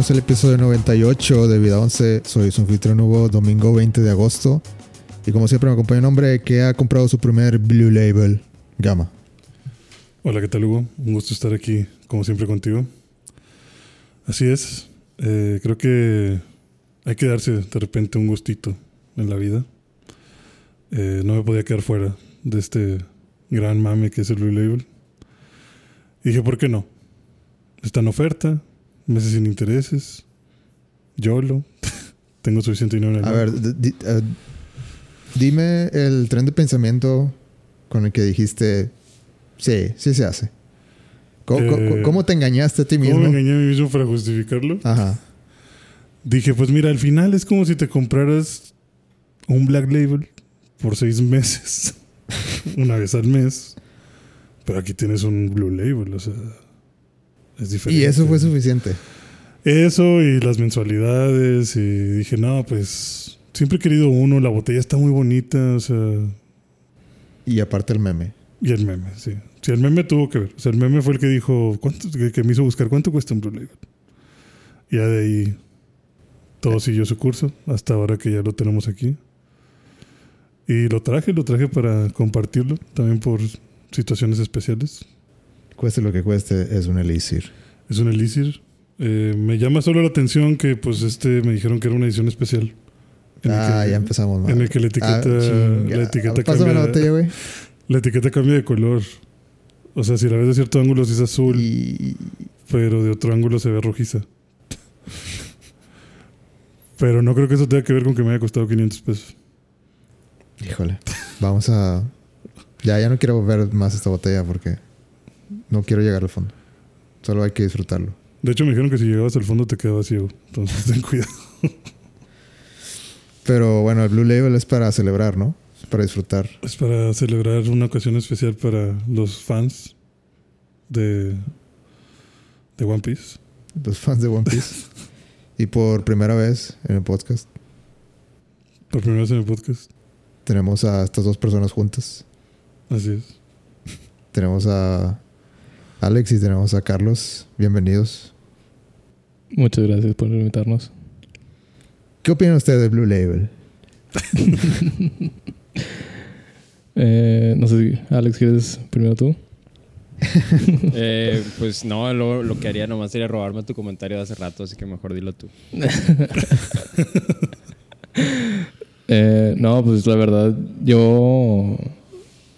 Bienvenidos al episodio 98 de Vida 11. Soy su anfitrión nuevo, domingo 20 de agosto. Y como siempre me acompaña un hombre que ha comprado su primer Blue Label, Gama. Hola, ¿qué tal Hugo? Un gusto estar aquí, como siempre, contigo. Así es, eh, creo que hay que darse de repente un gustito en la vida. Eh, no me podía quedar fuera de este gran mame que es el Blue Label. Y dije, ¿por qué no? Está en oferta, meses sin intereses, YOLO, tengo suficiente dinero en el A ver, di- eh, dime el tren de pensamiento con el que dijiste, sí, sí se hace. ¿Cómo, Eh, cómo- cómo te engañaste a ti ¿Cómo mismo? me engañé a mí mismo para justificarlo? Ajá. Dije, pues mira, al final es como si te compraras un Black Label por seis meses, una vez al mes. Pero aquí tienes un Blue Label, o sea, es diferente. Y eso fue suficiente. Eso y las mensualidades y dije, no, pues siempre he querido uno, la botella está muy bonita, o sea, Y aparte el meme. y el meme, sí. Sí, el meme tuvo que ver. O sea, el meme fue el que dijo, ¿cuánto, que, que me hizo buscar cuánto cuesta un Blue Label. Y ya de ahí todo siguió su curso, hasta ahora que ya lo tenemos aquí. Y lo traje, lo traje para compartirlo, también por situaciones especiales. Cueste lo que cueste, es un elixir. Es un elixir. Eh, me llama solo la atención que pues este me dijeron que era una edición especial. Ah, que- ya empezamos mal. En el que la etiqueta, Ah, la etiqueta Pásame cambia, la botella, güey. la etiqueta cambia de color. O sea, si la ves de cierto ángulo sí es azul, Y pero de otro ángulo se ve rojiza. pero no creo que eso tenga que ver con que me haya costado 500 pesos. Híjole. Vamos a. Ya, ya no quiero ver más esta botella porque no quiero llegar al fondo. Solo hay que disfrutarlo. De hecho, me dijeron que si llegabas al fondo te quedabas ciego. Entonces, ten cuidado. Pero bueno, el Blue Label es para celebrar, ¿no? Es para disfrutar. Es para celebrar una ocasión especial para los fans de, de One Piece. Los fans de One Piece. y por primera vez en el podcast Por primera vez en el podcast. tenemos a estas dos personas juntas. Así es. Tenemos a Alex y tenemos a Carlos. Bienvenidos. Muchas gracias por invitarnos. ¿Qué opinan ustedes de Blue Label? Eh, no sé si, Alex, ¿quieres primero tú? Eh, pues no, lo, lo que haría nomás sería robarme tu comentario de hace rato, así que mejor dilo tú. Eh, no, pues la verdad, yo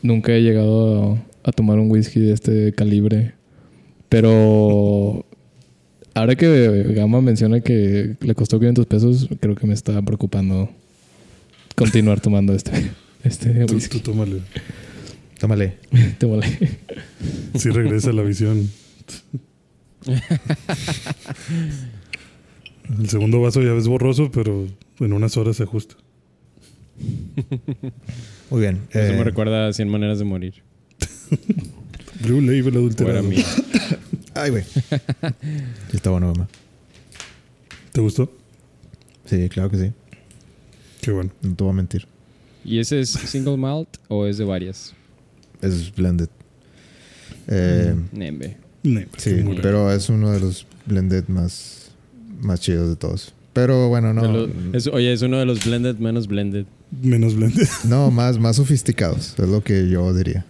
nunca he llegado a, a tomar un whisky de este calibre. Pero ahora que Gama menciona que le costó 500 pesos, creo que me está preocupando continuar tomando este, este Tú, whisky. tú tómale. Tómale. Te vale. Sí regresa la visión. El segundo vaso ya ves borroso, pero en unas horas se ajusta. Muy bien. Eso Eh, me recuerda a 100 maneras de morir. Blue Label adulterado. mí. Ay, güey. Está bueno, mamá. ¿Te gustó? Sí, claro que sí. Qué bueno. No te voy a mentir. ¿Y ese es single malt o es de varias? Es blended. Eh, Nembe. Ne, Sí, bueno. pero es uno de los blended más, más chidos de todos. Pero bueno, no, De lo- es- oye, es uno de los blended menos blended. Menos blended. no más, más sofisticados, es lo que yo diría.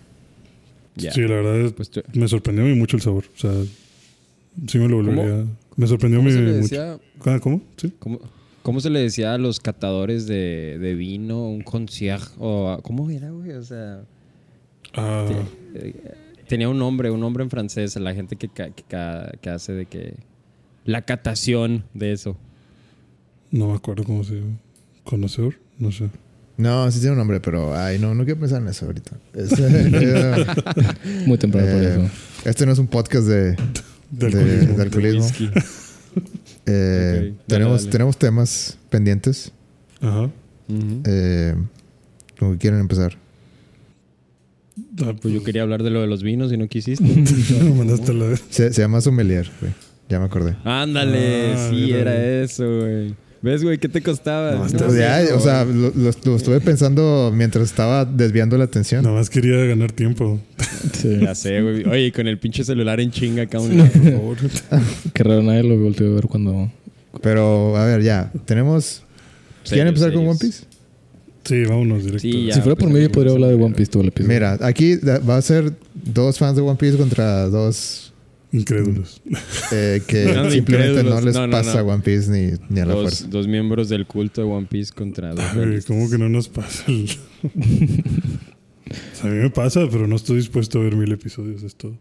Ya. Sí, la verdad es- Pues me sorprendió mucho el sabor. O sea, sí me lo volvería. Me sorprendió a ¿Cómo se le mucho. decía? Ah, ¿Cómo? Sí. ¿Cómo, cómo se le decía a los catadores de, de vino? Un concierge o ¿cómo era, güey? O sea, Ah, eh, tenía un nombre, un nombre en francés, la gente que, que, que hace de que la catación de eso. no me acuerdo cómo se llama. ¿Conocedor? No sé. No, sí tiene un nombre, pero ay, no, no quiero pensar en eso ahorita. Es, eh, Muy temprano por eh, eso. este no es un podcast de, De de- alcoholismo. de alcoholismo. Whisky. Eh, dale, tenemos, dale. tenemos temas pendientes. Ajá. Ujú. Eh, ¿Cómo que quieren empezar? Ah, Pues yo quería hablar de lo de los vinos y no quisiste. mandaste la. Se, se llama Sommelier, güey. Ya me acordé. Ándale, Ah, sí, era eso, güey. ¿Ves, güey? ¿Qué te costaba? No, ya, o sea, lo, lo- lo estuve pensando mientras estaba desviando la atención. Nada más quería ganar tiempo. Sí. Ya sé, güey. Oye, con el pinche celular en chinga acá un Por lado. favor. Qué raro, nadie lo volteó a ver cuando. Pero, a ver, ya. Tenemos. ¿Quieren Serios, empezar con. One Piece? Sí, vámonos directo. Sí, ya. si fuera por mí, yo podría hablar de. One Piece todo el episodio. Mira, aquí va a ser dos fans de One Piece contra dos Incrédulos. eh, que No, simplemente no les No, no, pasa no. One Piece ni, ni a la fuerza. Dos, dos miembros del culto de One Piece contra dos. Ay, güey, realistas. ¿Cómo que no nos pasa? el- O sea, a mí me pasa, pero no estoy dispuesto a ver mil episodios. Es todo.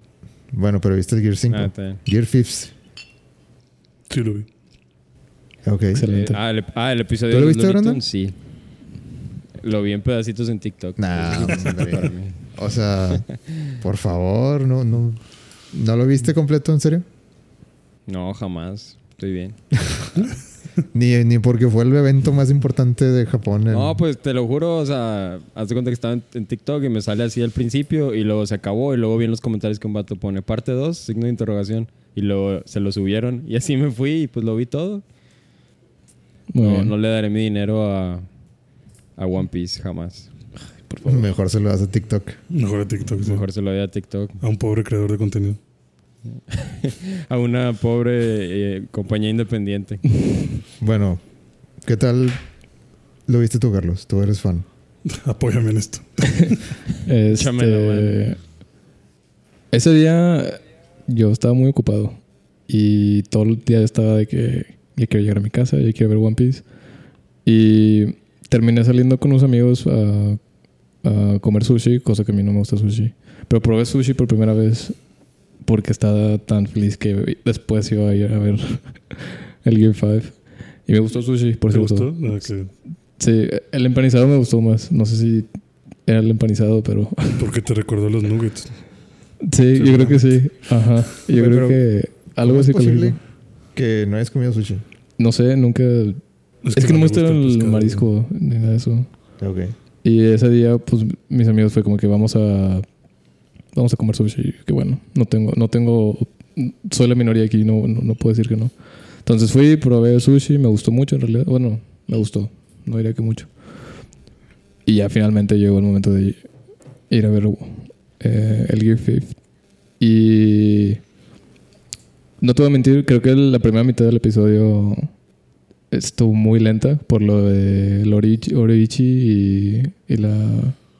Bueno, pero viste el Gear 5. Ah, está bien. Gear 5. Sí lo vi. Ok. Excelente. Eh, ah, el, ah, el episodio ¿Tú lo viste, Brandon? Sí. Lo vi en pedacitos en TikTok. Nah, para mí. O sea, por favor, no, no. ¿No lo viste completo, en serio? No, jamás. Estoy bien. Ni, ni porque fue el evento más importante de Japón. en- No, pues te lo juro, o sea, haz de cuenta que estaba en, en TikTok y me sale así al principio y luego se acabó y luego vi en los comentarios que un vato pone parte 2, signo de interrogación, y luego se lo subieron y así me fui y pues lo vi todo. Muy No, bien. no le daré mi dinero a, a One Piece jamás. Mejor se lo das a TikTok. Mejor a TikTok. sí. Mejor se lo doy a TikTok. A un pobre creador de contenido. A una pobre eh, compañía independiente. Bueno, ¿qué tal lo viste tú, Carlos? Tú eres fan. Apóyame en esto. Este, ese día yo estaba muy ocupado y todo el día estaba de que ya quiero llegar a mi casa, ya quiero ver One Piece y terminé saliendo con unos amigos a, a comer sushi, cosa que a mí no me gusta sushi, pero probé sushi por primera vez porque estaba tan feliz que después iba a ir a ver el Gear 5 y me gustó sushi, por ¿Te cierto. gustó? Ah, que- Sí, el empanizado me gustó más. No sé si era el empanizado, pero porque te recordó los nuggets. sí, yo creo que sí. Ajá. Yo Oye, creo pero que algo ¿Cómo es posible que no hayas comido sushi? No sé, nunca. Es, que, no me gusta el, pescado. marisco ni nada de eso. Ok. Y ese día, pues mis amigos fue como que vamos a. Vamos a comer sushi. Que bueno, no tengo. No tengo soy la minoría aquí, no, no, no puedo decir que no. Entonces fui, probé sushi, me gustó mucho en realidad. Bueno, me gustó. No diría que mucho. Y ya finalmente llegó el momento de ir a ver eh, el Gear 5. Y no te voy a mentir, creo que la primera mitad del episodio estuvo muy lenta por lo de Lorichi, Orichi y, y la...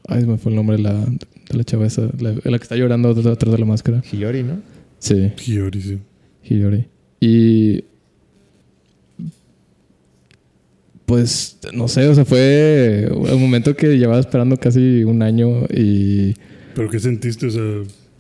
Ay, se me fue el nombre de la, de la chava esa, la, la que está llorando atrás atrás de la máscara. Hiyori, ¿no? Sí, Hiyori, sí. Hiyori. Y... Pues, no sé, o sea, fue un momento que llevaba esperando casi un año y... ¿Pero qué sentiste? O sea,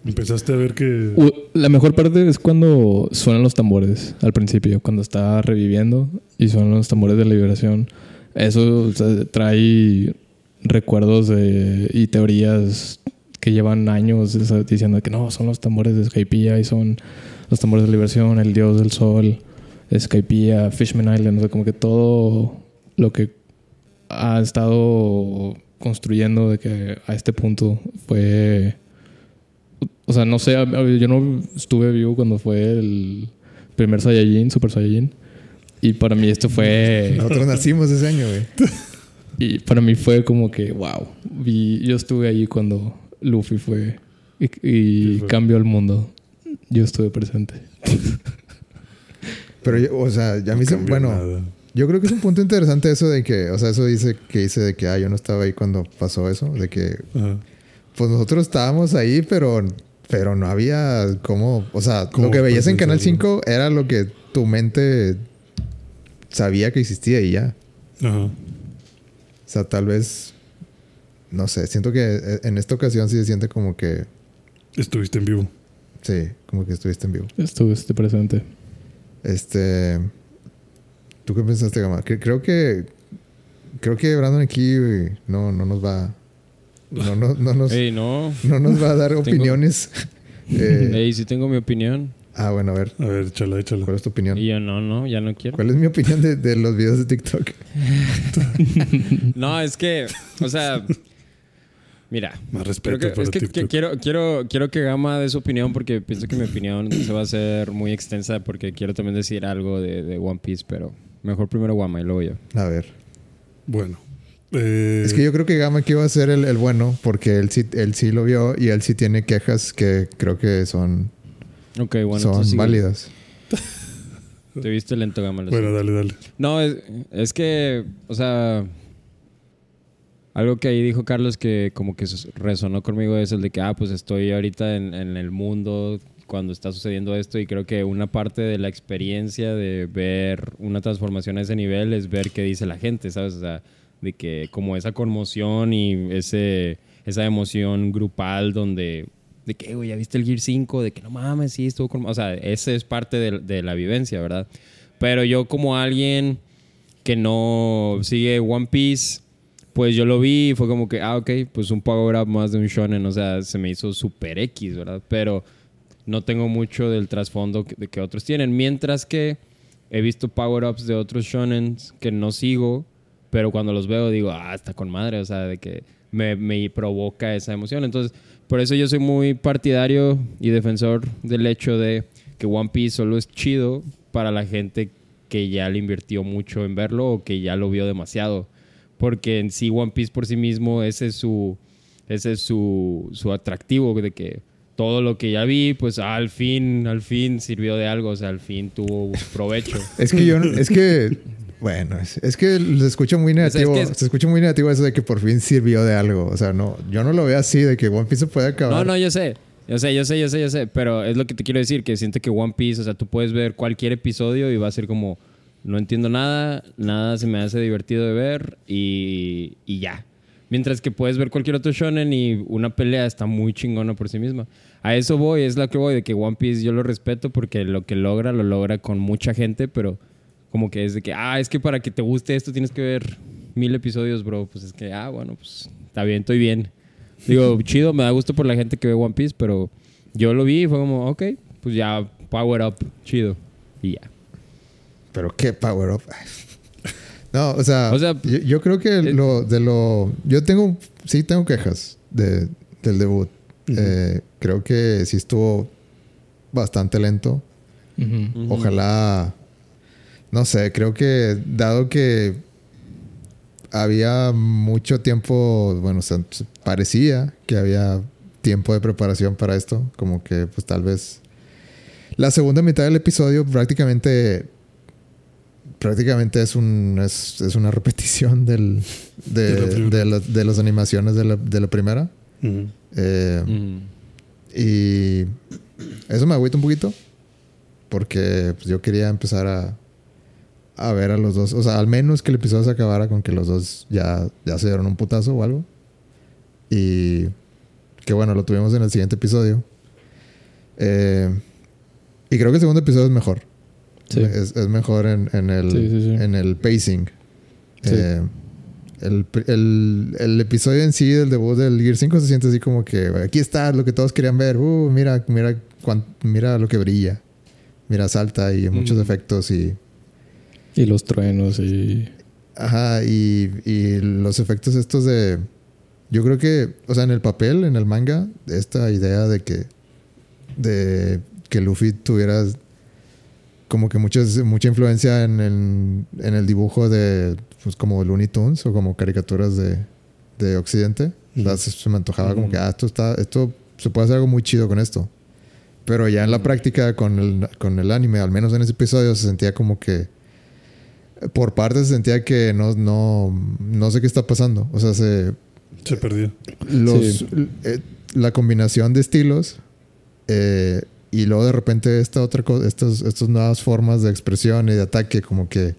empezaste a ver que... La mejor parte es cuando suenan los tambores al principio, cuando está reviviendo y suenan los tambores de liberación. Eso o sea, trae recuerdos de- y teorías que llevan años sea, diciendo que no, son los tambores de Skypiea y son los tambores de liberación, el dios del sol, Skypiea, Fishman Island, o sea, como que todo lo que ha estado construyendo de que a este punto fue o sea, no sé, yo no estuve vivo cuando fue el primer Saiyajin, Super Saiyajin. Y para mí esto fue... Nosotros nacimos ese año, güey. Y para mí fue como que, wow. Vi, yo estuve ahí cuando Luffy fue y, y fue. cambió el mundo. Yo estuve presente. Pero, yo- o sea, ya me hizo. cambió Bueno, nada. yo creo que es un punto interesante eso de que. O sea, eso dice que dice de que, ah, yo no estaba ahí cuando pasó eso. De que, Ajá. Pues nosotros estábamos ahí, pero. Pero no había cómo. O sea, ¿Cómo lo que veías en Canal presenciarlo? 5 era lo que tu mente sabía que existía y ya. Ajá. O sea, tal vez. No sé, siento que eh, en esta ocasión sí se siente como que. Estuviste en vivo. Sí, como que estuviste en vivo. Estuve este presente. Este. ¿Tú qué pensaste, Gama? Creo que. Creo que Brandon aquí no, no nos va. No, no, no nos, Ey, no. no nos va a dar Tengo- opiniones. Eh, Ey, sí tengo mi opinión. ah, bueno, a ver. A ver, échala, échala. ¿Cuál es tu opinión? Y yo no, no, ya no quiero. ¿Cuál es mi opinión de, de los videos de TikTok? No, es que, o sea, mira. Más respeto que, para es que, quiero, quiero, quiero que Gama dé su opinión porque pienso que mi opinión se va a hacer muy extensa porque quiero también decir algo de, de One Piece, pero Mejor primero Guama y luego yo. A ver. Bueno. Eh, Es que yo creo que Gama que iba a ser el, el bueno porque él sí, él sí lo vio y él sí tiene quejas que creo que son, Ok, bueno. son válidas. Te viste lento, Gama. bueno, siento. dale, dale. No, es, es que, o sea, algo que ahí dijo Carlos que como que resonó conmigo es el de que, ah, pues estoy ahorita en, en el mundo cuando está sucediendo esto y creo que una parte de la experiencia de ver una transformación a ese nivel es ver qué dice la gente, ¿sabes? O sea, de que como esa conmoción y ese, esa emoción grupal donde... De que, "Eh, güey, ya viste el Gear 5, de que no mames, sí, estuvo con... O sea, ese es parte de, de la vivencia, ¿verdad? Pero yo como alguien que no sigue One Piece, pues yo lo vi y fue como que, ah, ok, pues un power up más de un shonen, o sea, se me hizo super X, ¿verdad? Pero no tengo mucho del trasfondo que, de que otros tienen. Mientras que he visto power ups de otros shonen que no sigo, pero cuando los veo digo, ah, está con madre, o sea, de que me, me provoca esa emoción. Entonces, por eso yo soy muy partidario y defensor del hecho de que One Piece solo es chido para la gente que ya le invirtió mucho en verlo o que ya lo vio demasiado. Porque en sí One Piece por sí mismo, ese es su, ese es su, su atractivo de que todo lo que ya vi, pues ah, al fin, al fin sirvió de algo, o sea, al fin tuvo provecho. Es que yo, es que, bueno, es, es que se escucha muy sea, es negativo. que es- Se escucha muy negativo eso de que por fin sirvió de algo. O sea, no, yo no lo veo así, de que One Piece se puede acabar. No, no, yo sé. Yo sé, yo sé, yo sé, yo sé. Pero es lo que te quiero decir, que siento que One Piece, o sea, tú puedes ver cualquier episodio y va a ser como, no entiendo nada, nada se me hace divertido de ver y, y ya. Mientras que puedes ver cualquier otro shonen y una pelea está muy chingona por sí misma. A eso voy, es lo que voy, de que One Piece yo lo respeto porque lo que logra, lo logra con mucha gente, pero como que es de que, ah, es que para que te guste esto tienes que ver mil episodios, bro. Pues es que, ah, bueno, pues está bien, estoy bien. Digo, chido, me da gusto por la gente que ve One Piece, pero yo lo vi y fue como, ok, pues ya, power up, chido. Y ya. Pero qué power up. No, o sea, O sea, yo, yo creo que eh, lo de lo. Yo tengo. Sí, tengo quejas de, del debut. Eh, creo que sí estuvo bastante lento. Ojalá. No sé, creo que dado que había mucho tiempo, bueno, o sea, parecía que había tiempo de preparación para esto, como que pues tal vez la segunda mitad del episodio prácticamente prácticamente es un es, es una repetición del de, De la primera. de, la- de las animaciones de la, de la primera Ujú. Eh, Ujú. y eso me agüita un poquito. Porque pues, yo quería empezar a, a ver a los dos. O sea, al menos que el episodio se acabara con que los dos ya, ya se dieron un putazo o algo. Y que bueno, lo tuvimos en el siguiente episodio. Eh, y creo que el segundo episodio es mejor. Sí. Es, es mejor en, en el, Sí, sí, sí. en el pacing. Eh, el, el- el episodio en sí del debut del Gear 5 se siente así como que aquí está lo que todos querían ver. Uh, mira, mira, mira lo que brilla. Mira, salta y muchos Mm. efectos y. Y los truenos y... Ajá, y, y los efectos estos de... Yo creo que, o sea, en el papel, en el manga, esta idea de que... De que Luffy tuviera como que muchas, mucha influencia en el, en el dibujo de, pues como Looney Tunes o como caricaturas de, de Occidente. Se me antojaba como que, ah, esto está, esto se puede hacer algo muy chido con esto. Pero ya en la práctica con el, con el anime, al menos en ese episodio, se sentía como que por partes se sentía que no, no, no sé qué está pasando. O sea, se, Se perdió. los, Sí. eh, la combinación de estilos eh, y luego de repente esta otra cosa, estas, estas nuevas formas de expresión y de ataque, como que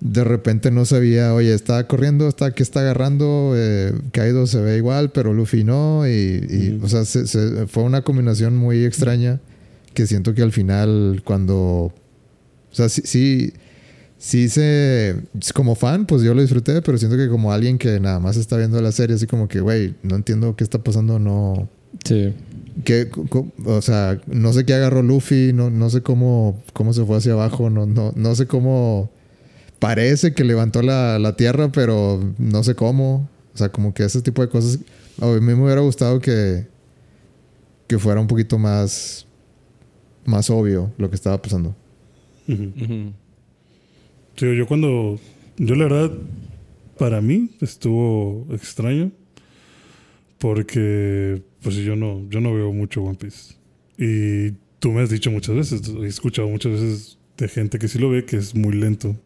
de repente no sabía, oye, está corriendo, está que está agarrando, eh, Kaido se ve igual, pero Luffy no, y, o sea, se- se- fue una combinación muy extraña que siento que al final cuando, o sea, sí, sí, sí se, como fan, pues yo lo disfruté, pero siento que como alguien que nada más está viendo la serie, así como que, güey, no entiendo qué está pasando, no, Sí. que, o sea, no sé qué agarró Luffy, no, no sé cómo, cómo se fue hacia abajo, no, no, no sé cómo parece que levantó la, la tierra, pero no sé cómo. O sea, como que ese tipo de cosas. A mí me hubiera gustado que, que fuera un poquito más, más obvio lo que estaba pasando. Ujú. Ujú. Sí, yo cuando. Yo la verdad, para mí estuvo extraño. Porque, pues yo no, yo no veo mucho One Piece. Y tú me has dicho muchas veces, he escuchado muchas veces de gente que sí lo ve, que es muy lento.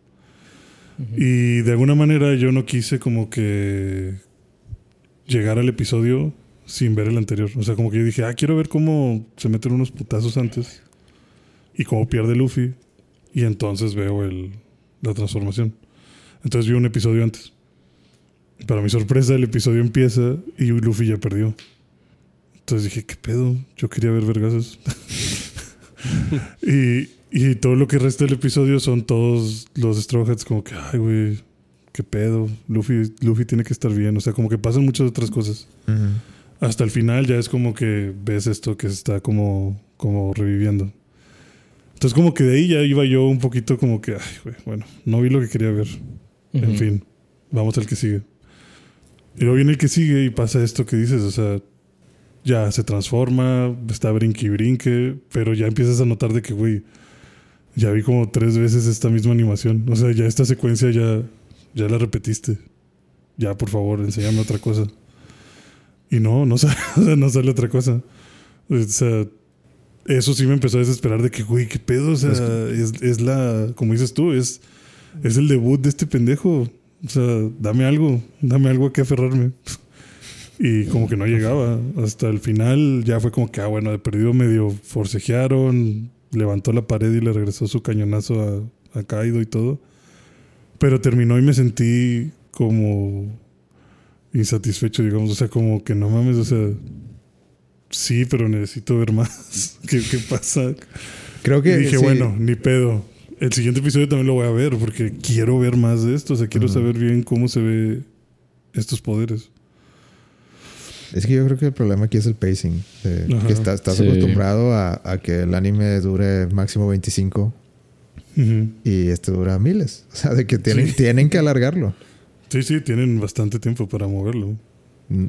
Y de alguna manera yo no quise como que llegar al episodio sin ver el anterior. O sea, como que yo dije, ah, quiero ver cómo se meten unos putazos antes y cómo pierde Luffy. Y entonces veo el, la transformación. Entonces vi un episodio antes. Para mi sorpresa, el episodio empieza y Luffy ya perdió. Entonces dije, ¿qué pedo? Yo quería ver vergazos. y, y todo lo que resta del episodio son todos los Straw Hats como que, ay, güey, qué pedo. Luffy, Luffy tiene que estar bien. O sea, como que pasan muchas otras cosas. Hasta el final ya es como que ves esto que se está como, como reviviendo. Entonces como que de ahí ya iba yo un poquito como que, ay, güey, bueno, no vi lo que quería ver. En fin, vamos al que sigue. Y luego viene el que sigue y pasa esto que dices, o sea, ya se transforma, está brinque y brinque, pero ya empiezas a notar de que, güey, ya vi como tres veces esta misma animación. O sea, ya esta secuencia ya, ya la repetiste. Ya, por favor, enséñame otra cosa. Y no, no sale, no sale otra cosa. O sea, eso sí me empezó a desesperar de que, güey, qué pedo. O sea, es, es la, como dices tú, es, es el debut de este pendejo. O sea, dame algo, dame algo a que aferrarme. Y como que no llegaba. Hasta el final ya fue como que, ah, bueno, de perdido medio forcejearon, levantó la pared y le regresó su cañonazo a, a Kaido y todo. Pero terminó y me sentí como insatisfecho, digamos. O sea, como que no mames, o sea, sí, pero necesito ver más. ¿Qué, qué pasa? Creo que. y dije, sí, bueno, ni pedo. El siguiente episodio también lo voy a ver porque quiero ver más de esto. O sea, quiero Ujú. saber bien cómo se ve estos poderes. Es que yo creo que el problema aquí es el pacing. Ajá. que está- estás Sí. acostumbrado a, a que el anime dure máximo 25 Ujú. y este dura miles. O sea, de que tienen, Sí. tienen que alargarlo. Sí, sí, tienen bastante tiempo para moverlo. Mm,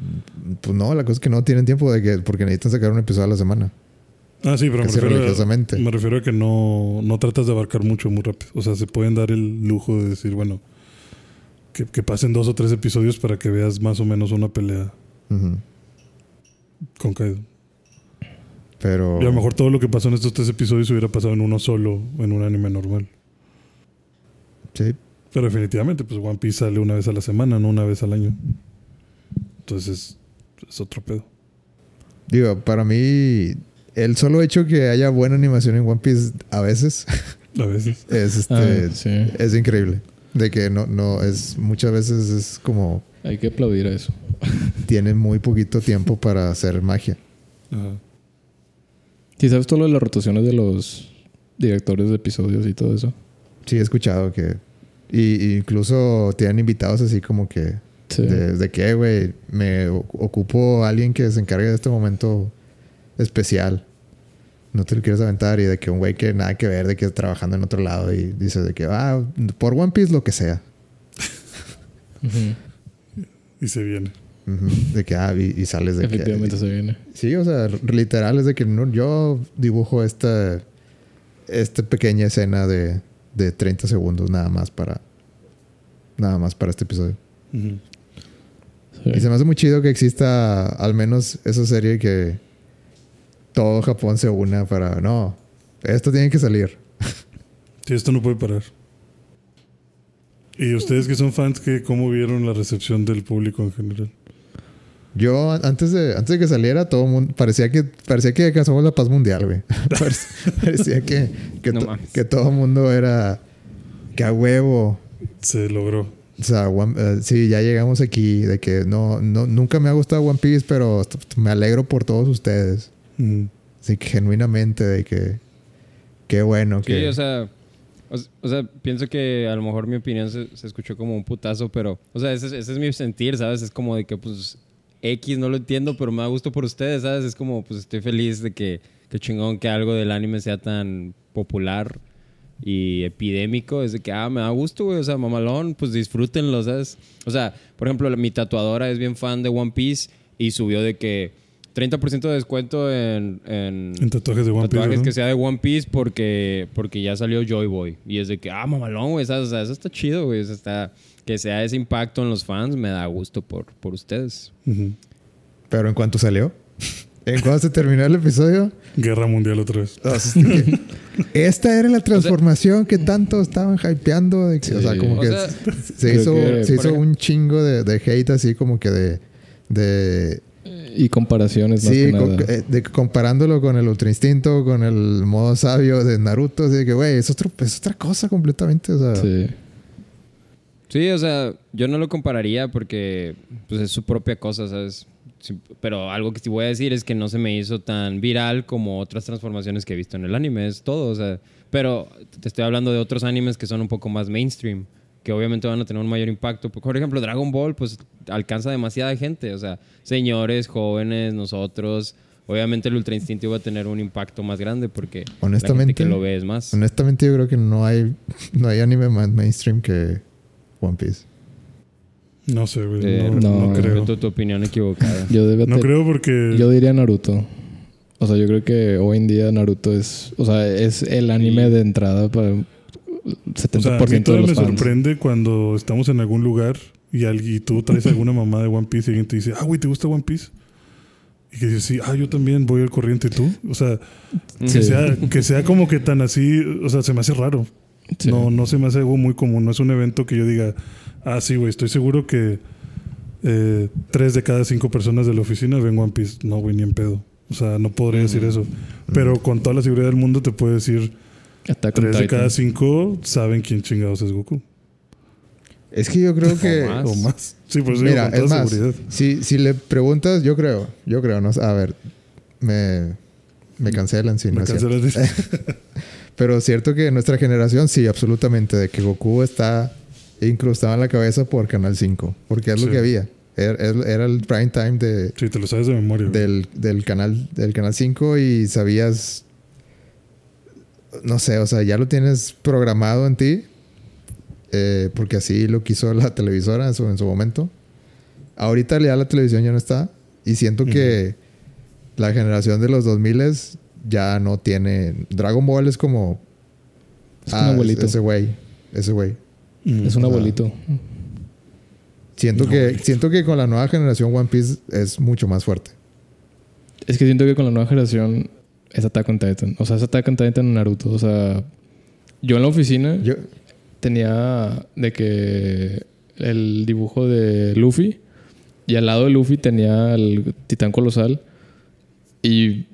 Pues no, la cosa es que no tienen tiempo de que, porque necesitan sacar un episodio a la semana. Ah, sí, pero me refiero, a, me refiero a que no, no tratas de abarcar mucho muy rápido. O sea, se pueden dar el lujo de decir, bueno, que, que pasen dos o tres episodios para que veas más o menos una pelea con Kaido. Pero. Y a lo mejor todo lo que pasó en estos tres episodios hubiera pasado en uno solo, en un anime normal. Sí. Pero definitivamente, pues One Piece sale una vez a la semana, no una vez al año. Entonces, es otro pedo. Digo, para mí, el solo hecho que haya buena animación en One Piece a veces A veces. es este. Ah, sí. Es increíble. De que no, no, es. Muchas veces es como. Hay que aplaudir a eso. Tienen muy poquito tiempo para hacer magia. Ajá. ¿Sí sabes todo lo de las rotaciones de los directores de episodios y todo eso? Sí, he escuchado que. Y, y incluso tienen invitados así como que. Sí. De, de que, güey, me ocupo a alguien que se encargue de este momento especial. No te lo quieres aventar. Y de que un güey que nada que ver, de que está trabajando en otro lado y dice de que, ah, por One Piece lo que sea. Y se viene. De que, ah, y, y sales de Efectivamente que. se viene. Sí, o sea, literal es de que no, yo dibujo esta, esta pequeña escena de, de 30 segundos nada más para. Nada más para este episodio. Ujú. Sí. Y se me hace muy chido que exista al menos esa serie que todo Japón se una para. No, esto tiene que salir. Sí, esto no puede parar. ¿Y ustedes que son fans, que cómo vieron la recepción del público en general? Yo antes de, antes de que saliera, todo mundo parecía que parecía que alcanzamos la paz mundial, güey. Parec- parecía que, que, No to- mames. que todo el mundo era que a huevo. Se logró. O sea, One- eh, sí, ya llegamos aquí de que no, no, nunca me ha gustado One Piece, pero me alegro por todos ustedes. Así que genuinamente de que qué bueno Sí, que o sea, o, o sea, pienso que a lo mejor mi opinión se, se escuchó como un putazo, pero, o sea, ese, es- ese es mi sentir, ¿sabes? Es como de que, pues, X no lo entiendo, pero me da gusto por ustedes, ¿sabes? Es como, pues, estoy feliz de que, que chingón que algo del anime sea tan popular y epidémico. Es de que, ah, me da gusto, güey, o sea, mamalón, pues disfrútenlo, ¿sabes? O sea, por ejemplo, mi tatuadora es bien fan de One Piece y subió de que 30% de descuento en, en, En tatuajes de One Piece. ¿verdad? que sea de One Piece porque, porque ya salió Joy Boy. Y es de que, ah, mamalón, güey, o sea, eso está chido, güey. Eso está, que sea ese impacto en los fans me da gusto por, por ustedes. Pero en cuanto salió, en se terminó el episodio, Guerra Mundial otra vez. que esta era la transformación que tanto estaban hypeando. de que- O sea, como O que sea, se hizo, que, se por hizo ejemplo- un chingo de, de hate así como que de... de Y comparaciones más sí, que nada. eh, de- comparándolo con el Ultra Instinto, con el modo sabio de Naruto. Así de que, güey, es, otro- es otra cosa completamente. O sea, Sí. Sí, o sea, yo no lo compararía porque pues, es su propia cosa, ¿sabes? Pero algo que sí voy a decir es que no se me hizo tan viral como otras transformaciones que he visto en el anime, es todo, o sea, pero te estoy hablando de otros animes que son un poco más mainstream, que obviamente van a tener un mayor impacto. Por ejemplo, Dragon Ball, pues alcanza demasiada gente, o sea, señores, jóvenes, nosotros. Obviamente el Ultra Instinto iba a tener un impacto más grande porque la Honestamente, gente que lo ve es más. honestamente yo creo que no hay, no hay anime más mainstream que One Piece. No sé, güey. Eh, no, no, no creo. Respeto tu opinión equivocada. Yo debe No te- creo porque. Yo diría Naruto. O sea, yo creo que hoy en día Naruto es, o sea, es el anime Sí. de entrada para el O sea, a 70% mí de todavía los me fans. sorprende cuando estamos en algún lugar y, alguien, y tú traes alguna mamá de One Piece y alguien te dice, ah, güey, ¿te gusta One Piece? Y que dices, sí, ah, yo también voy al corriente y tú. O sea, que, sea, que sea como que tan así, o sea, se me hace raro. Sí. No, no se me hace algo muy común. No es un evento que yo diga, ah, sí, güey, estoy seguro que eh, tres de cada cinco personas de la oficina ven One Piece. No, güey, ni en pedo. O sea, no podría decir eso. Pero con toda la seguridad del mundo te puedo decir, Attack tres de cada cinco saben quién chingados es Goku. Es que yo creo que... O más. O más. Sí, pues digo, Mira, con es toda más, seguridad. si, si le preguntas, yo creo, yo creo, no a ver, me, me cancelan si no Me es cierto. Pero es cierto que nuestra generación, sí, absolutamente, de que Goku está incrustado en la cabeza por Canal 5, porque es lo que había. Era, era el prime time de, Sí, te lo sabes de memoria. del, del, canal, del Canal 5 y sabías, no sé, o sea, ya lo tienes programado en ti, eh, porque así lo quiso la televisora en su, en su momento. Ahorita ya la televisión ya no está y siento que la generación de los 2000 ya no tiene... Dragon Ball es como... Es un ah, abuelito. Ese güey, ese güey. Mm. Es un abuelito. Siento, No, que, siento que con la nueva generación One Piece es mucho más fuerte. Es que siento que con la nueva generación es Attack on Titan. O sea, es Attack on Titan en Naruto. O sea, yo en la oficina Yo, tenía de que el dibujo de Luffy y al lado de Luffy tenía el titán colosal y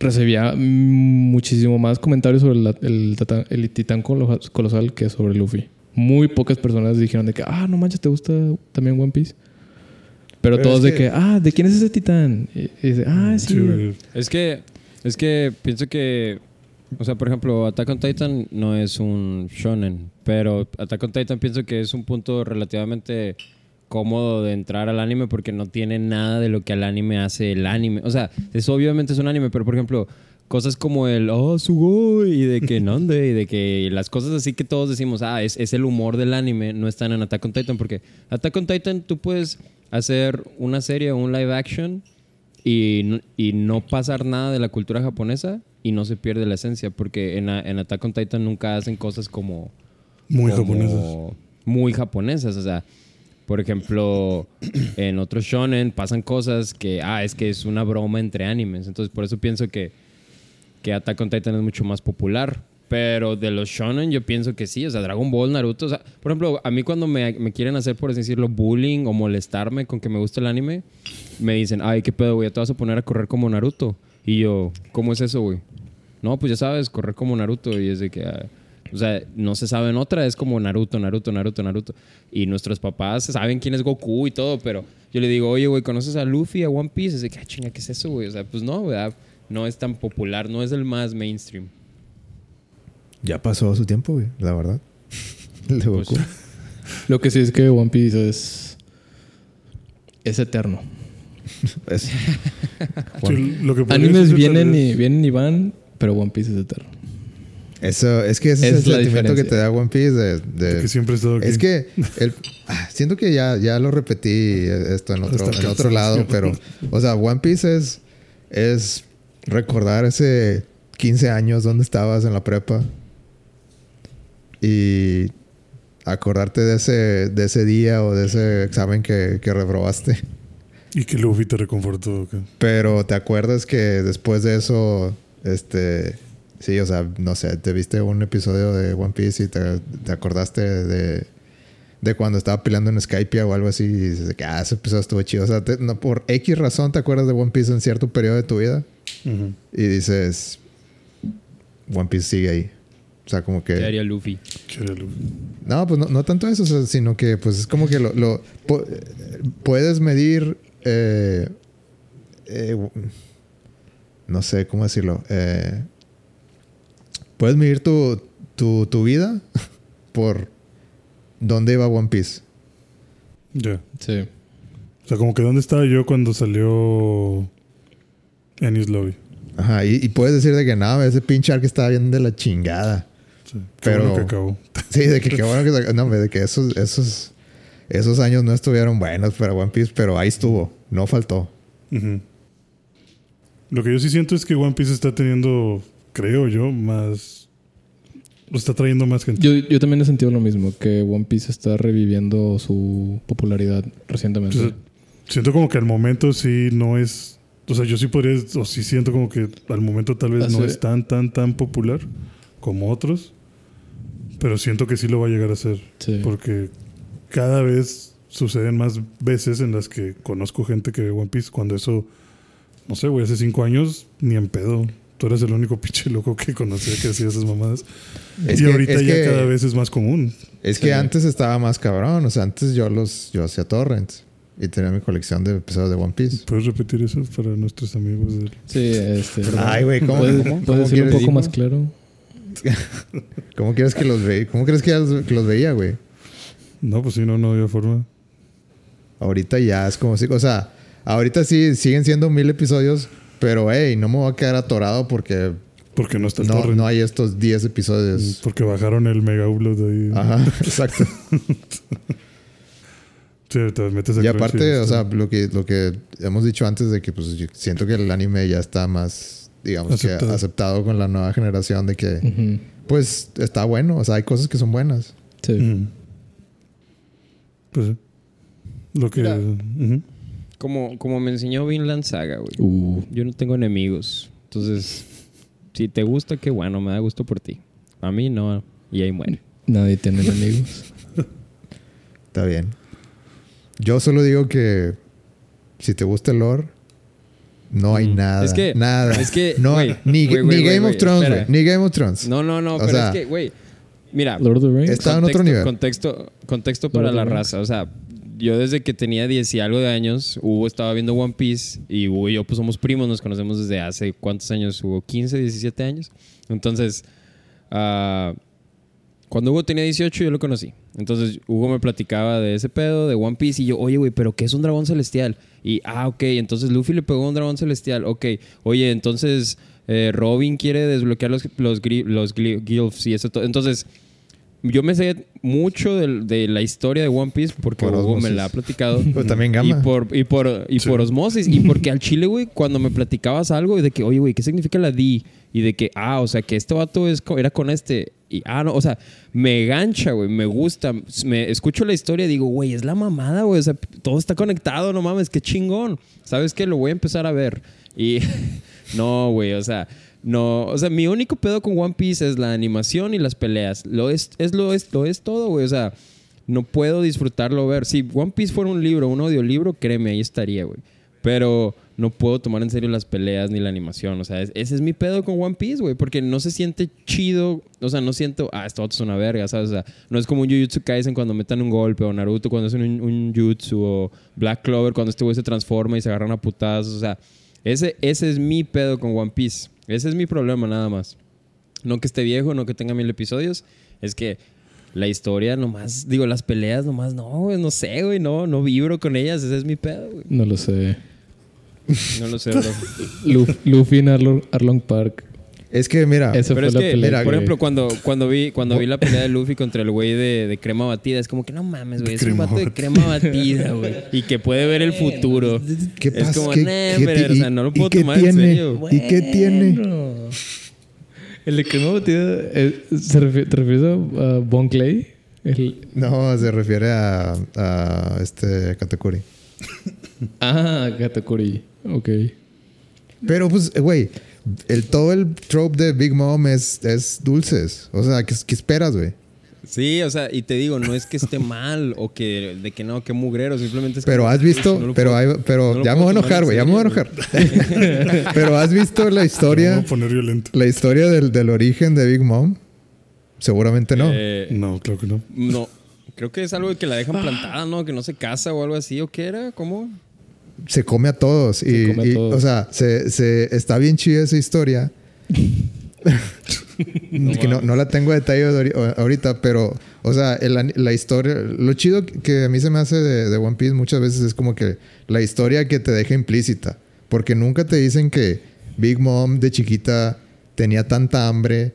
recibía muchísimo más comentarios sobre la- el, el titán colo- colosal que sobre Luffy. Muy pocas personas dijeron de que, ah, no manches, ¿te gusta también One Piece? Pero, Pero todos de que- que, ah, ¿de quién es ese titán? Y, y dice, ah, sí. Sí, güey. Es que, es que pienso que, o sea, por ejemplo, Attack on Titan no es un shonen, pero Attack on Titan pienso que es un punto relativamente cómodo de entrar al anime porque no tiene nada de lo que al anime hace el anime. O sea, es obviamente es un anime, pero por ejemplo, cosas como el oh, Sugoi y de que Nonde y de que las cosas así que todos decimos, ah, es, es el humor del anime, no están en Attack on Titan porque Attack on Titan tú puedes hacer una serie o un live action y y no pasar nada de la cultura japonesa y no se pierde la esencia porque en, en Attack on Titan nunca hacen cosas como Muy como japonesas. muy japonesas o sea por ejemplo en otros shonen pasan cosas que ah es que es una broma entre animes entonces por eso pienso que que Attack on Titan es mucho más popular pero de los shonen yo pienso que sí o sea Dragon Ball Naruto o sea por ejemplo a mí cuando me, me quieren hacer por así decirlo bullying o molestarme con que me gusta el anime me dicen, ay, qué pedo, güey, ya te vas a poner a correr como Naruto. Y yo, ¿cómo es eso, güey? No, pues ya sabes, correr como Naruto. Y es de que, ah, o sea, no se sabe en otra, es como Naruto, Naruto, Naruto, Naruto. Y nuestros papás saben quién es Goku y todo, pero yo le digo, oye, güey, ¿conoces a Luffy, a One Piece? Es de que, ah, chinga, ¿qué es eso, güey? O sea, pues no, ¿verdad? No es tan popular, no es el más mainstream. ya pasó su tiempo, güey, la verdad. El de Pues, Goku. Lo que sí es que One Piece es. Es eterno. Es- Sí, lo que podría Animes vienen y, vienen y van, pero One Piece es eterno. Eso, es que ese es, Es el sentimiento que te da One Piece de, que siempre he estado aquí. Es que el- ah, siento que ya, ya lo repetí esto en otro, en otro lado, pero, o sea, One Piece es, es recordar ese 15 años donde estabas en la prepa y acordarte de ese, de ese día o de ese examen que, que reprobaste. Y que Luffy te reconfortó. ¿ok? Pero te acuerdas que después de eso, este, sí, o sea, no sé, te viste un episodio de One Piece y te, te acordaste de, de cuando estaba peleando en Skype o algo así y dices que, ah, ese episodio estuvo chido. O sea, te- no, por X razón te acuerdas de One Piece en cierto periodo de tu vida y dices, One Piece sigue ahí. O sea, como ¿Qué que... haría Luffy? ¿Qué era Luffy? No, pues no, no tanto eso, o sea, sino que pues es como que lo, lo- pu- puedes medir, eh, eh, no sé cómo decirlo, eh, puedes medir tu, tu, tu vida por dónde iba One Piece. Ya. Sí. O sea, como que ¿dónde estaba yo cuando salió Ennis Lobby? Ajá, y, y puedes decir de que nada, ese pinche arco estaba bien de la chingada. Sí. Qué Pero- bueno que acabó. Sí, de que qué bueno que no, de que esos, esos, esos años no estuvieron buenos para One Piece, pero ahí estuvo, no faltó. Ujú. Lo que yo sí siento es que One Piece está teniendo, creo yo, más... Lo está trayendo más gente. Yo, yo también he sentido lo mismo, que One Piece está reviviendo su popularidad recientemente. Entonces, siento como que al momento sí no es... O sea, yo sí podría... O sí siento como que al momento tal vez no Hace- es tan, tan, tan popular como otros. Pero siento que sí lo va a llegar a ser. Sí. Porque cada vez suceden más veces en las que conozco gente que ve One Piece. Cuando eso... No sé, güey, hace cinco años ni en pedo. Tú eres el único pinche loco que conocía que hacía esas mamadas. Es y que- ahorita es ya que- cada vez es más común. Es que Sí. antes estaba más cabrón. O sea, antes yo los yo hacía torrents y tenía mi colección de episodios de One Piece. ¿Puedes repetir eso para nuestros amigos? del- Sí, este. Ay, güey, ¿cómo- ¿Puedes, cómo- puedes cómo decirlo un poco más claro? ¿Cómo quieres que los veía? ¿Cómo crees que, los- que los veía, güey? No, pues sí, no, no había forma. Ahorita ya es como si, o sea, ahorita sí siguen siendo mil episodios, pero hey, no me voy a quedar atorado porque Porque no está el no, torrent. no hay estos 10 episodios. Porque bajaron el mega upload ahí. Ajá, exacto. Sí, te metes a Y Crunchy, aparte, o sea, lo que, lo que hemos dicho antes de que pues yo siento que el anime ya está más, digamos Aceptado. que aceptado con la nueva generación de que pues está bueno, o sea, hay cosas que son buenas. Sí. Ujú. Pues sí. Lo que. Ujú. Como, como me enseñó Vinland Saga, güey. Uh, Yo no tengo enemigos. Entonces, si te gusta, qué bueno, me da gusto por ti. A mí no. Y ahí muere. nadie tiene enemigos. Está bien. Yo solo digo que si te gusta el lore, no hay Mm. nada. Es que- nada. es que, no, güey, ni, Game of Thrones, güey. Ni Game of Thrones. No, no, no, O pero sea, es que, güey. Mira, Lord of the Rings. Está en otro nivel. Contexto, contexto para la raza. O sea, yo desde que tenía 10 y algo de años, Hugo estaba viendo One Piece y Hugo y yo pues somos primos, nos conocemos desde hace cuántos años, Hugo, 15, 17 años. Entonces, ah, cuando Hugo tenía 18 yo lo conocí. Entonces Hugo me platicaba de ese pedo, de One Piece y yo, oye, güey, pero ¿qué es un dragón celestial? Y, ah, ok, entonces Luffy le pegó un dragón celestial, ok. Oye, entonces eh, Robin quiere desbloquear los, los, los y eso todo. Entonces, yo me sé mucho de, la historia de One Piece porque Por Hugo me la ha platicado. Pero también Y por, y por, y Sí. por osmosis. Y porque al chile, güey, cuando me platicabas algo y de que, oye, güey, ¿qué significa la D? Y de que, ah, o sea, que este vato es, era con este. Y, ah, no, o sea, me gancha, güey, me gusta. Me escucho la historia y digo, güey, es la mamada, güey. O sea, todo está conectado, no mames, qué chingón. ¿Sabes qué? Lo voy a empezar a ver. Y no, güey, o sea, no, o sea, mi único pedo con One Piece es la animación y las peleas. Lo es, es lo es, lo es todo, güey. O sea, no puedo disfrutarlo ver. Si One Piece fuera un libro, un audiolibro, créeme, ahí estaría, güey. Pero no puedo tomar en serio las peleas ni la animación. O sea, es- ese es mi pedo con One Piece, güey. Porque no se siente chido. O sea, no siento, ah, esto es una verga, ¿sabes? O sea, no es como un Jujutsu Kaisen cuando metan un golpe. O Naruto cuando hacen un, un jutsu. O Black Clover cuando este güey se transforma y se agarran a putazos. O sea, ese, ese es mi pedo con One Piece. Ese es mi problema, nada más. No que esté viejo, no que tenga mil episodios. Es que la historia nomás, digo, las peleas nomás, no, güey, no sé, güey, no, no vibro con ellas. Ese es mi pedo, güey. No lo sé. No lo sé, bro. Luf- Luffy en Arlong Park. Es que, mira, Esa Pero fue es la que, pelea. mira, por ejemplo, cuando, cuando, vi, cuando vi la pelea de Luffy contra el güey de, de crema batida, es como que no mames, güey, es un Crema vato de crema batida, güey. Y que puede ver el futuro. ¿qué es pasa? como, ¿Qué- "Nah, qué pero, ti- o sea, no lo y- puedo y qué tomar en tiene? serio. ¿Y qué tiene? El de crema batida, eh, ¿se refiere, ¿te refieres a, a Bon Clay? El, No, se refiere a, a este Katakuri. ah, Katakuri. Ok. Pero pues, eh, güey, el, todo el trope de Big Mom es, es dulces. O sea, ¿qué, qué esperas, güey? Sí, o sea, y te digo, no es que esté mal o que de que no, que mugrero, simplemente es Pero has visto, no pero, puedo- hay- pero no ya me voy a enojar, en güey, ya me voy a enojar. pero has visto la Me voy historia, a poner violento. la historia del, del origen de Big Mom. Seguramente no. Eh, No, claro que no. no, creo que es algo que la dejan plantada, ¿no? Que no se casa o algo así, ¿o qué era? ¿Cómo? Se come a todos. Y, come a y, todos. o sea, se, se- está bien chida esa historia. que no, no la tengo detalle ahori- ahorita, pero, o sea, el- la historia, lo chido que a mí se me hace de, de One Piece muchas veces es como que la historia que te deja implícita, porque nunca te dicen que Big Mom de chiquita tenía tanta hambre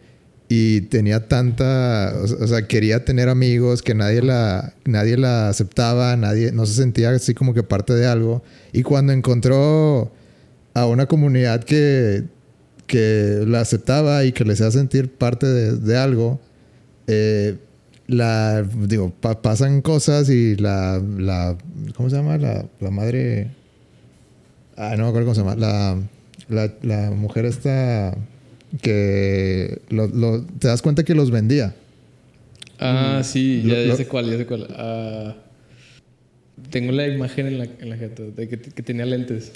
y tenía tanta, o, sea, quería tener amigos, que nadie la, nadie la aceptaba, nadie, no se sentía así como que parte de algo. Y cuando encontró a una comunidad que, que la aceptaba y que le hacía sentir parte de, algo, eh, la, digo, pa- pasan cosas y la, la, ¿cómo se llama? La, la madre, ah, no me acuerdo cómo se llama, la, la, mujer esta que lo- lo- te das cuenta que los vendía. Ah, sí, ya, Lo- ya lo- sé cuál, ya sé cuál. Ah, tengo la imagen en la, en la de que, que tenía lentes.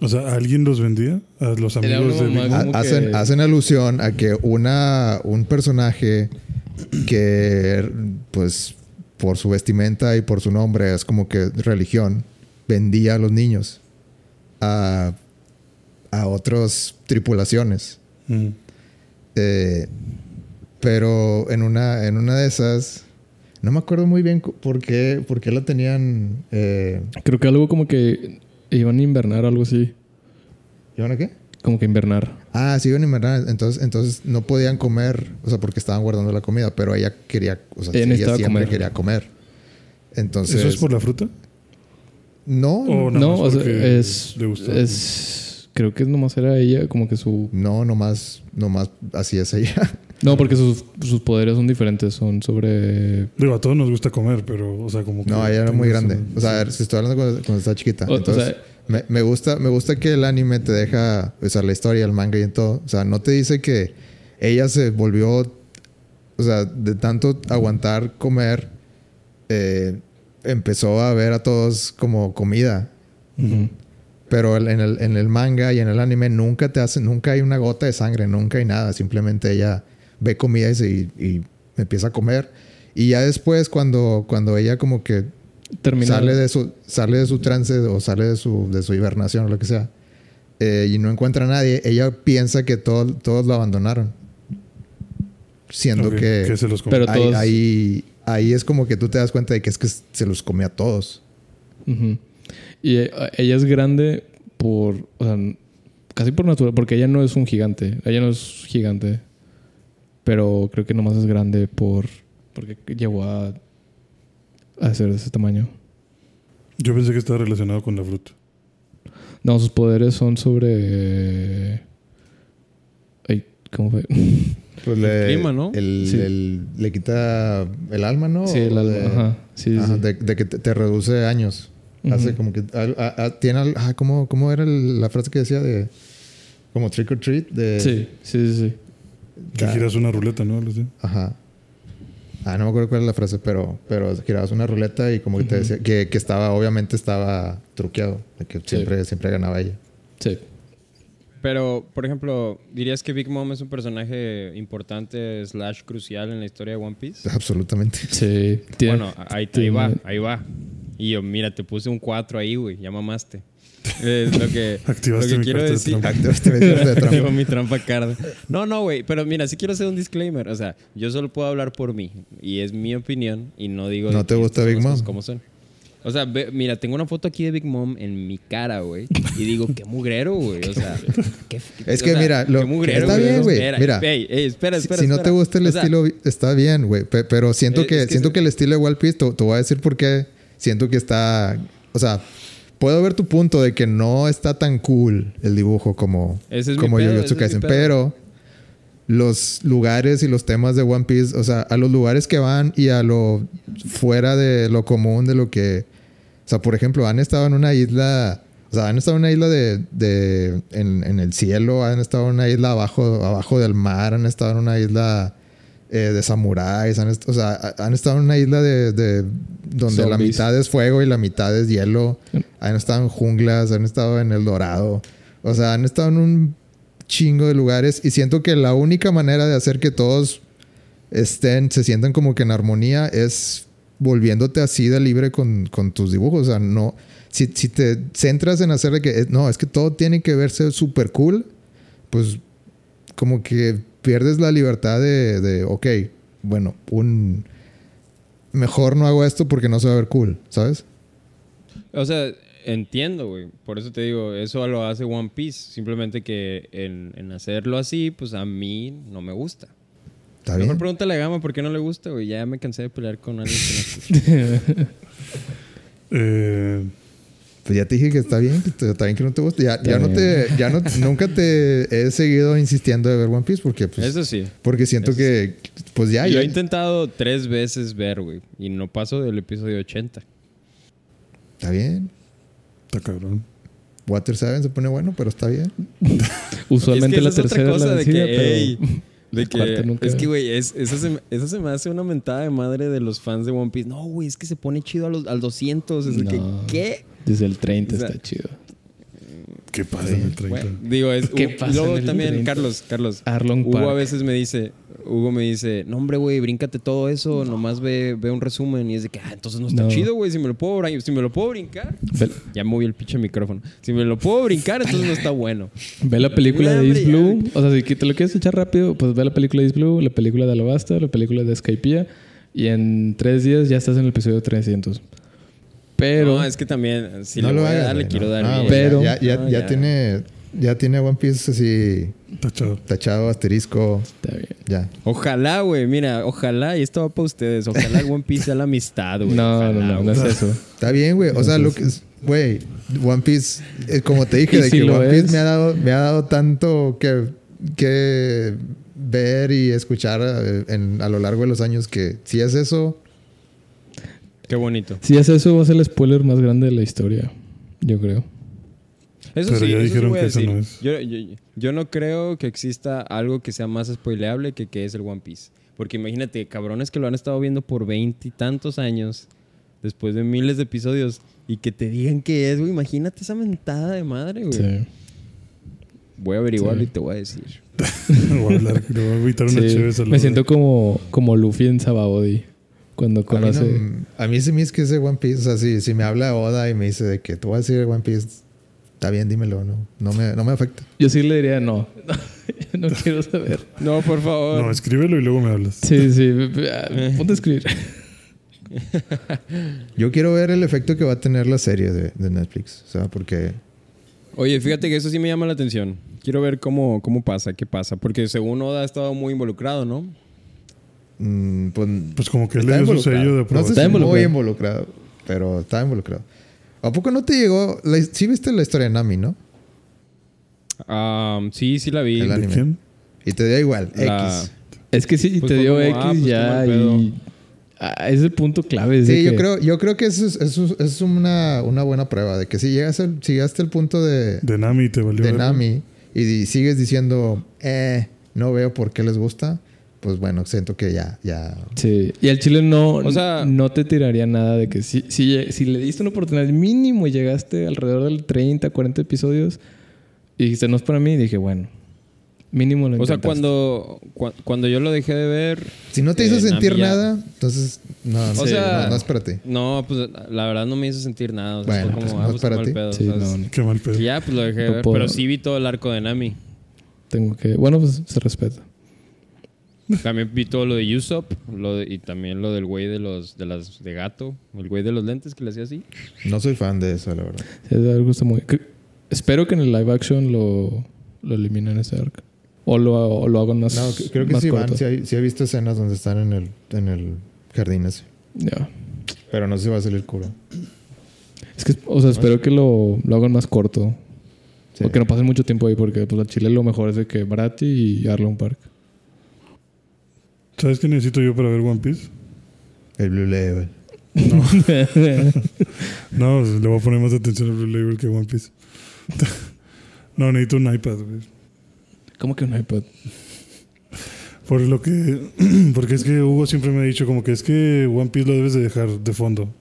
O sea, ¿alguien los vendía? ¿A los amigos de mamá Ha- hacen, que- hacen alusión a que una, un personaje que, pues, por su vestimenta y por su nombre, es como que religión, vendía a los niños a, a otras tripulaciones. Mm. Eh, pero en una, en una de esas, no me acuerdo muy bien por qué, por qué la tenían. Eh, Creo que algo como que iban a invernar o algo así. ¿Iban a qué? Como que invernar. Ah, sí, iban a invernar. Entonces, entonces no podían comer, o sea, porque estaban guardando la comida, pero ella quería, o sea, Ella siempre comer. quería comer. Entonces, ¿Eso es por la fruta? no, ¿O No, o sea, le es... Creo que nomás era ella como que su... no, nomás, nomás así es ella. No, porque sus, sus poderes son diferentes. Son sobre... Digo, a todos nos gusta comer, pero, o sea, como que... No, ella era muy grande. O sea, si estoy hablando cuando, cuando estaba chiquita. O- o Entonces, sea- me, me gusta, me gusta que el anime te deja, o sea, la historia, el manga y en todo. O sea, no te dice que ella se volvió, o sea, de tanto aguantar comer, eh, empezó a ver a todos como comida. Ujú. Pero en el, en el manga y en el anime nunca te hacen, nunca hay una gota de sangre, nunca hay nada. Simplemente ella ve comida y, se- y- y empieza a comer. Y ya después, cuando, cuando ella como que sale de su sale de su trance o sale de su de su hibernación o lo que sea eh, y no encuentra a nadie ella piensa que todo- todos lo abandonaron siendo Ok, que, que se los comió. Pero ahí, todos- ahí ahí es como que tú te das cuenta de que es que se los come a todos Ujú. Y eh, ella es grande por... O sea, casi por naturaleza. Porque ella no es un gigante. Ella no es gigante. Pero creo que nomás es grande por... Porque llegó a... A ser de ese tamaño. Yo pensé que estaba relacionado con la fruta. No, sus poderes son sobre... Ay, ¿cómo fue? pues le, clima, ¿no? el- Sí. el- le quita el alma no sí, el alma. de, Ajá. Sí, sí, ajá, sí. de, de que te, te reduce años hace como que al- a- a- tiene al- ah, ¿cómo, cómo era el- la frase que decía de como trick or treat de Sí, sí, sí, sí. Que giras una ruleta, ¿no? Algo así. Ajá. Ah, no me acuerdo cuál es la frase, pero, pero girabas una ruleta y como que te decía que, que estaba, obviamente estaba truqueado, de que siempre, siempre ganaba ella. Sí. Pero, por ejemplo, ¿dirías que Big Mom es un personaje importante slash crucial en la historia de One Piece? Absolutamente. Sí. Tiene- Bueno, ahí, ahí va, ahí va. Y yo, mira, te puse un 4 ahí, güey, ya mamaste. Es lo que, Activaste lo que mi quiero de decir. trampa. Activaste mi de trampa. Activo mi trampa. No, no, güey. Pero mira, sí quiero hacer un disclaimer. O sea, yo solo puedo hablar por mí. Y es mi opinión. Y no digo... ¿No de te gusta Big Mom? como son. O sea, ve- mira, tengo una foto aquí de Big Mom en mi cara, güey. Y digo, qué mugrero, güey. O sea, qué, Es o que sea, mira, lo- qué mugrero, está bien, güey. Mira, ey, ey, espera, Si- espera. si no te gusta el O sea, estilo, está bien, güey. Pe- Pero siento Eh, que, es que siento se- que el estilo de One Piece, te, te voy a decir por qué. Siento que está. O sea, puedo ver tu punto de que no está tan cool el dibujo como, es como Jujutsu es pedo. Pero los lugares y los temas de One Piece, o sea, a los lugares que van y a lo fuera de lo común, de lo que. O sea, por ejemplo, han estado en una isla. O sea, han estado en una isla de. de en, en el cielo, han estado en una isla abajo, abajo del mar, han estado en una isla eh, de samuráis, han, o sea, ha- han estado en una isla de. de- donde la Zombies. mitad es fuego y la mitad es hielo. Han estado en junglas, han estado en el Dorado. O sea, han estado en un chingo de lugares y siento que la única manera de hacer que todos estén, se sientan como que en armonía es volviéndote así de libre con, con tus dibujos. O sea, no. Si, si te centras en hacer de que eh, no, es que todo tiene que verse súper cool, pues como que pierdes la libertad de, de, ok, bueno, un. Mejor no hago esto porque no se va a ver cool, ¿sabes? O sea, entiendo, güey. Por eso te digo, eso lo hace One Piece. Simplemente que en, en hacerlo así, pues a mí no me gusta. Está Mejor bien. pregúntale a Gama por qué no le gusta, güey. Ya me cansé de pelear con alguien que no escucha. Eh, Pues ya te dije que está bien, que te- está bien que no te gusta. Ya, ya no te, ya no, nunca te he seguido insistiendo de ver One Piece porque, pues, Eso sí. porque siento Eso que, pues ya, Yo ya. he intentado tres veces ver, güey. Y no paso del episodio 80. Está bien. está cabrón. Water 7 se pone bueno, pero está bien. Usualmente es que la esa es otra tercera es la cosa de que, pero de que nunca- es que, güey, es, eso, se, me- eso se me hace una mentada de madre de los fans de One Piece. No, güey, es que se pone chido a los, al 200. Es de que, No. ¿qué? desde el 30 O sea, está chido. ¿Qué pasa en el 30? Bueno, digo, es, ¿Qué pasa y luego en el también, 30? Carlos, Carlos. Arlong Hugo a veces me dice, Hugo me dice, no, hombre, güey, bríncate todo eso, nomás ve, ve un resumen. Y es de que, ah, entonces no está No. chido, güey, si me lo puedo, si me lo puedo brincar. Ve, Ya moví el pinche micrófono. Si me lo puedo brincar, entonces no está bueno. ve la película de East ya. Blue. O sea, si te lo quieres echar rápido, pues ve la película de East Blue, la película de Alabasta, la película de Skypiea. Y en tres días ya estás en el episodio 300. Pero... no, es que también, si no le lo voy a dar, le quiero no. dar bien. güey, Pero- Ya, ya, No, ya ya. tiene. Ya tiene One Piece así. Tachado. Tachado, asterisco. Está bien. Ya. Ojalá, güey, mira, ojalá, y esto va para ustedes, ojalá el One Piece sea la amistad, güey. No, no, ojalá, no, no güey. es eso. Está bien, güey. O sea, lo que es. Güey, One Piece. eh, como te dije, Y de si que lo One Piece es. me ha dado, me ha dado tanto que, que ver y escuchar eh, en- a lo largo de los años que si es eso. Qué bonito. Si es eso, va a ser el spoiler más grande de la historia. Yo creo. Eso Pero sí, ya eso sí dijeron voy a que eso no es. Yo, yo- yo no creo que exista algo que sea más spoileable que que es el One Piece. Porque imagínate, cabrones que lo han estado viendo por veintitantos años, después de miles de episodios, y que te digan que es, güey. Imagínate esa mentada de madre, güey. Sí. Voy a averiguarlo Sí. y te voy a decir. voy a hablar, voy a invitar una Sí, Me siento como, como Luffy en Sabaody. Cuando A mí, conoce. no- a mí se me es que ese One Piece, o sea, si, si me habla Oda y me dice de que tú vas a decir One Piece, está bien, dímelo, no, no, me, no me afecta. Yo sí le diría no. no quiero saber. No, por favor. No, escríbelo y luego me hablas. Sí, sí. ah, Ponte a escribir. Yo quiero ver el efecto que va a tener la serie de, de Netflix, o sea, porque Oye, fíjate que eso sí me llama la atención. Quiero ver cómo, cómo pasa, qué pasa. Porque según Oda ha estado muy involucrado, ¿no? Mm, pues, Pues como que él está le dio su sello de No sé aprobación. si Está muy involucrado. pero está involucrado. ¿A poco no te llegó? La, sí viste la historia de Nami, ¿no? Ah, sí, sí la vi. El ¿De anime. quién? Y te dio igual, La- X. Es que sí, Pues te dio como, X ah, pues, ya y... Ah, es el punto clave. Sí, yo que- creo, yo creo que eso es, eso es una, una buena prueba de que si llegas al, si llegaste al punto de, De Nami te valió. de. Nami y, di- sigues diciendo, eh, no veo por qué les gusta, pues bueno, siento que ya, ya. Sí. Y al chile no, O sea- no te tiraría nada de que si, si, si le diste una oportunidad mínimo y llegaste alrededor del 30, 40 episodios y dijiste, no es para mí, dije, bueno, mínimo lo O sea, cuando, cua- cuando yo lo dejé de ver. Si no te eh, hizo sentir nada, entonces no, O no, sea- no, no es para ti. No, pues la verdad no me hizo sentir nada. O sea, Bueno, pues, como, no ah, es pues, para ti. pedo, Sí, no. Qué mal pedo. Y ya, pues lo dejé de ver. puedo. Pero sí vi todo el arco de Nami. Tengo que... Bueno, pues se respeta. También vi todo lo de Usopp lo de- y también lo del güey de los de las de gato, el güey de los lentes que le hacía así. No soy fan de eso, la verdad. Sí, está muy... que- espero que en el live action lo, lo eliminen ese arc. O lo, o lo hagan más No, creo que más sí van. corto. Sí, hay- sí he visto escenas donde están en el, en el jardín ese. Ya. Pero no sé si va a salir cura. Es que, o sea, espero que lo, lo hagan más corto. Sí. O que no pasen mucho tiempo ahí, porque pues a Chile lo mejor es de que Barati y Arlong Park. ¿Sabes qué necesito yo para ver One Piece? El Blue Label. No, le voy a poner más atención al Blue Label que a One Piece. no, necesito un iPad, güey. ¿Cómo que un iPad? Por lo que. Porque es que Hugo siempre me ha dicho como que es que One Piece lo debes de dejar de fondo.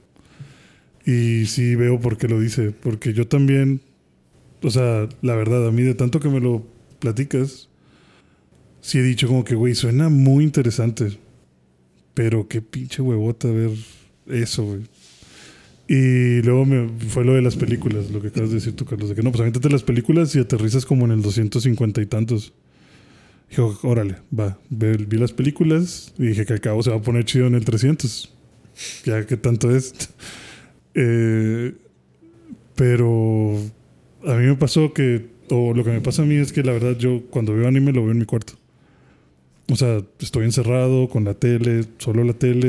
Y sí veo por qué lo dice. Porque yo también. O sea, la verdad, a mí de tanto que me lo platicas. Sí he dicho como que, güey, suena muy interesante. Pero qué pinche huevota ver eso, güey. Y luego me fue lo de las películas, lo que acabas de decir tú, Carlos, de que no, pues avéntate las películas y aterrizas como en el 250 y tantos. Dijo, órale, va. Vi las películas y dije que al cabo se va a poner chido en el 300. Ya que tanto es. Eh, pero a mí me pasó que, o lo que me pasa a mí es que la verdad yo cuando veo anime lo veo en mi cuarto. O sea, estoy encerrado con la tele, solo la tele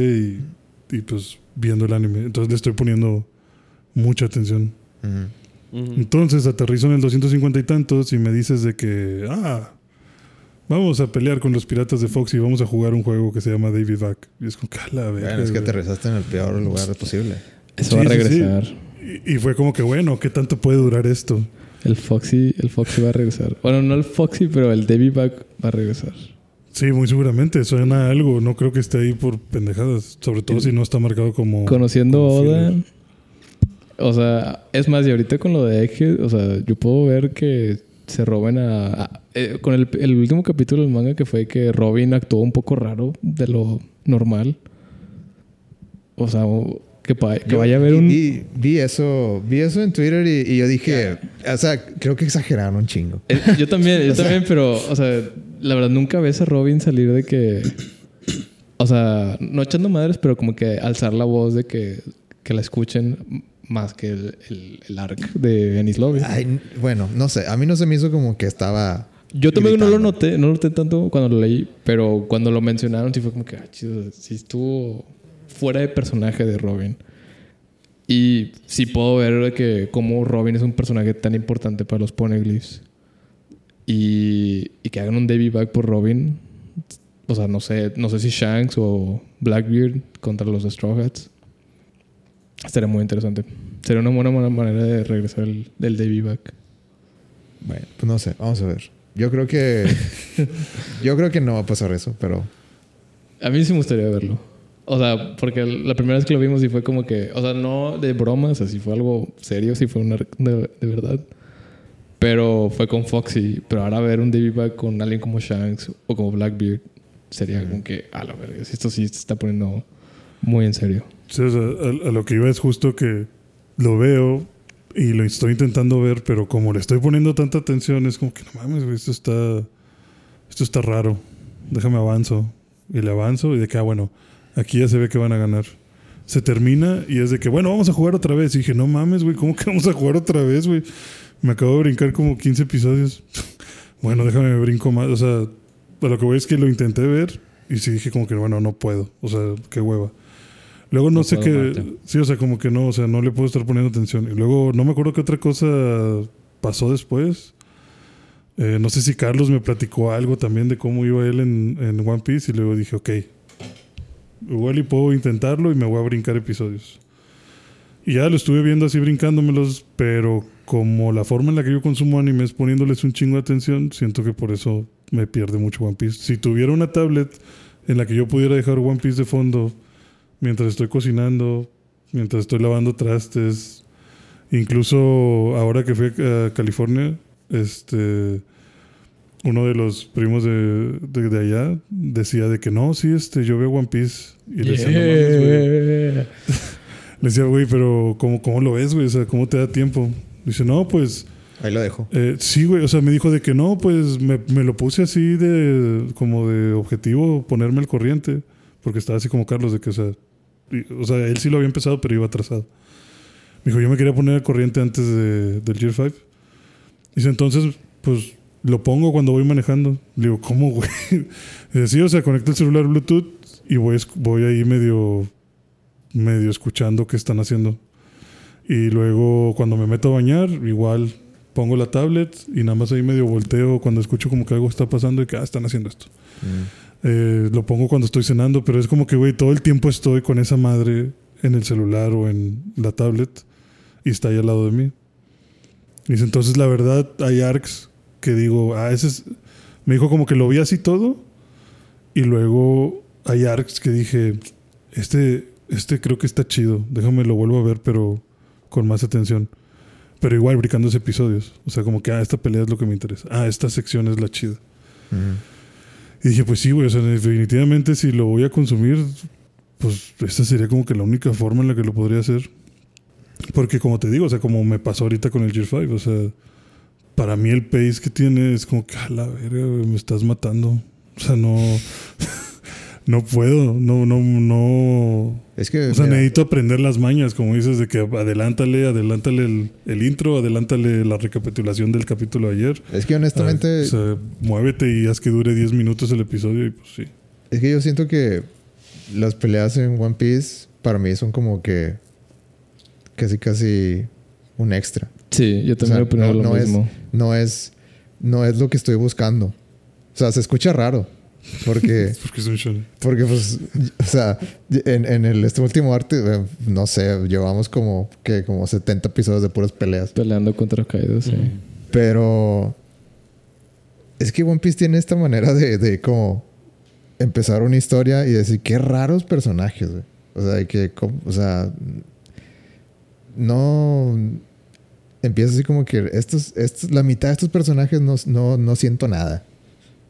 y, y pues viendo el anime. Entonces le estoy poniendo mucha atención. Entonces aterrizo en el 250 y tantos y me dices de que, ah, vamos a pelear con los piratas de Fox y vamos a jugar un juego que se llama David Back. Y es como, cala, Bueno, es que aterrizaste en el peor lugar posible. Eso va a Sí, sí, sí. regresar. Y, y fue como que, bueno, ¿qué tanto puede durar esto? El Foxy, el Foxy va a regresar. Bueno, no el Foxy, pero el Davy Back va a regresar. Sí, muy seguramente, suena a algo. No creo que esté ahí por pendejadas. Sobre todo si no está marcado como... Conociendo como Oda, filler. o sea, es más, y ahorita con lo de Egghead, o sea, yo puedo ver que se roben a. a- eh, con el, el último capítulo del manga que fue que Robin actuó un poco raro de lo normal. O sea, que, pa- que Yo vaya a haber un. Vi, vi eso, vi eso en Twitter y, y yo dije, o sea, creo que exageraron un chingo. Eh, yo también, yo también, pero, o sea, la verdad nunca ves a Robin salir de que. O sea, no echando madres, pero como que alzar la voz de que, que la escuchen más que el, el, el arc de Ennis Lobby. Ay, bueno, no sé, a mí no se me hizo como que estaba... Yo también no lo gritando. noté, no lo noté tanto cuando lo leí, pero cuando lo mencionaron sí fue como que, ah, chido, sí estuvo fuera de personaje de Robin. Y sí puedo ver que como Robin es un personaje tan importante para los Poneglyphs. Y, y que hagan un Davy Back por Robin. O sea, no sé, no sé si Shanks o Blackbeard contra los Straw Hats. Estaría muy interesante. Sería una buena, buena manera de regresar el, del Davy Back. Bueno, pues no sé, vamos a ver. Yo creo que... yo creo que no va a pasar eso, pero... A mí sí me gustaría verlo. O sea, porque la primera vez que lo vimos sí fue como que, o sea, no de bromas, así fue algo serio, sí fue una de, de verdad. Pero fue con Foxy. Pero ahora ver un Davy Back con alguien como Shanks o como Blackbeard sería como que, a la verga, esto sí se está poniendo muy en serio. Sí, o sea, a, a lo que iba es justo que lo veo y lo estoy intentando ver, pero como le estoy poniendo tanta atención, es como que no mames, güey, esto está, esto está raro. Déjame avanzo. Y le avanzo y de que, ah, bueno, aquí ya se ve que van a ganar. Se termina y es de que, bueno, vamos a jugar otra vez. Y dije, no mames, güey, ¿cómo que vamos a jugar otra vez, güey? Me acabo de brincar como 15 episodios. bueno, déjame me brinco más. O sea, a lo que voy es que lo intenté ver y sí dije como que, bueno, no puedo. O sea, qué hueva. Luego no, No sé qué. Sí, o sea, como que no, o sea, no le puedo estar poniendo atención. Y luego no me acuerdo qué otra cosa pasó después. Eh, no sé si Carlos me platicó algo también de cómo iba él en, en One Piece y luego dije, ok, igual y puedo intentarlo y me voy a brincar episodios. Y ya lo estuve viendo así brincándomelos, pero como la forma en la que yo consumo anime es poniéndoles un chingo de atención, siento que por eso me pierde mucho One Piece. Si tuviera una tablet en la que yo pudiera dejar One Piece de fondo mientras estoy cocinando, mientras estoy lavando trastes, incluso ahora que fui a California, este uno de los primos de, de, de allá decía de que no, sí, este, yo veo One Piece. Y le decía, "No mames, güey". Le decía, güey, pero ¿cómo, ¿cómo lo ves, güey? O sea, ¿cómo te da tiempo? Dice, no, pues Ahí lo dejo. Eh, sí, güey, o sea, me dijo de que no, pues me, me lo puse así de como de objetivo ponerme al corriente, porque estaba así como Carlos, de que, o sea, y- o sea, él sí lo había empezado, pero iba atrasado. Me dijo, yo me quería poner al corriente antes de- del Gear 5. Dice, entonces, pues lo pongo cuando voy manejando. Le digo, ¿cómo, güey? Dice, sí, o sea, conecto el celular Bluetooth y voy, voy ahí medio, medio escuchando qué están haciendo. Y luego cuando me meto a bañar, igual pongo la tablet y nada más ahí medio volteo cuando escucho como que algo está pasando y que ah, están haciendo esto. Mm. Eh, lo pongo cuando estoy cenando, pero es como que, güey, todo el tiempo estoy con esa madre en el celular o en la tablet y está ahí al lado de mí. Y dice, entonces la verdad hay arcs que digo, ah, ese es... Me dijo como que lo vi así todo y luego hay arcs que dije, este, este creo que está chido, déjame lo vuelvo a ver, pero con más atención. Pero igual brincando episodios. O sea, como que, ah, esta pelea es lo que me interesa. Ah, esta sección es la chida. Mm. Y dije, pues sí, güey, o sea, definitivamente si lo voy a consumir, pues esta sería como que la única forma en la que lo podría hacer. Porque como te digo, o sea, como me pasó ahorita con el Gear 5, o sea, para mí el pace que tiene es como que, a la verga, me estás matando. O sea, no, no puedo, no, no, no. Es que. O sea, mira, necesito aprender las mañas, como dices, de que adelántale, adelántale el, el intro, adelántale la recapitulación del capítulo de ayer. es que honestamente. Ah, o sea, muévete y haz que dure 10 minutos el episodio y pues sí. Es que yo siento que las peleas en One Piece para mí son como que casi casi un extra. Sí, yo O también sea, opino no, lo no es, mismo. no es no es lo que estoy buscando. O sea, se escucha raro porque Porque es un shonen. porque pues o sea, en, en el este último arte eh, no sé, llevamos como que como 70 episodios de puras peleas. Peleando contra Kaido, sí. Pero es que One Piece tiene esta manera de, de como empezar una historia y decir qué raros personajes, güey. O sea, que, o sea, no empieza así como que estos, estos, la mitad de estos personajes no, no, no siento nada.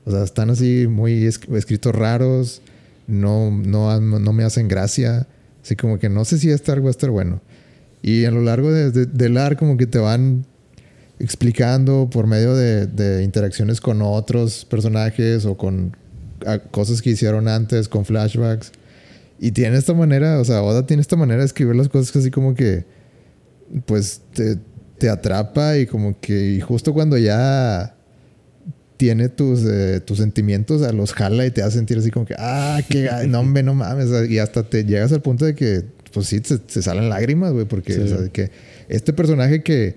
O sea, están así muy es- escritos raros, no, no, no me hacen gracia. Así como que no sé si este arco va a estar bueno. Y a lo largo de- de- del arco como que te van explicando por medio de, de interacciones con otros personajes o con cosas que hicieron antes, con flashbacks. Y tiene esta manera, o sea, Oda tiene esta manera de escribir las cosas que así como que, pues, te, te atrapa y como que, y justo cuando ya tiene tus, eh, tus sentimientos, a los jala y te hace sentir así como que, ah, qué, ga- no, hombre, no mames. Y hasta te llegas al punto de que, pues sí, se, se salen lágrimas, güey, porque, Sí. o sea, que este personaje que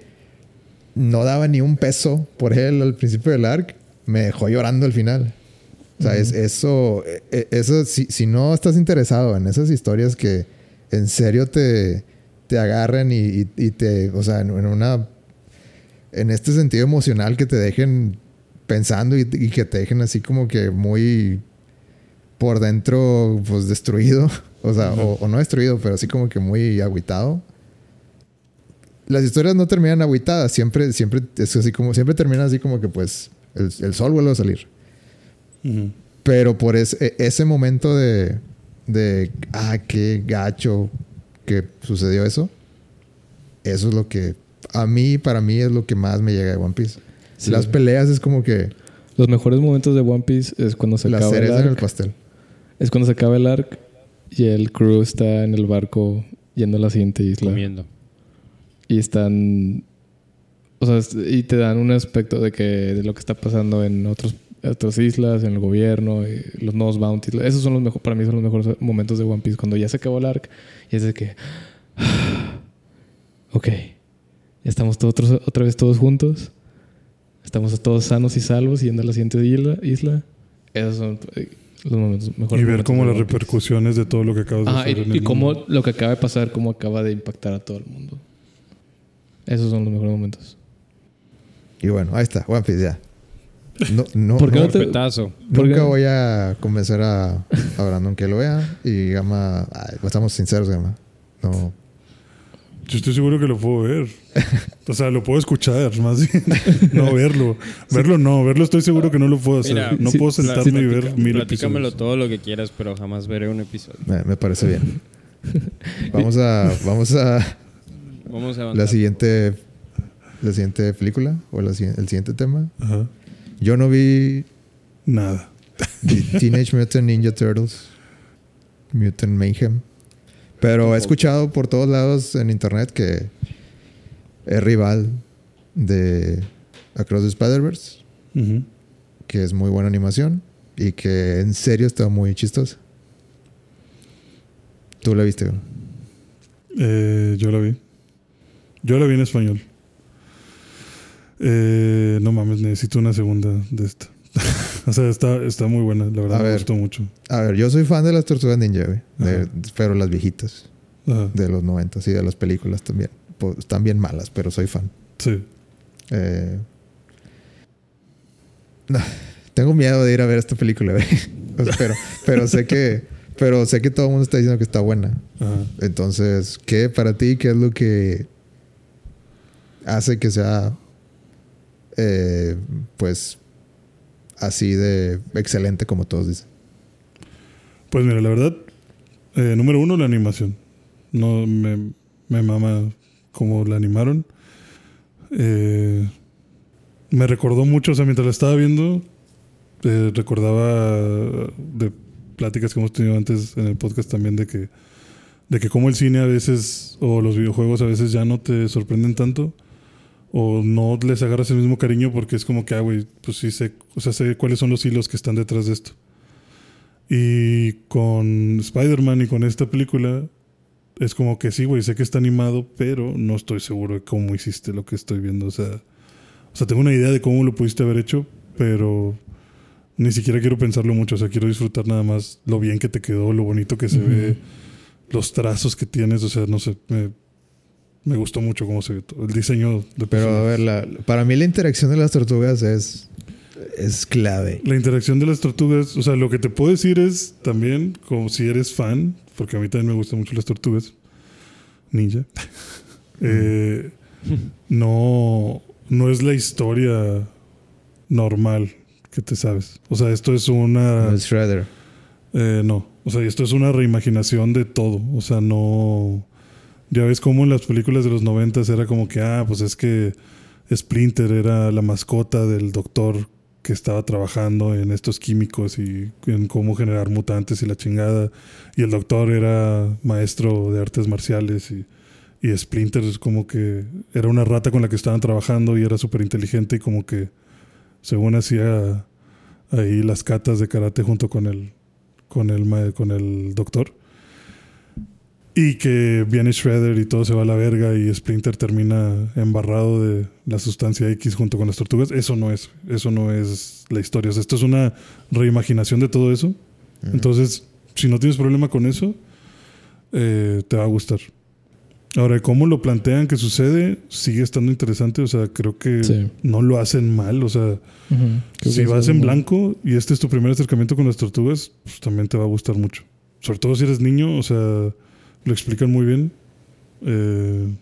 no daba ni un peso por él al principio del arc, me dejó llorando al final. O sea, es, eso, e- e- eso si, si no estás interesado en esas historias que en serio te, te y, y- y te, o sea, en, en una, en este sentido emocional que te dejen pensando y, y que te dejen así como que muy por dentro, pues destruido, o sea, o, o no destruido, pero así como que muy agüitado. Las historias no terminan agüitadas, siempre, siempre, es así como, siempre terminan así como que pues el, el sol vuelve a salir. Ujú. Pero por ese, ese momento de, de, ah, qué gacho que sucedió eso, eso es lo que, a mí, para mí, es lo que más me llega de One Piece. Sí. Las peleas es como que Los mejores momentos de One Piece es cuando se la acaba el cereza en el arc. pastel. Es cuando se acaba el arc y el crew está en el barco yendo a la siguiente isla. Comiendo. Y están. O sea, y te dan un aspecto de que de lo que está pasando en otros, otras islas, en el gobierno, y los nuevos bounties. Esos son los mejores, para mí son los mejores momentos de One Piece. Cuando ya se acabó el arc y es de que. ok. Ya estamos todos, otra vez todos juntos. Estamos todos sanos y salvos yendo a la siguiente isla. isla. Esos son eh, los momentos mejores. Y ver de las repercusiones de todo lo que acabas de hacer. en y, y el cómo mundo. lo que acaba de pasar, cómo acaba de impactar a todo el mundo. Esos son los mejores momentos. Y bueno, ahí está, One Piece ya. No, no, ¿Por qué no- no te- Petazo. ¿Por nunca qué? voy a convencer a, a Brandon que lo vea. Y Gama, ay, pues estamos sinceros, Gama. No, Yo estoy seguro que lo puedo ver. O sea, lo puedo escuchar, más bien. No verlo. Verlo no, verlo estoy seguro que no lo puedo hacer. Mira, no sí, puedo sí, sentarme y ver mil Platícamelo episodios. todo lo que quieras, pero jamás veré un episodio. me, me parece bien. Vamos a, vamos a Vamos a avanzar. la siguiente la siguiente película o la el siguiente tema. Ajá. Yo no vi Nada. Teenage Mutant Ninja Turtles, Mutant Mayhem, pero he escuchado por todos lados en internet que es rival de Across the Spider-Verse, que es muy buena animación y que en serio está muy chistosa. ¿Tú la viste? Eh, yo la vi. Yo la vi en español. Eh, no mames, necesito una segunda de esta. O sea, está, está muy buena, la verdad A me ver. gustó mucho. A ver, yo soy fan de las Tortugas Ninja, güey, de- pero las viejitas, Ajá. de los 90 y de las películas también. Pues, están bien malas, pero soy fan. Sí. Eh, no, tengo miedo de ir a ver esta película, güey. O sea, pero, pero sé que, pero sé que todo el mundo está diciendo que está buena. Ajá. Entonces, ¿qué para ti? ¿Qué es lo que hace que sea, eh, pues, así de excelente como todos dicen? Pues mira, la verdad, eh, número uno, la animación. No me, mama cómo la animaron. Eh, me recordó mucho, o sea, mientras la estaba viendo, eh, recordaba de pláticas que hemos tenido antes en el podcast también de que, de que como el cine a veces, o los videojuegos a veces ya no te sorprenden tanto, o no les agarras el mismo cariño porque es como que, ah, güey, pues sí sé, o sea, sé cuáles son los hilos que están detrás de esto. Y con Spider-Man y con esta película, es como que sí, güey, sé que está animado, pero no estoy seguro de cómo hiciste lo que estoy viendo. O sea, o sea, tengo una idea de cómo lo pudiste haber hecho, pero ni siquiera quiero pensarlo mucho. O sea, quiero disfrutar nada más lo bien que te quedó, lo bonito que se ve, los trazos que tienes. O sea, no sé, me, me gustó mucho cómo se ve todo. El diseño de Pero a ver, la- para mí la interacción de las tortugas es, es clave. La interacción de las tortugas, o sea, lo que te puedo decir es también, como si eres fan, porque a mí también me gustan mucho las tortugas, ninja, eh, no, no es la historia normal que te sabes. O sea, esto es una... No es Shredder. Eh, no, o sea, esto es una reimaginación de todo. O sea, no. Ya ves cómo en las películas de los noventas era como que, ah, pues es que Splinter era la mascota del doctor que estaba trabajando en estos químicos y en cómo generar mutantes y la chingada. Y el doctor era maestro de artes marciales y, y Splinter es como que era una rata con la que estaban trabajando y era súper inteligente y como que según hacía ahí las catas de karate junto con el, con el, con el doctor. Y que viene Shredder y todo se va a la verga y Splinter termina embarrado de la sustancia X junto con las tortugas. Eso no es, eso no es la historia. O sea, esto es una reimaginación de todo eso. Entonces, si no tienes problema con eso, eh, te va a gustar. Ahora, cómo lo plantean que sucede, sigue estando interesante. O sea, creo que Sí. no lo hacen mal. O sea, si vas en blanco y este es tu primer acercamiento con las tortugas, pues también te va a gustar mucho. Sobre todo si eres niño, o sea, lo explican muy bien. Eh,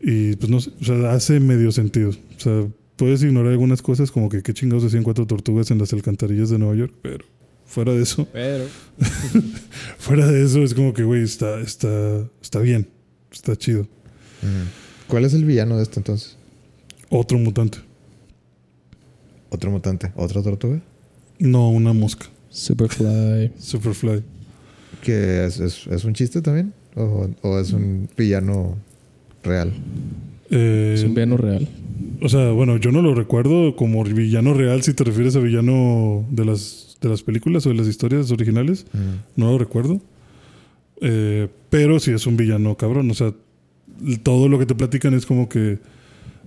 y pues no sé, o sea, hace medio sentido. O sea, puedes ignorar algunas cosas como que qué chingados hacían cuatro tortugas en las alcantarillas de Nueva York, pero fuera de eso, Pero. fuera de eso es como que, güey, está, está, está bien, está chido. ¿Cuál es el villano de esto entonces? Otro mutante, ¿Otro mutante? ¿Otra tortuga? no una mosca. Superfly. Superfly. ¿Que es, es- es un chiste también? ¿O, o es un villano real? Eh, Es un villano real. O sea, bueno, yo no lo recuerdo como villano real si te refieres a villano de las, de las películas o de las historias originales. No lo recuerdo. Eh, pero sí es un villano cabrón. O sea, todo lo que te platican es como que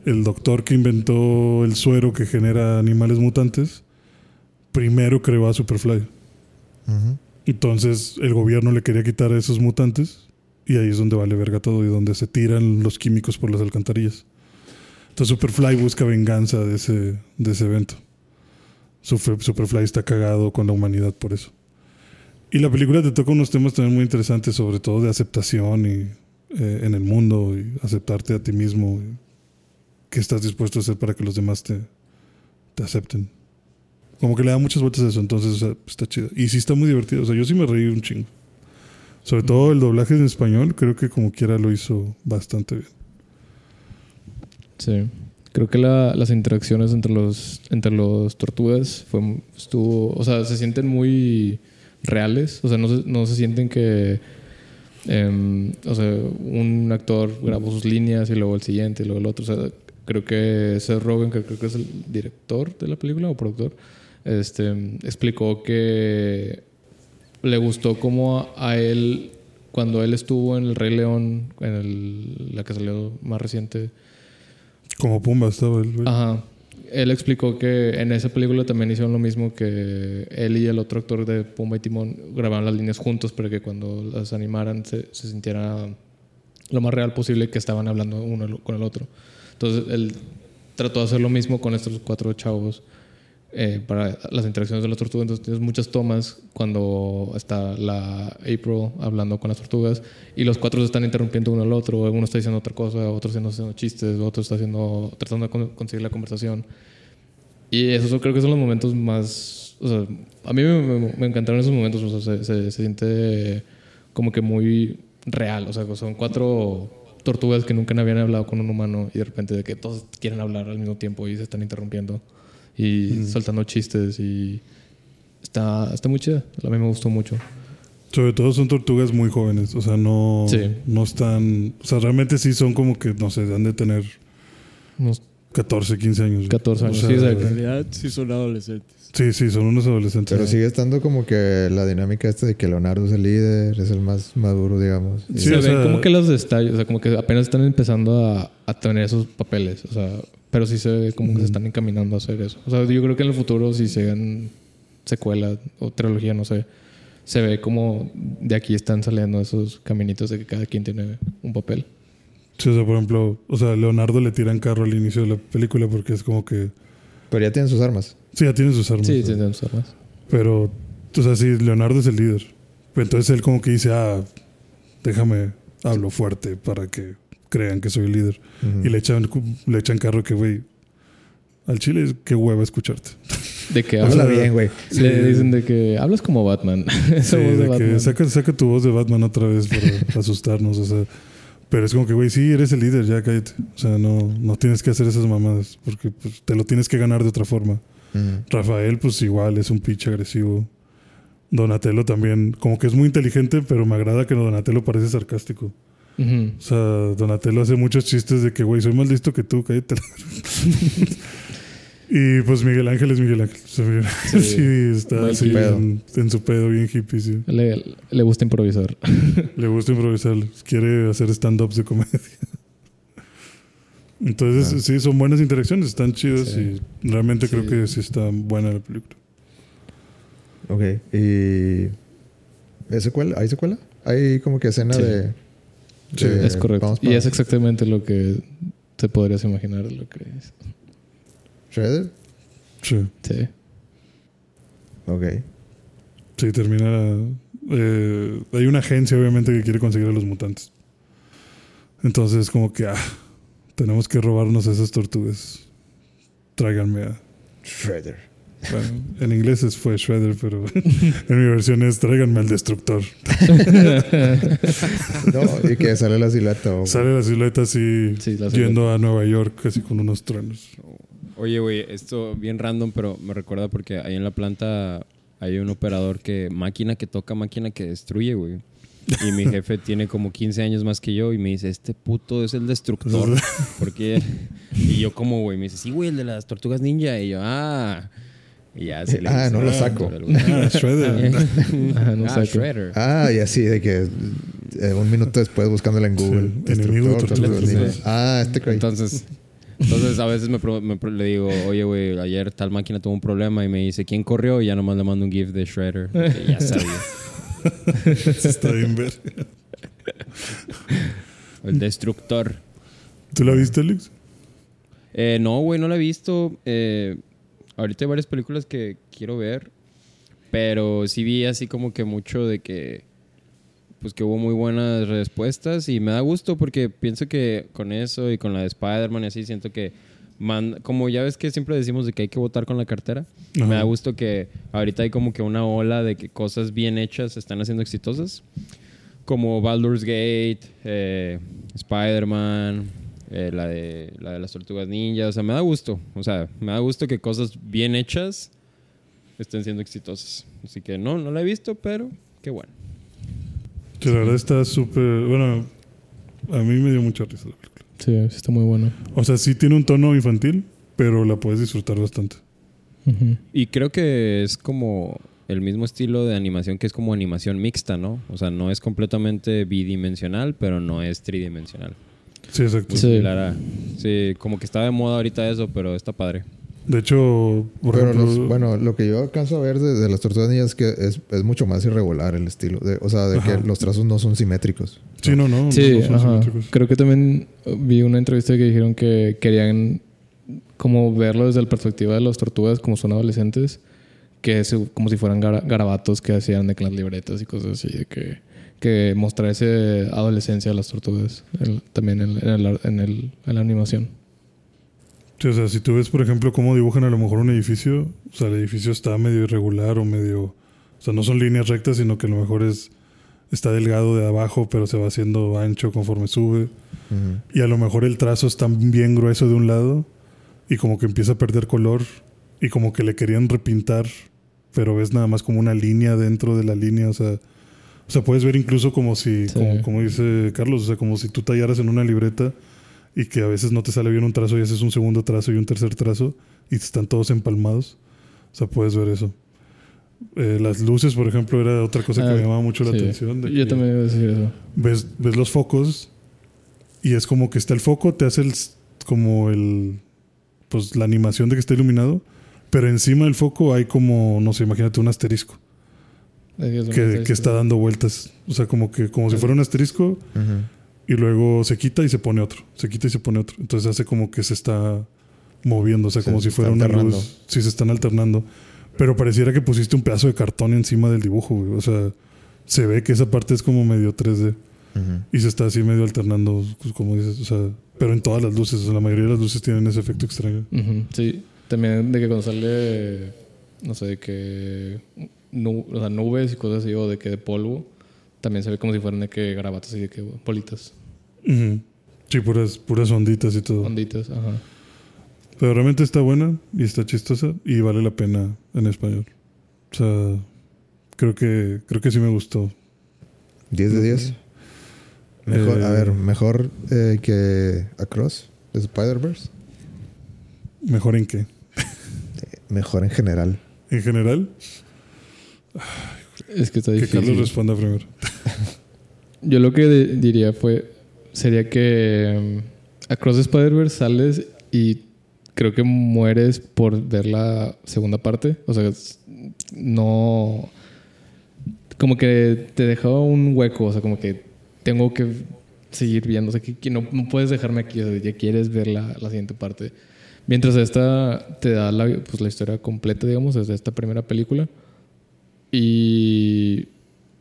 el doctor que inventó el suero que genera animales mutantes, primero creó a Superfly. Ujú. Entonces el gobierno le quería quitar a esos mutantes y ahí es donde vale verga todo y donde se tiran los químicos por las alcantarillas. Entonces Superfly busca venganza de ese, de ese evento. Super- Superfly está cagado con la humanidad por eso. Y la película te toca unos temas también muy interesantes, sobre todo de aceptación y, eh, en el mundo y aceptarte a ti mismo. ¿Qué estás dispuesto a hacer para que los demás te acepten? Como que le da muchas vueltas a eso, entonces sea, está chido. Y sí está muy divertido, o sea, yo sí me reí un chingo. Sobre todo el doblaje en español, creo que como quiera lo hizo bastante bien. Sí. Creo que la- las interacciones entre los, entre los tortugas fue, estuvo, o sea, se sienten muy reales. O sea, no se, no se sienten que, em, o sea, un actor grabó sus líneas y luego el siguiente y luego el otro. O sea, creo que Seth Rogen, que creo que es el director de la película o productor, este, explicó que le gustó como a, él, cuando él estuvo en El Rey León, en el- la que salió más reciente, Como Pumba estaba el güey. Ajá. Él explicó que en esa película también hicieron lo mismo que él y el otro actor de Pumba y Timón grababan las líneas juntos para que cuando las animaran se, se sintiera lo más real posible que estaban hablando uno con el otro. Entonces él trató de hacer lo mismo con estos cuatro chavos eh, para las interacciones de las tortugas. Entonces tienes muchas tomas cuando está la April hablando con las tortugas y los cuatro se están interrumpiendo uno al otro. Uno está diciendo otra cosa, otro está haciendo chistes, otro está haciendo, tratando de con- conseguir la conversación. Y esos creo que son los momentos más... O sea, a mí me, me- me encantaron esos momentos. O sea, se, se- se siente como que muy real. O sea, son cuatro tortugas que nunca habían hablado con un humano y de repente de que todos quieren hablar al mismo tiempo y se están interrumpiendo y soltando chistes y está, está muy chida. A mí me gustó mucho. Sobre todo son tortugas muy jóvenes. O sea, no, Sí. no están. O sea, realmente sí son como que, no sé, han de tener Unos 14, 15 años. 14 O años, sea, sí, exacto. realidad sí son adolescentes. Sí, sí, son unos adolescentes. Pero sigue estando como que la dinámica esta de que Leonardo es el líder, es el más maduro, digamos. Sí, se o ven sea- como que los detalles, o sea, como que apenas están empezando a, a tener esos papeles, o sea, pero sí se ve como que se están encaminando a hacer eso. O sea, yo creo que en el futuro, si se hagan secuela o trilogía, no sé, se ve como de aquí están saliendo esos caminitos de que cada quien tiene un papel. Sí, o sea, por ejemplo, o sea, Leonardo le tiran carro al inicio de la película porque es como que. Pero ya tienen sus armas. Sí, ya tiene sus armas. Sí, sí, tienen sus armas. Pero, o sea, sí, Leonardo es el líder. Pero entonces él como que dice, ah, déjame, hablo fuerte para que crean que soy el líder. Y le echan, le echan carro que, güey, al chile, qué hueva escucharte. De que Habla bien, güey. le dicen de que hablas como Batman. Esa Sí, voz de de que saca, saca tu voz de Batman otra vez para asustarnos, o sea. Pero es como que, güey, sí, eres el líder, ya cállate. O sea, no, no tienes que hacer esas mamadas porque pues, te lo tienes que ganar de otra forma. Rafael, pues igual, es un pinche agresivo. Donatello también, como que es muy inteligente, pero me agrada que Donatello parece sarcástico. Ujú. O sea, Donatello hace muchos chistes de que, güey, soy más listo que tú, cállate. y pues Miguel Ángel es Miguel Ángel. O sea, Miguel Ángel sí, está así en, en su pedo, bien hippie, sí. Le, le gusta improvisar. Le gusta improvisar, quiere hacer stand-ups de comedia. Entonces, Ah. sí, son buenas interacciones, están chidas Sí. y realmente Sí. creo que sí está buena la película. Ok. ¿Y ¿es secuela? ¿Hay secuela? Hay como que escena Sí. de... Sí, de- es correcto. vamos Y es exactamente lo que te podrías imaginar lo que es. ¿Shredder? Sí, Sí. Ok. sí termina. eh, hay una agencia, obviamente, que quiere conseguir a los mutantes. Entonces, como que, ah, tenemos que robarnos esas tortugas. Tráiganme a. Shredder. Bueno, en inglés es fue Shredder, pero en mi versión es tráiganme al destructor. No, y que sale la silueta. Sale la silueta así, Sí, la yendo a Nueva York, casi con unos truenos. Oye, güey, esto bien random, pero me recuerda porque ahí en la planta hay un operador que, máquina que toca, máquina que destruye, güey. Y mi jefe tiene como 15 años más que yo y me dice, este puto es el destructor. Porque... Y yo como, güey, me dice, sí, güey, el de las tortugas ninja. Y yo, ah... Y ya se le Ah, dice, no lo saco. Ah, Shredder. Ajá, no ah, saco. Shredder. Ah, y así de que eh, un minuto después buscándola en Google. Sí, enemigo de. Ah, este güey. Entonces, entonces a veces me, pro- me pro- le digo, oye, güey, ayer tal máquina tuvo un problema y me dice, ¿quién corrió? Y ya nomás le mando un GIF de Shredder. ya sabía. Está bien ver. El destructor. ¿Tú la viste, Alex? Eh, no, güey, no la he visto. Eh, ahorita hay varias películas que quiero ver. Pero sí vi así como que mucho de que. Pues que hubo muy buenas respuestas. Y me da gusto porque pienso que con eso y con la de Spider-Man y así siento que. man- como ya ves que siempre decimos de que hay que votar con la cartera. Ajá. Me da gusto que ahorita hay como que una ola de que cosas bien hechas están haciendo exitosas. Como Baldur's Gate, eh, Spider-Man, eh, la, de, la de las tortugas ninjas. O sea, me da gusto. O sea, me da gusto que cosas bien hechas estén siendo exitosas. Así que no, no la he visto, pero qué bueno. Que la verdad está súper. Bueno, a mí me dio mucha risa la película. Sí, sí está muy bueno. O sea, sí tiene un tono infantil, pero la puedes disfrutar bastante. Y creo que es como el mismo estilo de animación que es como animación mixta, ¿no? O sea, no es completamente bidimensional, pero no es tridimensional. Sí, exacto. Sí. Similar a- sí, como que está de moda ahorita eso, pero está padre. De hecho, por Pero ejemplo, los- bueno, lo que yo alcanzo a ver de, de las tortugas ninjas es que es, es mucho más irregular el estilo. de- o sea, de Ajá. que los trazos no son simétricos. Sí, no, no. Sí, no son ajá. simétricos. Creo que también vi una entrevista que dijeron que querían como verlo desde la perspectiva de las tortugas como son adolescentes, que es como si fueran gara- garabatos que hacían de que las libretas y cosas así, de que, que mostrar esa adolescencia de las tortugas el- también en, en el- en el- en la animación. Sí, o sea, si tú ves, por ejemplo, cómo dibujan a lo mejor un edificio, o sea, el edificio está medio irregular o medio. O sea, no son líneas rectas, sino que a lo mejor es. Está delgado de abajo, pero se va haciendo ancho conforme sube. Ujú. Y a lo mejor el trazo está bien grueso de un lado y como que empieza a perder color y como que le querían repintar, pero ves nada más como una línea dentro de la línea, o sea, o sea puedes ver incluso como si, Sí. como, como dice Carlos, o sea, como si tú tallaras en una libreta y que a veces no te sale bien un trazo y haces un segundo trazo y un tercer trazo y están todos empalmados, o sea, puedes ver eso. Eh, las luces, por ejemplo, era otra cosa que Ah, me llamaba mucho la Sí. atención. de Yo que- también iba a decir eso. ves, ves los focos y es como que está el foco, te hace el, como el, pues la animación de que está iluminado, pero encima del foco hay como, no sé, imagínate un asterisco que, que está dando vueltas, o sea, como que como si fuera un asterisco y luego se quita y se pone otro, se quita y se pone otro, entonces hace como que se está moviendo, o sea, Se como si fuera una alternando. luz, sí se están alternando, pero pareciera que pusiste un pedazo de cartón encima del dibujo, güey, o sea, se ve que esa parte es como medio 3D. Ujú. Y se está así medio alternando, pues, como dices, o sea, pero en todas las luces, o sea, la mayoría de las luces tienen ese efecto extraño. Sí, también de que cuando sale, no sé, de que nu- o sea, nubes y cosas así, o de que de polvo, también se ve como si fueran de que garabatos y de que bolitas. Sí, puras, puras onditas y todo. onditas, ajá. Pero realmente está buena y está chistosa y vale la pena en español. O sea, creo que, creo que sí me gustó. 10 de 10. Mejor, Eh, a ver, mejor eh, que Across de Spider-Verse. ¿Mejor en qué? Mejor en general. En general, Es que está que difícil. Carlos responda primero. Yo lo que diría fue, sería que um, Across the Spider-Verse sales y creo que mueres por ver la segunda parte. O sea, no... Como que te dejaba un hueco, o sea, como que tengo que seguir viendo, o sea, que, que no, no puedes dejarme aquí, o sea, ya quieres ver la, la siguiente parte. Mientras esta te da la, pues, la historia completa, digamos, desde esta primera película. Y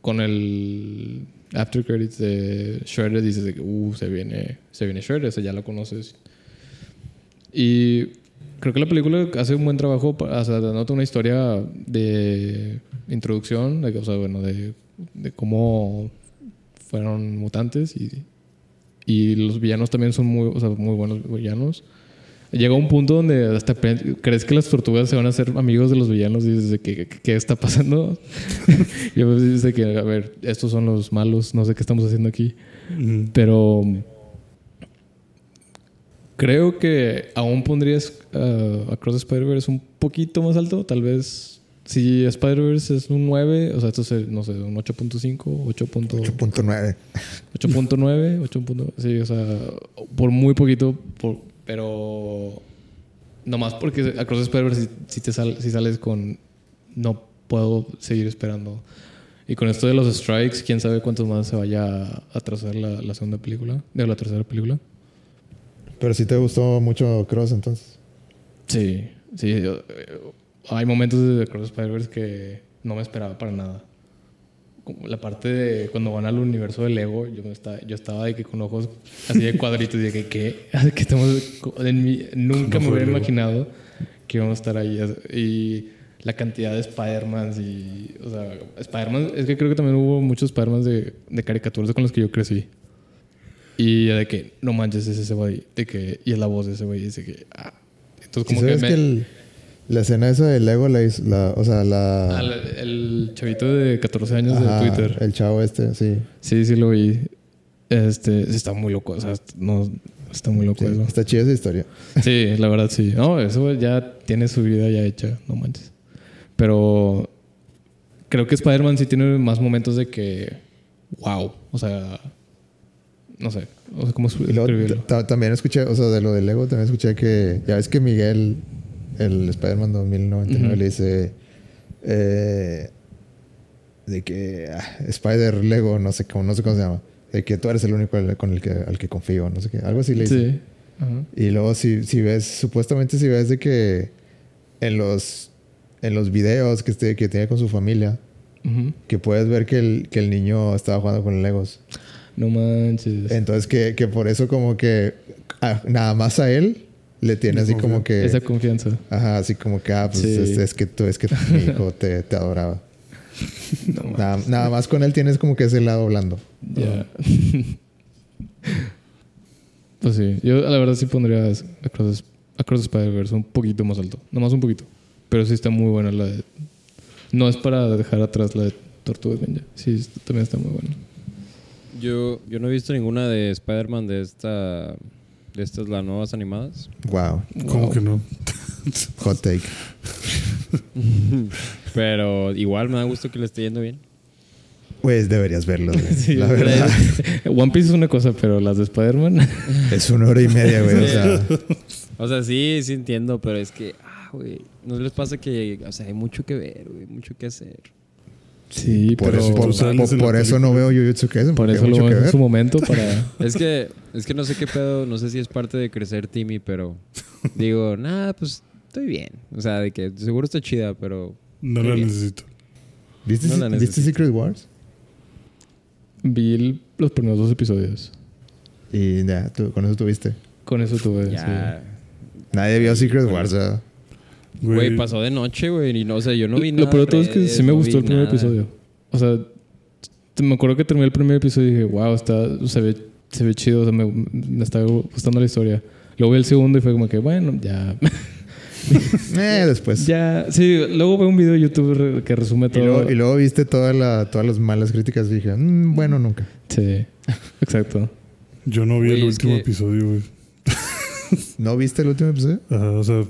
con el after credits de Shredder dices que uh, se viene se viene Shredder, ese ya lo conoces. Y creo que la película hace un buen trabajo, o sea, dándote una historia de introducción, de, o sea, bueno, de, de cómo fueron mutantes y, y los villanos también son muy, o sea, muy buenos villanos. Llega un punto donde hasta crees que las tortugas se van a hacer amigos de los villanos y dices de que, ¿qué está pasando? y a veces dices de que, a ver, estos son los malos, no sé qué estamos haciendo aquí. Pero creo que aún pondrías uh, Across Spider-Verse un poquito más alto. Tal vez si Spider-Verse es un 9, o sea, esto es, no sé, un 8.5, 8. 8.9. 8.9, 8. Sí, o sea, por muy poquito, por- pero nomás porque Across the Spider-Verse si, si te sal- si sales con no puedo seguir esperando. Y con esto de los strikes, quién sabe cuántos más se vaya a atrasar la, la segunda película, de la tercera película. Pero si te gustó mucho Cross entonces. Sí, sí. yo- eh, hay momentos de Across the Spider-Verse que no me esperaba para nada. La parte de cuando van al universo del Lego, yo, estaba, yo estaba de que con ojos así de cuadritos y de que, ¿qué? que estamos, en mi- nunca me hubiera imaginado que íbamos a estar ahí. Y la cantidad de Spider-Mans y, o sea, Spider-Man, es que creo que también hubo muchos Spider-Mans de, de caricaturas con los que yo crecí. Y de que, no manches, es ese güey. De que, y es la voz de ese güey. Y dice que, ah. Entonces, ¿Sí como que sabes me. que el- la escena esa de Lego, la, hizo- la- o sea, la... Ah, la- el chavito de 14 años Ajá, de Twitter. El chavo este, sí. Sí, sí lo vi. Este, está muy loco. O sea, no, está muy loco Sí, eso. Está chida esa historia. Sí, la verdad sí. No, eso ya tiene su vida ya hecha, no manches. Pero creo que Spider-Man sí tiene más momentos de que, wow, o sea, no sé, no sé cómo escribirlo. ta- también escuché, o sea, de lo de Lego, también escuché que, ya ves que Miguel, el Spider-Man 2099, Ujú. le dice eh, de que ah, Spider Lego, no sé cómo, no sé cómo se llama, de que tú eres el único con el que, al que confío, no sé qué, algo así le dice. Sí. Y luego si, si ves, supuestamente si ves de que en los, en los videos que, este- que tiene con su familia, que puedes ver que el, que el niño estaba jugando con Legos. No manches. Entonces que, que por eso como que ah, nada más a él le tiene así como que... Esa confianza. Ajá, así como que, ah, pues Sí. es, es que tú, es que mi hijo te, te adoraba. nada, nada más con él tienes como que ese lado blando. Ya. pues sí, yo la verdad sí pondría Across, Across the Spider-Verse un poquito más alto. Nomás un poquito. Pero sí está muy buena la de... No es para dejar atrás la de Tortugas Ninja. Sí, también está muy buena. Yo, yo no he visto ninguna de Spider-Man de esta. De estas, las nuevas animadas. Wow, ¿Cómo Wow. que no? hot take. Pero igual me da gusto que le esté yendo bien. Pues deberías verlo, güey. Sí, la verdad. One Piece es una cosa, pero las de Spider-Man... es una hora y media, güey. O sea, O sea, sí, sí entiendo, pero es que, ah, güey, ¿no les pasa que, o sea, hay mucho que ver, güey, mucho que hacer? Sí, por, pero... eso, por, eso no veo Jujutsu Kaisen. Por eso lo veo en ver. su momento para... Es que, es que no sé qué pedo, no sé si es parte de crecer Timmy, pero digo, nada, pues estoy bien. O sea, de que seguro está chida, pero No la bien. necesito. ¿Viste, No la ¿Viste. Secret Wars? Vi el- los primeros dos episodios. Y ya, tú, con eso tuviste. Con eso tuve... ya. Nadie vio Secret Wars, ¿verdad? Güey, pasó de noche, güey, y no, o sea, yo no vi Lo nada. peor de todo es que sí me no gustó el primer nada. episodio. O sea, te- me acuerdo que terminé el primer episodio y dije, wow, está, se, ve, se ve chido, o sea, me, me está gustando la historia. Luego vi el segundo y fue como que, bueno, ya. Eh, después. ya. Sí, luego veo un video de YouTube re- que resume Y todo. luego, y luego viste toda la, todas las malas críticas y dije, "Mm, bueno, nunca. Sí, exacto. Yo no vi Güey, el último que- episodio, güey. ¿No viste el último episodio? Ajá, o sea,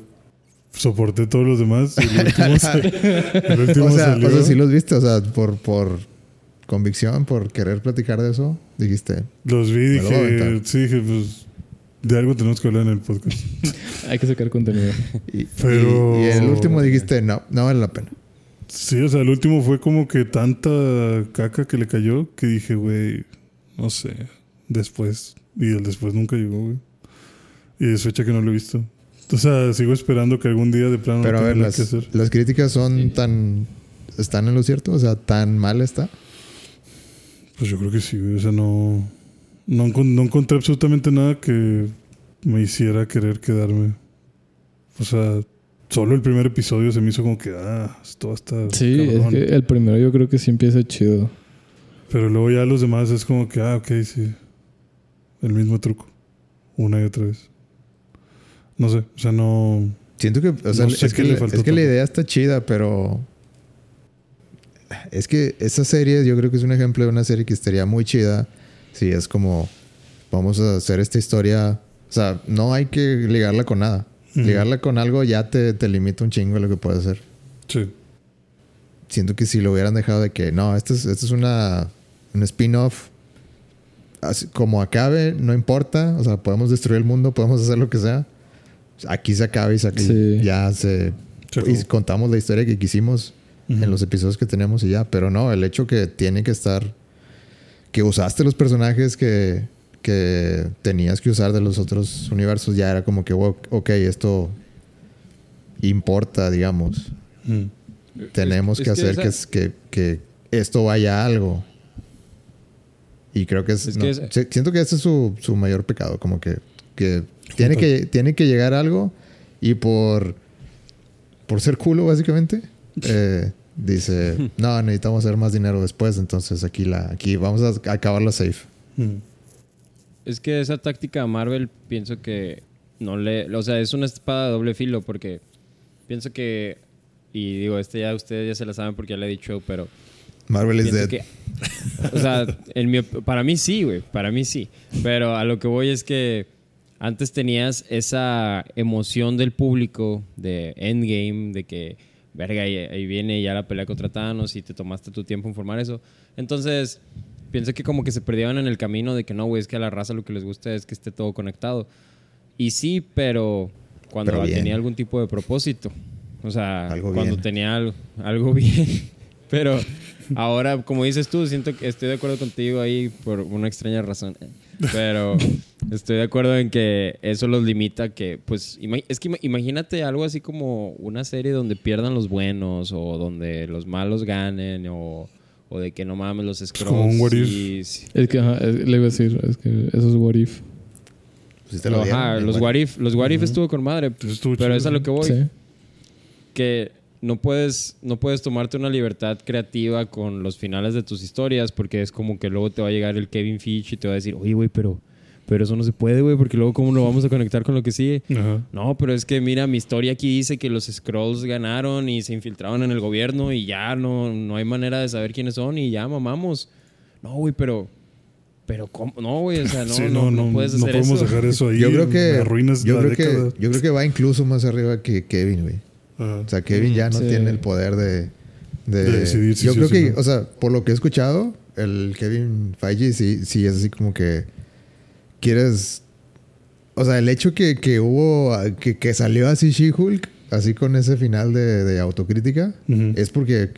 soporté todos los demás. y El último, el último O sea, salió. o sea, sí los viste, o sea, por, por convicción, por querer platicar de eso, dijiste, Los vi dije, sí, dije, pues de algo tenemos que hablar en el podcast. Hay que sacar contenido. y, Pero- y, y el último dijiste, no, no vale la pena. Sí, o sea, el último fue como que tanta caca que le cayó que dije, güey, no sé, después. Y el después nunca llegó, güey. Y es fecha que no lo he visto. O sea, sigo esperando que algún día de plano Pero a tenga ver, las, que hacer. las críticas son tan... ¿Están en lo cierto? O sea, ¿tan mal está? Pues yo creo que sí, güey. O sea, no, no, no encontré absolutamente nada que me hiciera querer quedarme. O sea, solo el primer episodio se me hizo como que, ah, esto va a estar. Sí, es cabrón. que el primero yo creo que sí empieza chido. Pero luego ya los demás es como que, ah, ok, sí. El mismo truco. Una y otra vez. No sé, o sea, no. Siento que, o sea, No sé es, que, le la- faltó es que la idea está chida, pero... Es que esa serie yo creo que es un ejemplo de una serie que estaría muy chida. Si es como, vamos a hacer esta historia... O sea, no hay que ligarla con nada. Ligarla con algo ya te, te limita un chingo lo que puedes hacer. Sí. Siento que si lo hubieran dejado de que, no, esto es, esto es una, un spin-off. Como acabe, no importa. O sea, podemos destruir el mundo, podemos hacer lo que sea. Aquí se acaba y, se, y Sí. ya se... Y contamos la historia que quisimos Ujú. en los episodios que tenemos y ya. Pero no, el hecho que tiene que estar... Que usaste los personajes que, que tenías que usar de los otros universos ya era como que, wow, ok, esto importa, digamos. Mm. Tenemos Es- que es hacer que, esa- que, que esto vaya a algo. Y creo que es... Es no, que siento que ese es su, su mayor pecado. Como que, que, tiene que tiene que llegar algo y por... Por ser culo, básicamente. eh, dice, no, necesitamos hacer más dinero después. Entonces aquí, la, aquí vamos a acabar la safe. Mm. Es que esa táctica de Marvel pienso que no le... O sea, es una espada de doble filo porque pienso que... Y digo, este ya ustedes ya se la saben porque ya le he dicho, pero... Marvel is dead. que- o sea, en mi op- para mí sí, güey. Para mí sí. Pero a lo que voy es que antes tenías esa emoción del público de Endgame, de que, verga, ahí, viene ya la pelea contra Thanos y te tomaste tu tiempo en formar eso. Entonces, pienso que como que se perdieron en el camino de que no, güey, es que a la raza lo que les gusta es que esté todo conectado. Y sí, pero cuando Pero tenía algún tipo de propósito. O sea, Algo cuando bien. tenía algo, algo bien. Pero ahora, como dices tú, siento que estoy de acuerdo contigo ahí por una extraña razón. Pero estoy de acuerdo en que eso los limita que, pues, es que ima- imagínate algo así como una serie donde pierdan los buenos o donde los malos ganen o, o de que no mames los scrolls. como un What If. sí, sí. Es que, ajá, es- le iba a decir, es que eso es what if. Pues sí te lo dieron, Ajá, los what if, los what if estuvo con madre. Entonces estuvo Pero chido, es a lo que voy. Sí. que no puedes, no puedes tomarte una libertad creativa con los finales de tus historias porque es como que luego te va a llegar el Kevin Feige y te va a decir, oye, güey, pero, pero eso no se puede, güey, porque luego cómo lo vamos a conectar con lo que sigue. Ajá. No, pero es que mira, mi historia aquí dice que los Scrolls ganaron y se infiltraron en el gobierno y ya no, no hay manera de saber quiénes son y ya mamamos. No, güey, pero... Pero ¿cómo? No, güey, o sea, no, Sí, no, no, puedes hacer podemos eso. dejar eso ahí. Yo creo que, Arruinas yo la creo que, yo creo que va incluso más arriba que Kevin, güey. Ajá. O sea, Kevin ya no Sí. tiene el poder de... De, De decidir si yo sí creo o que, no. o sea, por lo que he escuchado, el Kevin Feige sí, sí es así como que quieres... O sea, el hecho que, que hubo, que, que salió así She-Hulk, así con ese final de, de autocrítica, es porque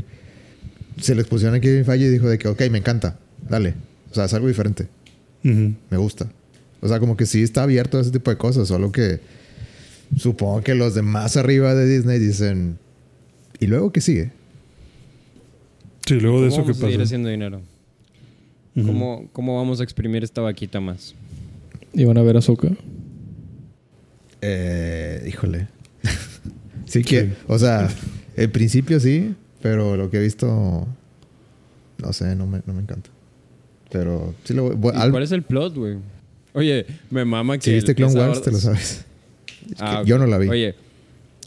se les pusieron a Kevin Feige y dijo de que, ok, me encanta, dale. O sea, es algo diferente, me gusta. O sea, como que sí está abierto a ese tipo de cosas, solo que supongo que los de más arriba de Disney dicen, ¿y luego qué sigue? Sí, luego de ¿Cómo eso que vamos a seguir pasó. haciendo dinero? Ujú. ¿Cómo, ¿Cómo vamos a exprimir esta vaquita más? ¿Y van a ver a Soka? Eh, híjole. sí que, Sí. o sea, en principio sí, pero lo que he visto, no sé, no me, no me encanta. Pero sí lo voy... ¿Y al- ¿Cuál es el plot, güey? Oye, me mama que... si viste Clone Wars, te lo sabes. Es que Ah, Yo no la vi. Oye,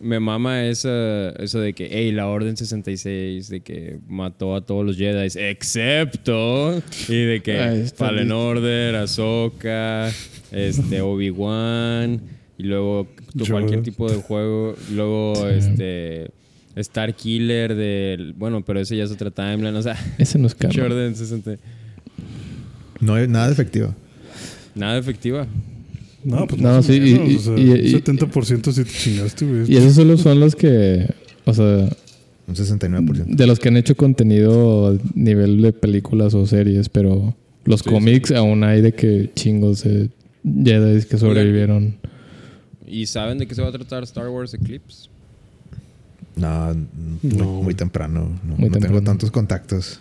me mama esa, eso de que, hey, la Orden 66, de que mató a todos los Jedi, excepto, y de que Fallen. Order, Ahsoka, este, Obi-Wan, y luego tu- cualquier tipo de juego, luego, este, Star Killer del, bueno, pero ese ya es otra timeline, o sea, Ese no es canon. Jordan 60, No hay nada efectiva. nada efectiva. No, pues No, más o sí, y- menos, o sea, y- y- 70% sí te chingaste, güey. Y esos solo son los que, o sea, Un 69%. de los que han hecho contenido a nivel de películas o series, pero los Sí, cómics aún hay de que chingos de Jedi que sobrevivieron. ¿Y saben de qué se va a tratar Star Wars Eclipse? No, muy, No. muy temprano. No, Muy no tengo temprano. tantos contactos.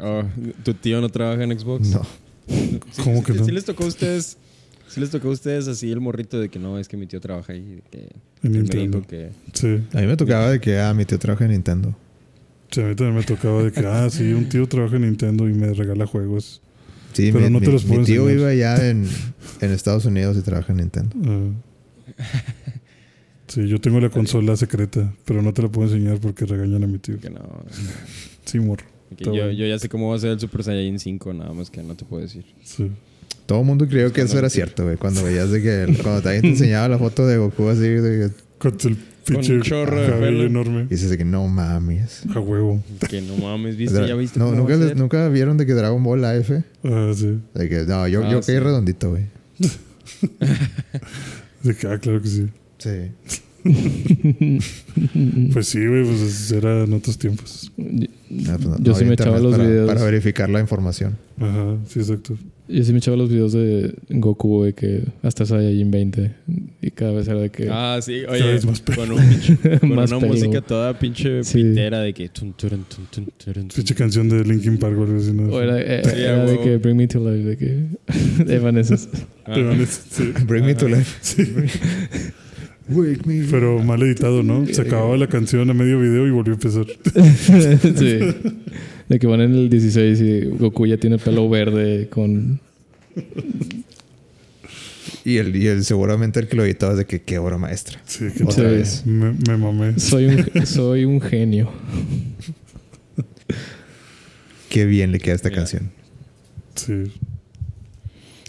Oh, ¿Tu tío no trabaja en Xbox? No. Sí, ¿Cómo sí, que no? sí les tocó a ustedes. Sí les tocó a ustedes así el morrito de que no, es que mi tío trabaja ahí. que En Nintendo. que. Sí. A mí me tocaba de que, ah, mi tío trabaja en Nintendo. Sí, a mí también me tocaba de que, ah, sí, un tío trabaja en Nintendo y me regala juegos. Sí, Pero mi, no te mi- los mi puedo tío enseñar. vive allá en, en Estados Unidos y trabaja en Nintendo. Ah. Sí, yo tengo la consola secreta, pero no te la puedo enseñar porque regañan a mi tío. que no. Sí, morro. yo, yo ya sé cómo va a ser el Super Saiyan 5, nada más que no te puedo decir. Sí. Todo el mundo creyó que eso era cierto, güey. Cuando veías de que... el- Cuando te enseñaba la foto de Goku así, de que Con el pinche chorro de pelo. enorme. dices de que no mames. A huevo. Que no mames, ¿viste? ¿Ya viste no, cómo ¿nunca, va a les- ser? ¿Nunca vieron de que Dragon Ball AF? Ah, sí. De que, no, yo, Ah, yo caí sí. redondito, güey. De que, ah, claro que sí. Sí. Pues sí, güey, pues eran otros tiempos. Ah, pues no- Yo no sí me echaba los para, videos. Para verificar la información. Ajá, sí, exacto. Yo sí me echaba los videos de Goku de que hasta Saiyajin 20 y cada vez era de que Ah, sí, Cada oye, vez más pelo. con, un pinche- con Más una pelo. música toda pinche Sí. pitera de que. Pinche canción de Linkin Park o algo así, ¿no? o era, eh, Sí, era de que Bring Me to Life de que Evanescence. Te van a- sí. Bring me to life. Sí. Wake me. Pero mal editado, ¿no? Se acababa la canción a medio video y volvió a empezar. sí. De que van en el 16 y Goku ya tiene pelo verde con Y el, y el seguramente el que lo editó es de que qué obra maestra. Sí, que Otra Sí. vez. me, me mamé. Soy un, soy un genio. Qué bien le queda esta canción. Sí.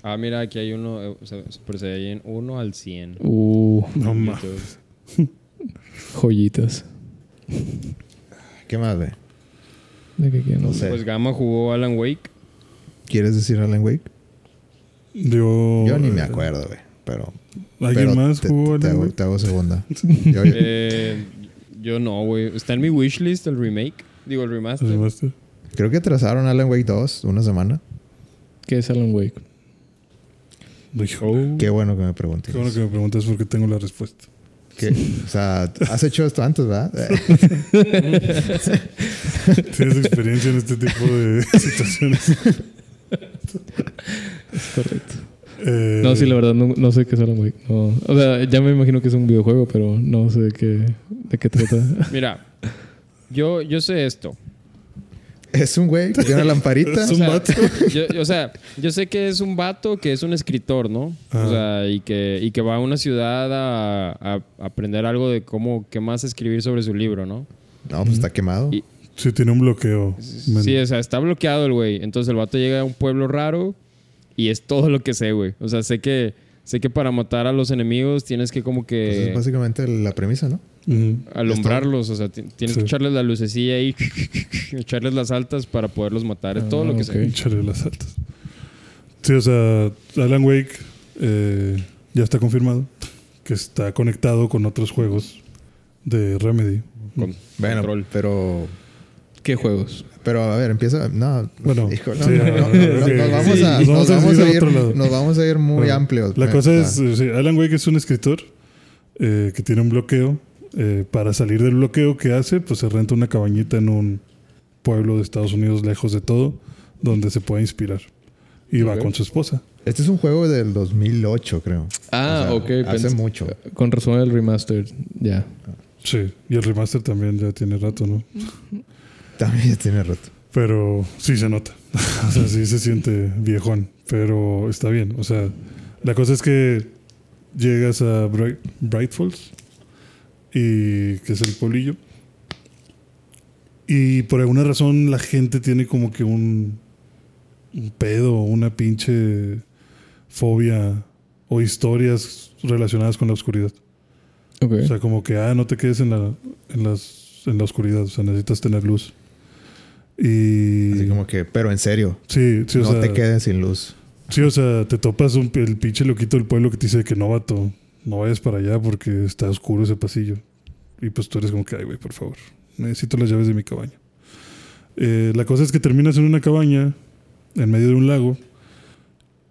Ah, mira, aquí hay uno, eh, o sea, Super Saiyan 1 al 100. Uh, No en mames. Joyitas. ¿Qué más, ve? ¿De qué quieren? No sé. Pues Gama jugó Alan Wake. ¿Quieres decir Alan Wake? Yo, Yo ni me acuerdo, güey. Pero. ¿Alguien pero más te, jugó te, Alan hago, Wake? te hago segunda. Yo- yo- Eh, yo no, güey. Está en mi wishlist el remake. Digo, el remaster. ¿Remaster? creo que trazaron Alan Wake 2 una semana. ¿Qué es Alan Wake? Qué bueno que me preguntes. Qué bueno que me preguntas porque tengo la respuesta. O sea, has hecho esto antes, ¿verdad? ¿Tienes experiencia en este tipo de situaciones? Es correcto. Eh, No, sí, la verdad, no, no sé qué es Alan Wake. No. O sea, ya me imagino que es un videojuego, pero no sé de qué, de qué trata. Mira, yo, yo sé esto. Es un güey que tiene una lamparita. Es un O sea, vato. Yo, o sea, yo sé que es un vato que es un escritor, ¿no? Ajá. O sea, y que, y que va a una ciudad a, a aprender algo de cómo, qué más escribir sobre su libro, ¿no? No, pues está quemado. Y- Sí, tiene un bloqueo. Sí, o sea, está bloqueado el güey. Entonces el vato llega a un pueblo raro y es todo lo que sé, güey. O sea, sé que, sé que para matar a los enemigos tienes que como Pues que es básicamente la premisa, ¿no? Ujú. alumbrarlos. O sea, ti- tienes Sí. que echarles la lucecilla ahí, echarles las altas para poderlos matar. Es todo Ah, lo que ok. sé. Échale las altas. Sí, o sea, Alan Wake eh, ya está confirmado que está conectado con otros juegos de Remedy. Con Bueno, control. pero. ¿Qué juegos? Pero a ver, empieza. No, Bueno, hijo, no, sí, no, no, ok. no, nos vamos a, ir nos vamos a muy Bueno, amplios. La Eh, cosa ah, es, eh, sí, Alan Wake es un escritor eh, que tiene un bloqueo. Eh, para salir del bloqueo que hace, pues se renta una cabañita en un pueblo de Estados Unidos lejos de todo, donde se puede inspirar. Y va con su esposa. Este es un juego del 2008, creo. Ah, O sea, ok. Hace pens- mucho. Con razón el remaster. Ya. Sí, y el remaster también ya tiene rato, ¿no? También ya tiene rato. Pero sí se nota. o sea, sí se siente viejón. Pero está bien. O sea, la cosa es que llegas a Bright, Bright Falls, y que es el pueblillo. Y por alguna razón la gente tiene como que un, un pedo, una pinche fobia o historias relacionadas con la oscuridad. O sea, como que, ah, no te quedes en la, en las, en la oscuridad. O sea, necesitas tener luz. Y... Así como que, pero en serio, Sí, sí, o no sea, te quedes sin luz. sí, o sea, te topas un, el pinche loquito del pueblo que te dice que no, vato, no vayas para allá porque está oscuro ese pasillo. Y pues tú eres como que, ay, güey, por favor, necesito las llaves de mi cabaña. Eh, la cosa es que terminas en una cabaña en medio de un lago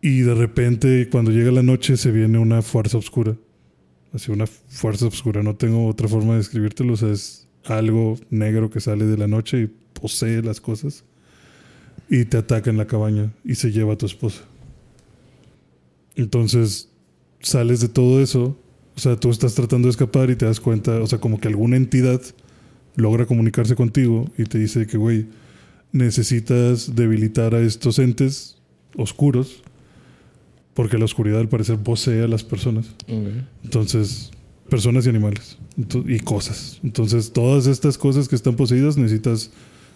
y de repente cuando llega la noche se viene una fuerza oscura. Así una fuerza oscura, no tengo otra forma de describírtelo, o sea, es algo negro que sale de la noche y posee las cosas y te ataca en la cabaña y se lleva a tu esposa. Entonces sales de todo eso, o sea, tú estás tratando de escapar y te das cuenta, o sea, como que alguna entidad logra comunicarse contigo y te dice que, güey, necesitas debilitar a estos entes oscuros porque la oscuridad al parecer posee a las personas. Entonces, personas y animales y cosas. Entonces, todas estas cosas que están poseídas necesitas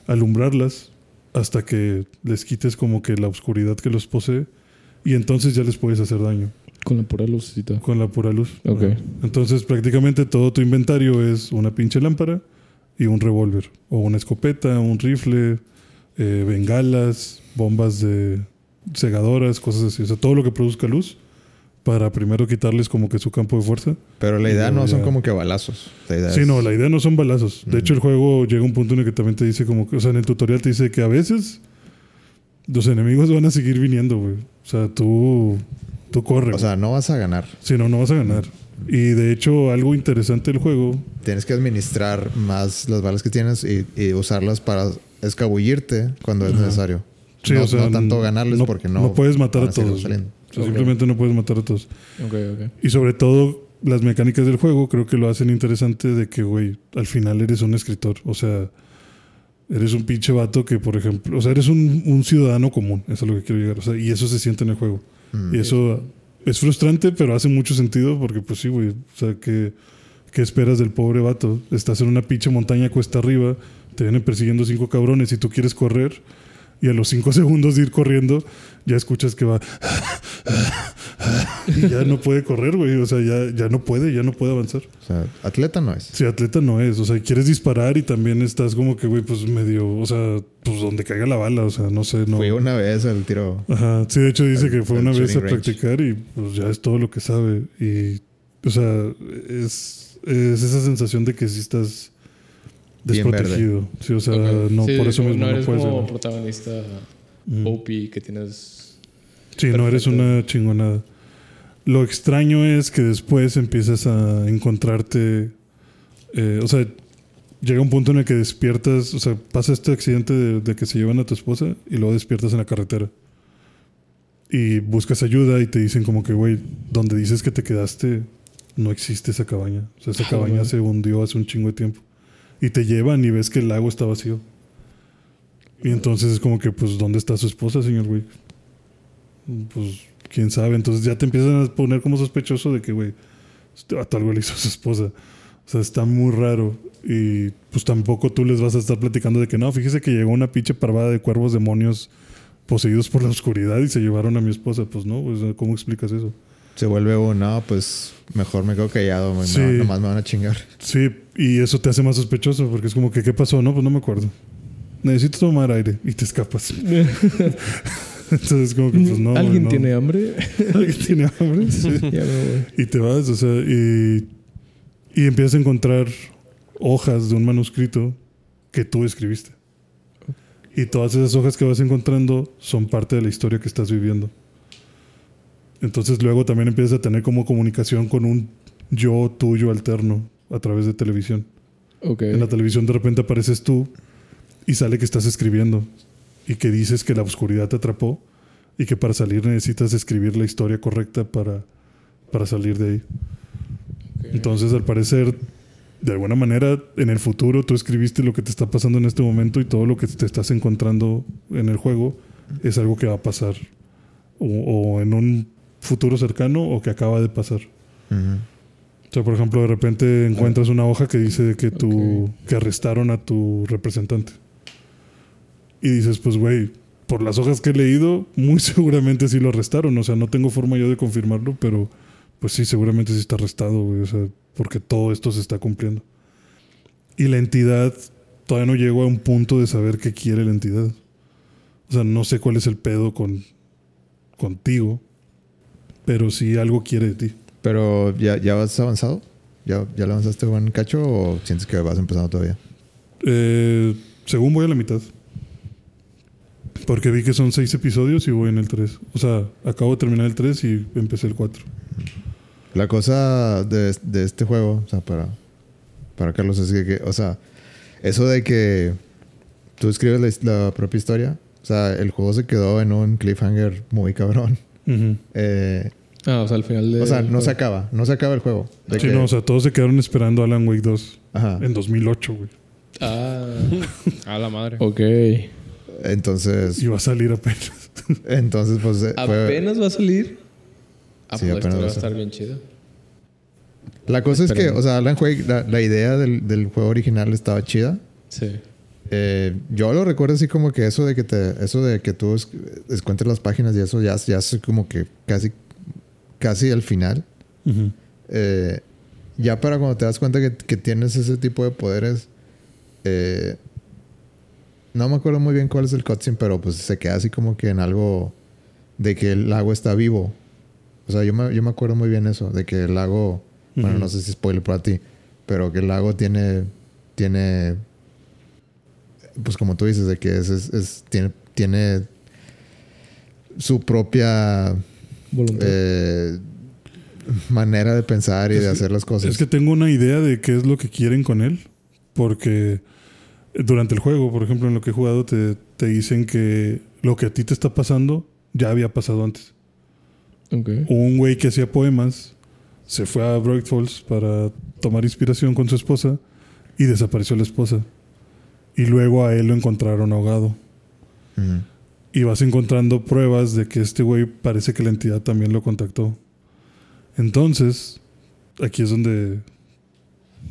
alumbrarlas hasta que les quites como que la oscuridad que los posee y entonces ya les puedes hacer daño Con la pura lucecita. con la pura luz. Ok. Entonces, prácticamente todo tu inventario es una pinche lámpara y un revólver o una escopeta, un rifle, eh, bengalas, bombas de cegadoras, cosas así. O sea, todo lo que produzca luz para primero quitarles como que su campo de fuerza. Pero la idea no son ya- como que balazos. Sí, es- no, la idea no son balazos. De hecho, el juego llega a un punto en el que también te dice como que, o sea, en el tutorial te dice que a veces los enemigos van a seguir viniendo, güey. O sea, tú, tú corre. O sea, no vas a ganar. si no, no vas a ganar. Y de hecho, algo interesante del juego, Tienes que administrar más las balas que tienes y, y usarlas para escabullirte cuando es Ajá. necesario. Sí, no, o sea, no tanto ganarles no- porque no, no puedes matar a seguir todos, saliendo. O sea, simplemente no puedes matar a todos. Ok, ok. Y sobre todo, las mecánicas del juego creo que lo hacen interesante de que, güey, al final eres un escritor. O sea, eres un pinche vato que, por ejemplo, o sea, eres un, un ciudadano común. Eso es lo que quiero llegar. O sea, y eso se siente en el juego. Mm. Y eso es frustrante, pero hace mucho sentido porque, pues sí, güey. O sea, que ¿qué esperas del pobre vato? Estás en una pinche montaña cuesta arriba, te vienen persiguiendo cinco cabrones y tú quieres correr. Y a los cinco segundos de ir corriendo, ya escuchas que va. y ya no puede correr, güey. O sea, ya, ya no puede, ya no puede avanzar. O sea, atleta no es. Si atleta no es, o sea, quieres disparar y también estás como que, güey, pues medio, o sea, pues donde caiga la bala, o sea, no sé, no. Fui una vez al tiro. Ajá, sí, de hecho dice Al- que fue una vez a range. practicar y pues ya es todo lo que sabe. Y, o sea, es, es esa sensación de que sí estás Bien verde. desprotegido. Sí, o sea, no, Sí, por eso mismo no no eres puedes. como protagonista Mm. OP que tienes... Sí, no eres una chingonada. Lo extraño es que después empiezas a encontrarte. eh, o sea, llega un punto en el que despiertas. O sea, pasa este accidente de, de que se llevan a tu esposa y luego despiertas en la carretera. Y buscas ayuda y te dicen, como que, güey, donde dices que te quedaste, no existe esa cabaña. O sea, esa cabaña se hundió hace un chingo de tiempo. Y te llevan y ves que el lago está vacío. Y entonces es como que, pues, ¿dónde está su esposa, señor güey? Pues, quién sabe. Entonces ya te empiezan a poner como sospechoso de que, güey, este vato algo le hizo a su esposa. O sea, está muy raro. Y pues tampoco tú les vas a estar platicando de que no, fíjese que llegó una pinche parvada de cuervos demonios poseídos por la oscuridad y se llevaron a mi esposa. Pues no, o sea, ¿cómo explicas eso? Se vuelve un, no, pues mejor me quedo callado, Sí. no, nomás me van a chingar. Sí, y eso te hace más sospechoso porque es como que, ¿qué pasó? No, pues no me acuerdo. Necesito tomar aire y te escapas. Entonces, como que, pues no. ¿Alguien no. tiene hambre? ¿Alguien tiene hambre? Sí. ya me voy. Y te vas, o sea, y, y empiezas a encontrar hojas de un manuscrito que tú escribiste. Y todas esas hojas que vas encontrando son parte de la historia que estás viviendo. Entonces luego también empiezas a tener como comunicación con un yo tuyo alterno a través de televisión. Ok. En la televisión de repente apareces tú y sale que estás escribiendo y que dices que la oscuridad te atrapó y que para salir necesitas escribir la historia correcta para, para salir de ahí. Ok. Entonces, al parecer, de alguna manera, en el futuro tú escribiste lo que te está pasando en este momento y todo lo que te estás encontrando en el juego es algo que va a pasar o, o en un futuro cercano o que acaba de pasar. Ujú. O sea, por ejemplo, de repente encuentras una hoja que dice que tu, que arrestaron a tu representante. Y dices, pues, güey, por las hojas que he leído, muy seguramente sí lo arrestaron. O sea, no tengo forma yo de confirmarlo, pero pues sí, seguramente sí está arrestado, güey. O sea, porque todo esto se está cumpliendo. Y la entidad todavía no llegó a un punto de saber qué quiere la entidad. O sea, no sé cuál es el pedo con contigo, pero sí algo quiere de ti. Pero ¿ya, ya vas avanzado? ¿Ya, ¿Ya le avanzaste buen cacho o sientes que vas empezando todavía? Eh, según voy a la mitad. Porque vi que son seis episodios y voy en el 3. O sea, acabo de terminar el 3 y empecé el 4. La cosa de, de este juego, o sea, para, para Carlos, es que, que, o sea, eso de que tú escribes la, propia historia, o sea, el juego se quedó en un cliffhanger muy cabrón. Eh, Ah, o sea, al final de... o sea, no se acaba, no se acaba el juego. De Sí, que- no, o sea, todos se quedaron esperando Alan Wake 2 ajá. en 2008, güey. Ah, A la madre. ok. Entonces, Y va a salir apenas. entonces, pues, eh, fue- ¿Apenas va a salir? Ah, Sí, pues apenas va a a estar bien chido. la cosa es que, o sea, Alan Wake, la, la idea del, del juego original estaba chida. Sí. Eh, yo lo recuerdo así como que eso de que te, eso de que tú es- encuentres las páginas y eso ya, ya es como que casi, casi al final. Eh, ya para cuando te das cuenta que, que tienes ese tipo de poderes, eh, no me acuerdo muy bien cuál es el cutscene, pero pues se queda así como que en algo de que el lago está vivo. O sea, yo me, yo me acuerdo muy bien eso, de que el lago, bueno, no sé si spoiler para ti, pero que el lago tiene, tiene, pues como tú dices, de que es, es- es- tiene, tiene su propia Voluntad. eh, manera de pensar y Es de que- hacer las cosas. Es que tengo una idea de qué es lo que quieren con él. Porque durante el juego, por ejemplo, en lo que he jugado, te, te dicen que lo que a ti te está pasando ya había pasado antes. un güey que hacía poemas se fue a Bright Falls para tomar inspiración con su esposa y desapareció la esposa. Y luego a él lo encontraron ahogado. Y vas encontrando pruebas de que este güey parece que la entidad también lo contactó. Entonces, aquí es donde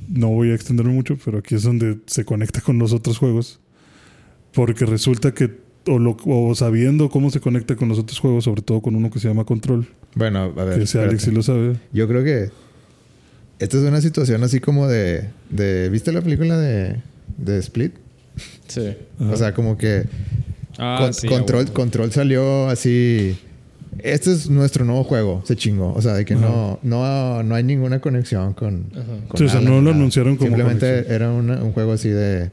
no voy a extenderme mucho, pero aquí es donde se conecta con los otros juegos. Porque resulta que, o, lo- o sabiendo cómo se conecta con los otros juegos, sobre todo con uno que se llama Control, Bueno, a ver. que ese Alex sí lo sabe. Yo creo que esta es una situación así como de, de ¿viste la película de, de Split? Sí. Ajá. O sea, como que Ah, Con- sí, control, control salió así. Este es nuestro nuevo juego, se chingó. O sea, de que no, no, no hay ninguna conexión con. Con Sí, o sea, no lo anunciaron como Simplemente conexión. era una- un juego así de,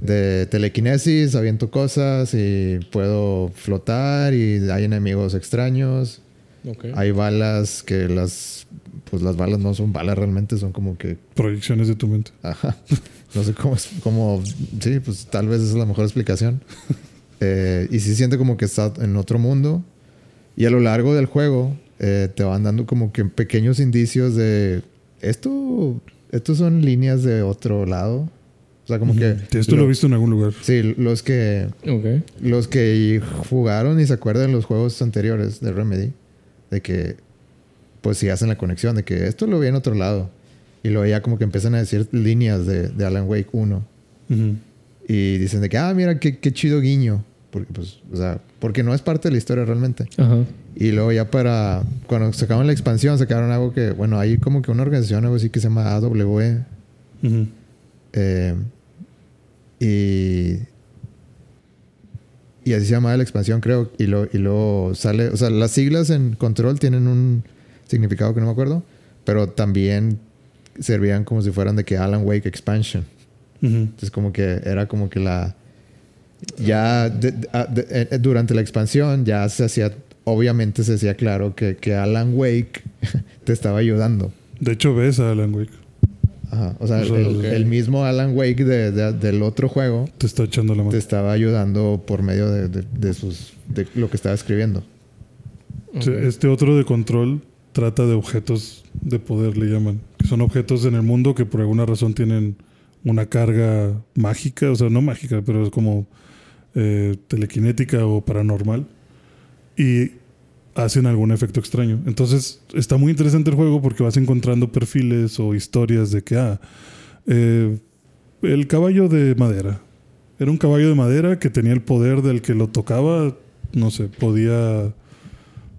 de telequinesis, aviento cosas y puedo flotar y hay enemigos extraños. Ok. Hay balas que las. Pues las balas no son balas realmente, son como que Proyecciones de tu mente. Ajá. No sé cómo es, cómo, sí, pues tal vez esa es la mejor explicación. Eh, y sí se siente como que está en otro mundo. Y a lo largo del juego eh, te van dando como que pequeños indicios de esto, estos son líneas de otro lado. O sea, como que esto lo he visto en algún lugar. sí, los que los que jugaron y se acuerdan los juegos anteriores de Remedy, de que pues sí hacen la conexión, de que esto lo vi en otro lado. Y luego ya como que empiezan a decir líneas de, de Alan Wake 1. Ujú. Y dicen de que, ah, mira, qué, qué chido guiño. Porque, pues, o sea, porque no es parte de la historia realmente. Ajá. Y luego ya para, cuando sacaron la expansión, sacaron algo que, bueno, hay como que una organización, algo así que se llama AWE. Ujú. eh, y, y así se llama la expansión, creo. Y, lo, y luego sale, o sea, las siglas en control tienen un significado que no me acuerdo, pero también servían como si fueran de que Alan Wake Expansion. Entonces como que era como que la... Ya de- de- a- de- eh, durante la expansión ya se hacía, obviamente se hacía claro que, que Alan Wake te estaba ayudando. De hecho, ves a Alan Wake. Ajá. O sea, O sea, el, mismo Alan Wake de- de- del otro juego Te está echando la mano. te estaba ayudando por medio de, de- de sus, de lo que estaba escribiendo. Este otro de control trata de objetos de poder, le llaman. Que son objetos en el mundo que por alguna razón tienen una carga mágica, o sea, no mágica, pero es como eh, telequinética o paranormal. Y hacen algún efecto extraño. Entonces, está muy interesante el juego porque vas encontrando perfiles o historias de que, ah, eh, el caballo de madera. Era un caballo de madera que tenía el poder del que lo tocaba, no sé, podía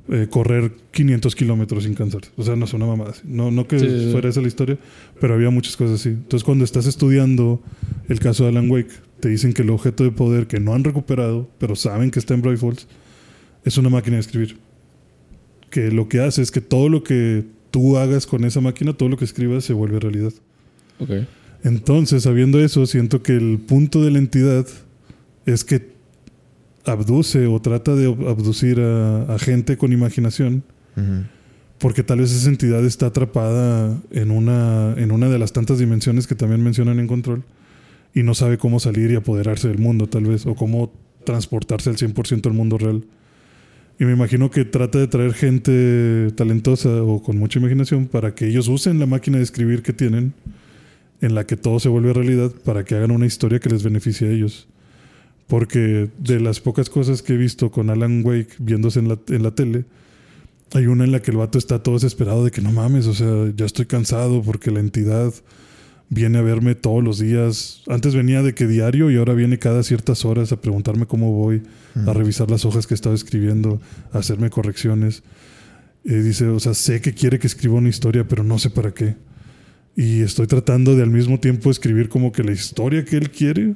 eh, correr 500 kilómetros sin cansarse. O sea, no es una mamada así. No, no que Sí, fuera esa la historia, pero había muchas cosas así. Entonces, cuando estás estudiando el caso de Alan Wake, te dicen que el objeto de poder que no han recuperado, pero saben que está en Bright Falls, es una máquina de escribir. Que lo que hace es que todo lo que tú hagas con esa máquina, todo lo que escribas, se vuelve realidad. Ok. Entonces, sabiendo eso, siento que el punto de la entidad es que abduce o trata de ab- abducir a, a gente con imaginación, porque tal vez esa entidad está atrapada en una, en una de las tantas dimensiones que también mencionan en Control y no sabe cómo salir y apoderarse del mundo, tal vez, o cómo transportarse al 100% al mundo real. Y me imagino que trata de traer gente talentosa o con mucha imaginación para que ellos usen la máquina de escribir que tienen, en la que todo se vuelve realidad, para que hagan una historia que les beneficie a ellos. Porque de las pocas cosas que he visto con Alan Wake viéndose en la, en la tele, hay una en la que el vato está todo desesperado de que no mames, o sea, ya estoy cansado porque la entidad viene a verme todos los días. Antes venía de que diario y ahora viene cada ciertas horas a preguntarme cómo voy, a revisar las hojas que estaba escribiendo, a hacerme correcciones. Dice, o sea, sé que quiere que escriba una historia, pero no sé para qué. Y estoy tratando de al mismo tiempo escribir como que la historia que él quiere,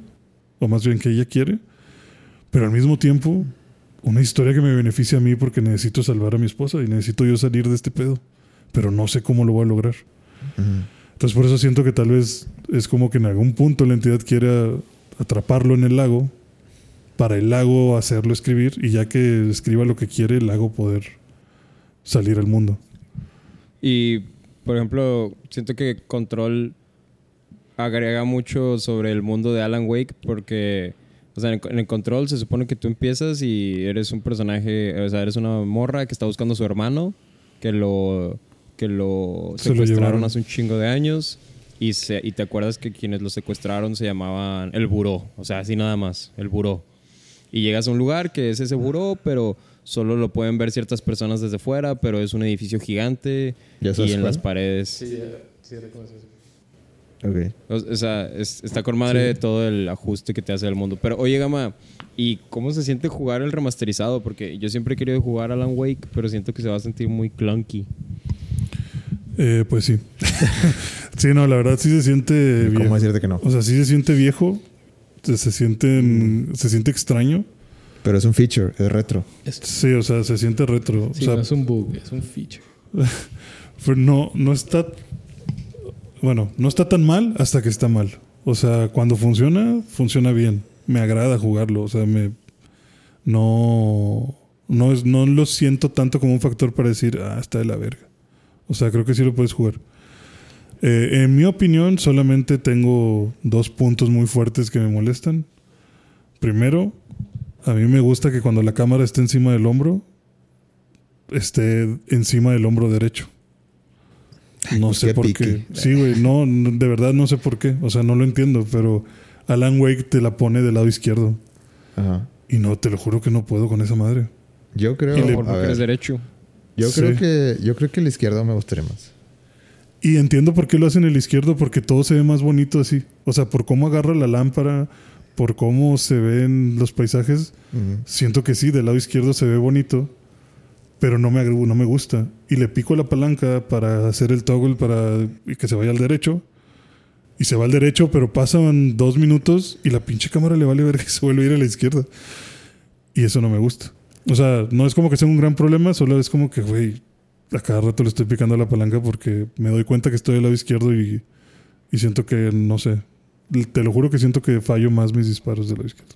o más bien que ella quiere, pero al mismo tiempo una historia que me beneficie a mí porque necesito salvar a mi esposa y necesito yo salir de este pedo, pero no sé cómo lo voy a lograr. Ujú. Entonces por eso siento que tal vez es como que en algún punto la entidad quiera atraparlo en el lago para el lago hacerlo escribir y ya que escriba lo que quiere el lago poder salir al mundo. Y, por ejemplo, siento que Control agrega mucho sobre el mundo de Alan Wake porque, o sea, en, en el Control se supone que tú empiezas y eres un personaje, o sea, eres una morra que está buscando a su hermano, que lo, que lo Se lo secuestraron hace un chingo de años. Y, se, y te acuerdas que quienes lo secuestraron se llamaban el buró, o sea, así nada más, el buró. Y llegas a un lugar que es ese buró, pero solo lo pueden ver ciertas personas desde fuera, pero es un edificio gigante ¿Ya y en las paredes. Sí, sí, reconoces. Ok. O, o sea, es- está con madre todo el ajuste que te hace el mundo. Pero oye, Gama, ¿y cómo se siente jugar el remasterizado? Porque yo siempre he querido jugar Alan Wake, pero siento que se va a sentir muy clunky. Eh, pues sí. sí, no, la verdad sí se siente ¿Cómo viejo. decirte que no? O sea, sí se siente viejo. Se, se siente, se siente extraño. Pero es un feature, es retro. Sí, o sea, se siente retro. Sí, o sea, no es un bug, es un feature. Pero no, no está. Bueno, no está tan mal hasta que está mal. O sea, cuando funciona, funciona bien. Me agrada jugarlo. O sea, me. No. No, es, no lo siento tanto como un factor para decir, ah, está de la verga. O sea, creo que sí lo puedes jugar. Eh, en mi opinión, solamente tengo dos puntos muy fuertes que me molestan. Primero, a mí me gusta que cuando la cámara esté encima del hombro, esté encima del hombro derecho. No pues sé qué por qué. Sí, güey, no, no, de verdad no sé por qué. O sea, no lo entiendo, pero Alan Wake te la pone del lado izquierdo. Ajá. Y no, te lo juro que no puedo con esa madre. Yo creo, ver, eres derecho. yo Sí. creo que yo creo que el izquierdo me gustaría más. Y entiendo por qué lo hacen el izquierdo, porque todo se ve más bonito así. O sea, por cómo agarra la lámpara, por cómo se ven los paisajes, siento que sí, del lado izquierdo se ve bonito, pero no me, no me gusta. Y le pico la palanca para hacer el toggle para y que se vaya al derecho. Y se va al derecho, pero pasan dos minutos y la pinche cámara le vale ver que se vuelve a ir a la izquierda. Y eso no me gusta. O sea, no es como que sea un gran problema, solo es como que, güey, a cada rato le estoy picando la palanca porque me doy cuenta que estoy del lado izquierdo y, y siento que, no sé, te lo juro que siento que fallo más mis disparos del lado izquierdo.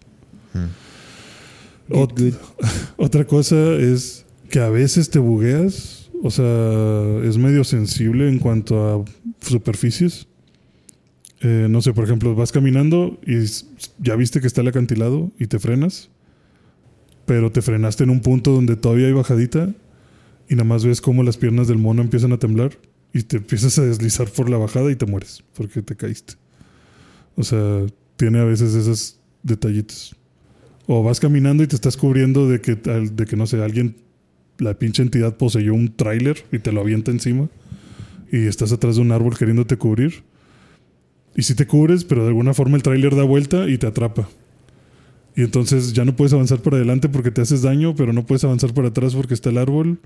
Ot- otra cosa es que a veces te bugueas, o sea, es medio sensible en cuanto a superficies. Eh, no sé, por ejemplo, vas caminando y ya viste que está el acantilado y te frenas, pero te frenaste en un punto donde todavía hay bajadita y nada más ves cómo las piernas del mono empiezan a temblar y te empiezas a deslizar por la bajada y te mueres porque te caíste. O sea, tiene a veces esos detallitos. O vas caminando y te estás cubriendo de que, de que no sé, alguien, la pinche entidad poseyó un tráiler y te lo avienta encima. Y estás atrás de un árbol queriéndote cubrir. Y si te cubres, pero de alguna forma el tráiler da vuelta y te atrapa. Y entonces ya no puedes avanzar para adelante porque te haces daño, pero no puedes avanzar para atrás porque está el árbol.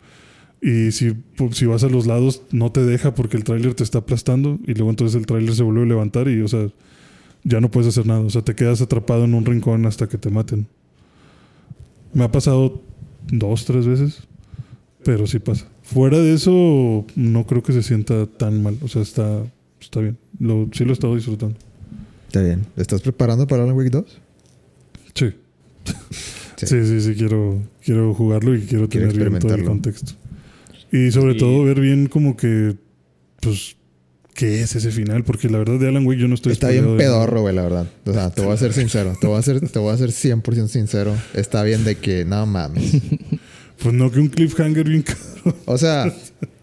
Y si, pu- si vas a los lados, no te deja porque el tráiler te está aplastando. Y luego entonces el tráiler se vuelve a levantar y, o sea, ya no puedes hacer nada. O sea, te quedas atrapado en un rincón hasta que te maten. Me ha pasado dos, tres veces, pero sí pasa. Fuera de eso, no creo que se sienta tan mal. O sea, está, está bien. Lo, sí lo he estado disfrutando. Está bien. ¿Estás preparando para Alan Wake 2? Sí. Sí. Sí, sí, sí, quiero, quiero jugarlo y quiero Quiero tener bien todo el contexto. Y sobre Sí. todo ver bien como que, pues, qué es ese final, porque la verdad de Alan Wake yo no estoy Está bien pedorro, güey, la verdad. O sea, te voy a ser sincero. Te voy a ser, te voy a ser 100% sincero. Está bien de que no mames. Pues no, que un cliffhanger bien caro. O sea,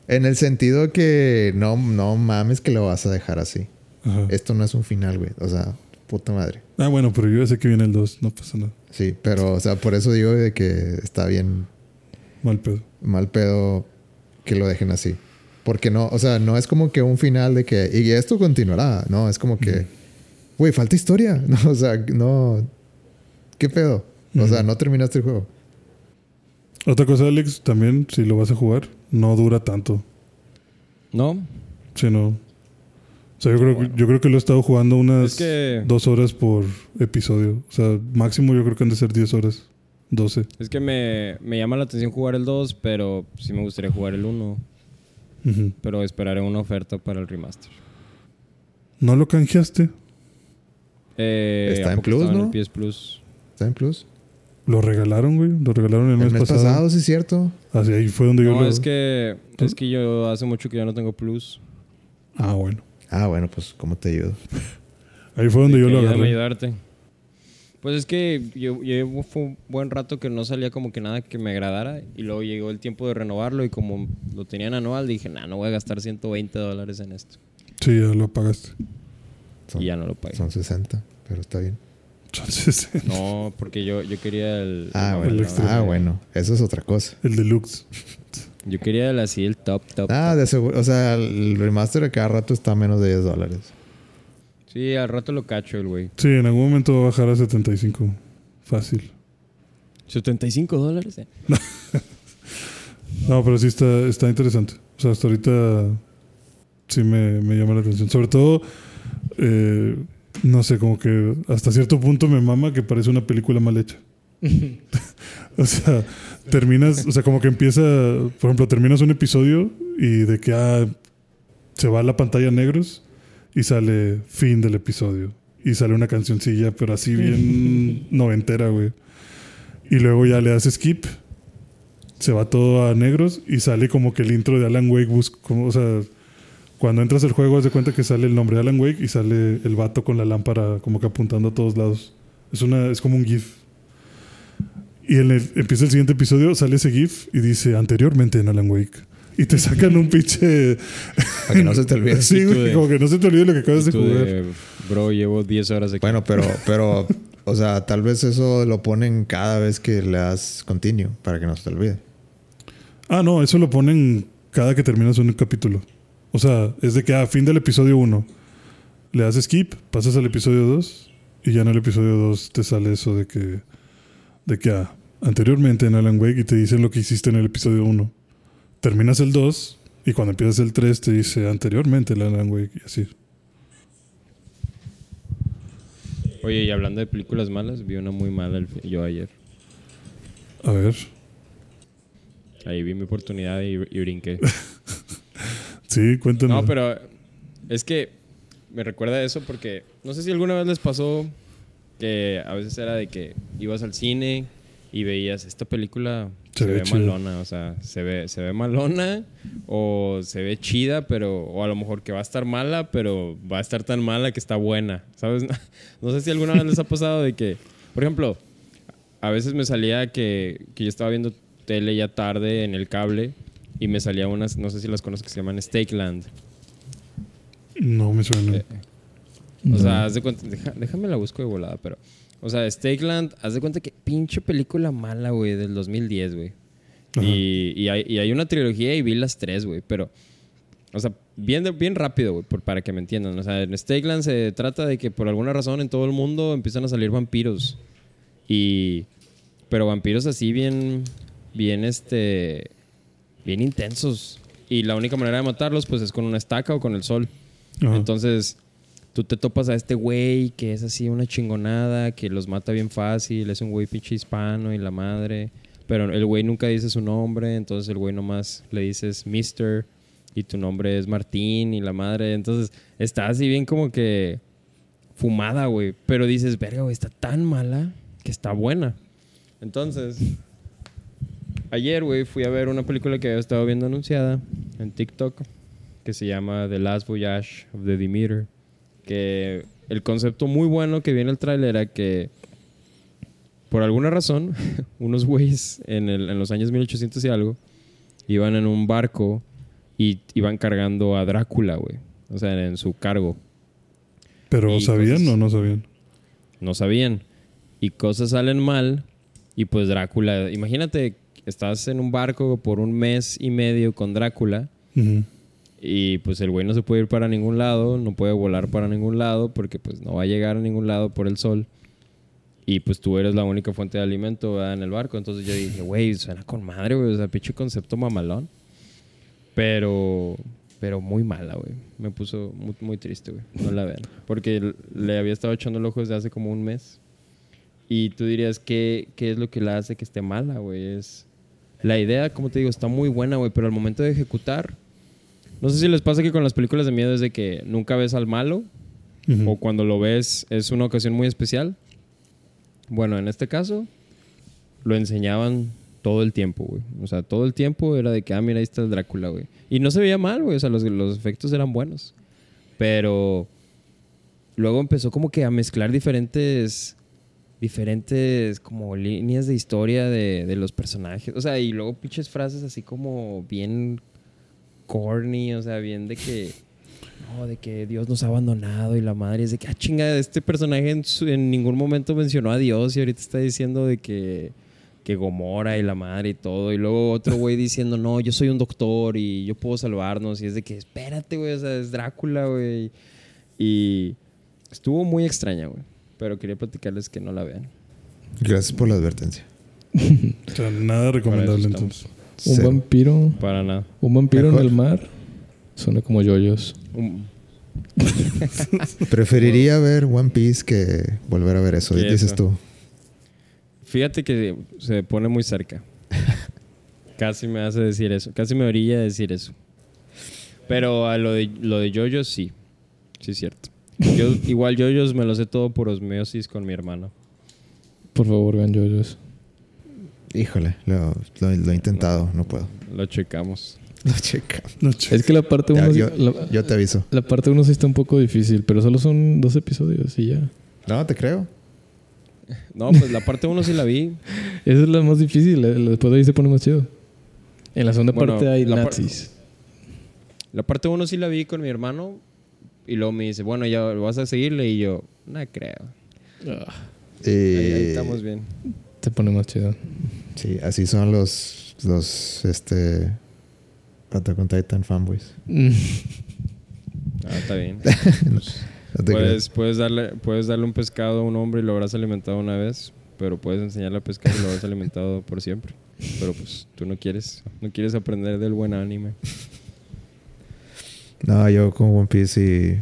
en el sentido que no, no mames que lo vas a dejar así. Ajá. Esto no es un final, güey. O sea, puta madre. Ah, bueno, pero yo ya sé que viene el 2, no pasa nada. Sí, pero, o sea, por eso digo de que está bien Mal pedo. mal pedo que lo dejen así. Porque no, o sea, no es como que un final de que, y esto continuará, no, es como que, güey, falta historia, no, o sea, no, ¿qué pedo? O sea, no terminaste el juego. Otra cosa, Alex, también, si lo vas a jugar, no dura tanto. ¿No? Sino. O sea, yo creo, que- yo creo que lo he estado jugando unas Es que- dos horas por episodio. O sea, máximo yo creo que han de ser 10 horas. 12. Es que me, me llama la atención jugar el 2, pero sí me gustaría jugar el 1. Ujú. Pero esperaré una oferta para el remaster. ¿No lo canjeaste? Eh, Está ¿a en Plus, ¿no? En el PS Plus. ¿Está en Plus? Lo regalaron, güey. Lo regalaron el, El mes, mes pasado. pasado, sí es cierto. Así ahí fue donde yo No, lo. es que, es que yo hace mucho que ya no tengo Plus. Ah, bueno. Ah, bueno, pues, ¿cómo te ayudo? Ahí fue donde yo lo agarré. ayudarte. Pues es que yo, llevo fue un buen rato que no salía como que nada que me agradara y luego llegó el tiempo de renovarlo y como lo tenían anual dije, nah, no voy a gastar 120 dólares en esto. Sí, ya lo pagaste. Son, y ya no lo pagué. son 60, pero está bien. Entonces, No, porque yo, yo quería el. Ah, el bueno. extra. Ah, bueno. Eso es otra cosa. el deluxe. Yo quería el así, el top, top. Ah, top. de seguro. O sea, el remaster de cada rato está a menos de 10 dólares. Sí, al rato lo cacho el güey. Sí, en algún momento va a bajar a 75. Fácil. ¿75 dólares? eh. No, pero sí está, está interesante. O sea, hasta ahorita sí me, me llama la atención. Sobre todo, eh, no sé, como que hasta cierto punto me mama que parece una película mal hecha. o sea, terminas, o sea, como que empieza, por ejemplo, terminas un episodio y de que ah, se va a la pantalla negros y sale fin del episodio. Y sale una cancioncilla, pero así bien noventera, güey. Y luego ya le das skip se va todo a negros y sale como que el intro de Alan Wake bus- como, o sea, cuando entras al juego, haz de cuenta que sale el nombre de Alan Wake y sale el vato con la lámpara como que apuntando a todos lados. Es una es como un GIF. Y en el- empieza el siguiente episodio, sale ese GIF y dice anteriormente en Alan Wake. Y te sacan un pinche. Para que no se te olvide. sí, de- como que no se te olvide lo que acabas de jugar. de, bro, llevo 10 horas aquí. Bueno, pero, pero, o sea, tal vez eso lo ponen cada vez que le das continue para que no se te olvide. Ah, no, eso lo ponen cada que terminas un capítulo. O sea, es de que a fin del episodio 1 le das skip, pasas al episodio 2 y ya en el episodio 2 te sale eso de que de que ah, anteriormente en Alan Wake y te dicen lo que hiciste en el episodio 1. Terminas el 2 y cuando empiezas el 3 te dice anteriormente en Alan Wake y así. Oye, y hablando de películas malas, vi una muy mala el- yo ayer. A ver. Ahí vi mi oportunidad y, y brinqué. Sí, cuéntanos. No, pero es que me recuerda eso porque no sé si alguna vez les pasó que a veces era de que ibas al cine y veías esta película Se se, ve ve malona, o sea, se ve se ve malona o se ve chida, pero o a lo mejor que va a estar mala, pero va a estar tan mala que está buena, ¿sabes? No sé si alguna vez les ha pasado de que, por ejemplo, a veces me salía que, que yo estaba viendo tele ya tarde en el cable y me salía unas, no sé si las conozco, que se llaman Stakeland. No me suena. Eh, O sea, haz de cuenta, deja- déjame la busco de volada, pero. O sea, Stakeland, haz de cuenta que pinche película mala, güey, del 2010, güey. Y, y hay, y hay una trilogía y vi las tres, güey, pero. O sea, bien, bien rápido, güey, para que me entiendan. O sea, en Stakeland se trata de que por alguna razón en todo el mundo empiezan a salir vampiros. Y. Pero vampiros así bien. Bien, este. Bien intensos. Y la única manera de matarlos, pues es con una estaca o con el sol. Ajá. Entonces, tú te topas a este güey que es así una chingonada, que los mata bien fácil, es un güey pinche hispano y la madre. Pero el güey nunca dice su nombre, entonces el güey nomás le dices Mister y tu nombre es Martín y la madre. Entonces, está así bien como que fumada, güey. Pero dices, verga, güey, está tan mala que está buena. Entonces, ayer, güey, fui a ver una película que había estado viendo anunciada en TikTok que se llama The Last Voyage of the Demeter. Que el concepto muy bueno que viene el tráiler era que por alguna razón unos güeyes en, el- en los años 1800 y algo iban en un barco y iban cargando a Drácula, güey. O sea, en su cargo. Pero y ¿sabían cosas- o no sabían? No sabían. Y cosas salen mal. Y pues Drácula, imagínate, estás en un barco por un mes y medio con Drácula. Y pues el güey no se puede ir para ningún lado, no puede volar para ningún lado porque pues no va a llegar a ningún lado por el sol. Y pues tú eres la única fuente de alimento ¿verdad? en el barco. Entonces yo dije, güey, suena con madre, güey. O sea, pinche concepto mamalón. Pero, pero muy mala, güey. Me puso muy, muy triste, güey. No la vean. Porque le había estado echando el ojo desde hace como un mes. Y tú dirías, ¿qué, qué es lo que la hace que esté mala, güey? Es... La idea, como te digo, está muy buena, güey. Pero al momento de ejecutar... No sé si les pasa que con las películas de miedo es de que nunca ves al malo. O cuando lo ves es una ocasión muy especial. Bueno, en este caso, lo enseñaban todo el tiempo, güey. O sea, todo el tiempo era de que, ah, mira, ahí está el Drácula, güey. Y no se veía mal, güey. O sea, los, los efectos eran buenos. Pero luego empezó como que a mezclar diferentes diferentes como líneas de historia de, de los personajes. O sea, y luego pinches frases así como bien corny, o sea, bien de que no, de que Dios nos ha abandonado y la madre es de que, ah, chinga, este personaje en, en ningún momento mencionó a Dios y ahorita está diciendo de que, que Gomora y la madre y todo. Y luego otro güey diciendo, no, yo soy un doctor y yo puedo salvarnos. Y es de que, espérate, güey, o sea, es Drácula, güey. Y estuvo muy extraña, güey. Pero quería platicarles que no la vean. Gracias por la advertencia. O sea, nada recomendable entonces. Un Cero. vampiro. Para nada. Un vampiro Mejor. en el mar. Suena como yoyos. Un- Preferiría ver One Piece que volver a ver eso. ¿Qué Dices eso? tú. Fíjate que se pone muy cerca. Casi me hace decir eso. Casi me orilla a decir eso. Pero a lo de, lo de yoyos, sí. Sí, es cierto. Yo, igual yoyos me lo sé todo por osmeosis con mi hermano. Por favor, vean yoyos. Híjole, lo, lo- lo he intentado, no puedo. Lo checamos. Lo checa. No, che. Es que la parte Ya, 1 yo, yo te aviso. la parte uno sí está un poco difícil, pero solo son dos episodios y ya. No, te creo. No, pues la parte 1 sí la vi. Esa es la más difícil. la- Después de ahí se pone más chido. En la segunda Bueno, parte hay la par- nazis. La parte 1 sí la vi con mi hermano. Y luego me dice, bueno, ya vas a seguirle. Y yo, no creo. Ah, Y, Ahí, ahí estamos bien. se pone más chido. Sí, así son los, los, este, Attack on Titan fanboys. Mm. Ah, está bien. No te Puedes, puedes, darle, puedes darle un pescado a un hombre y lo habrás alimentado una vez, pero puedes enseñarle a pescar y lo habrás alimentado por siempre. Pero pues tú no quieres, no quieres aprender del buen anime. No, yo con One Piece y...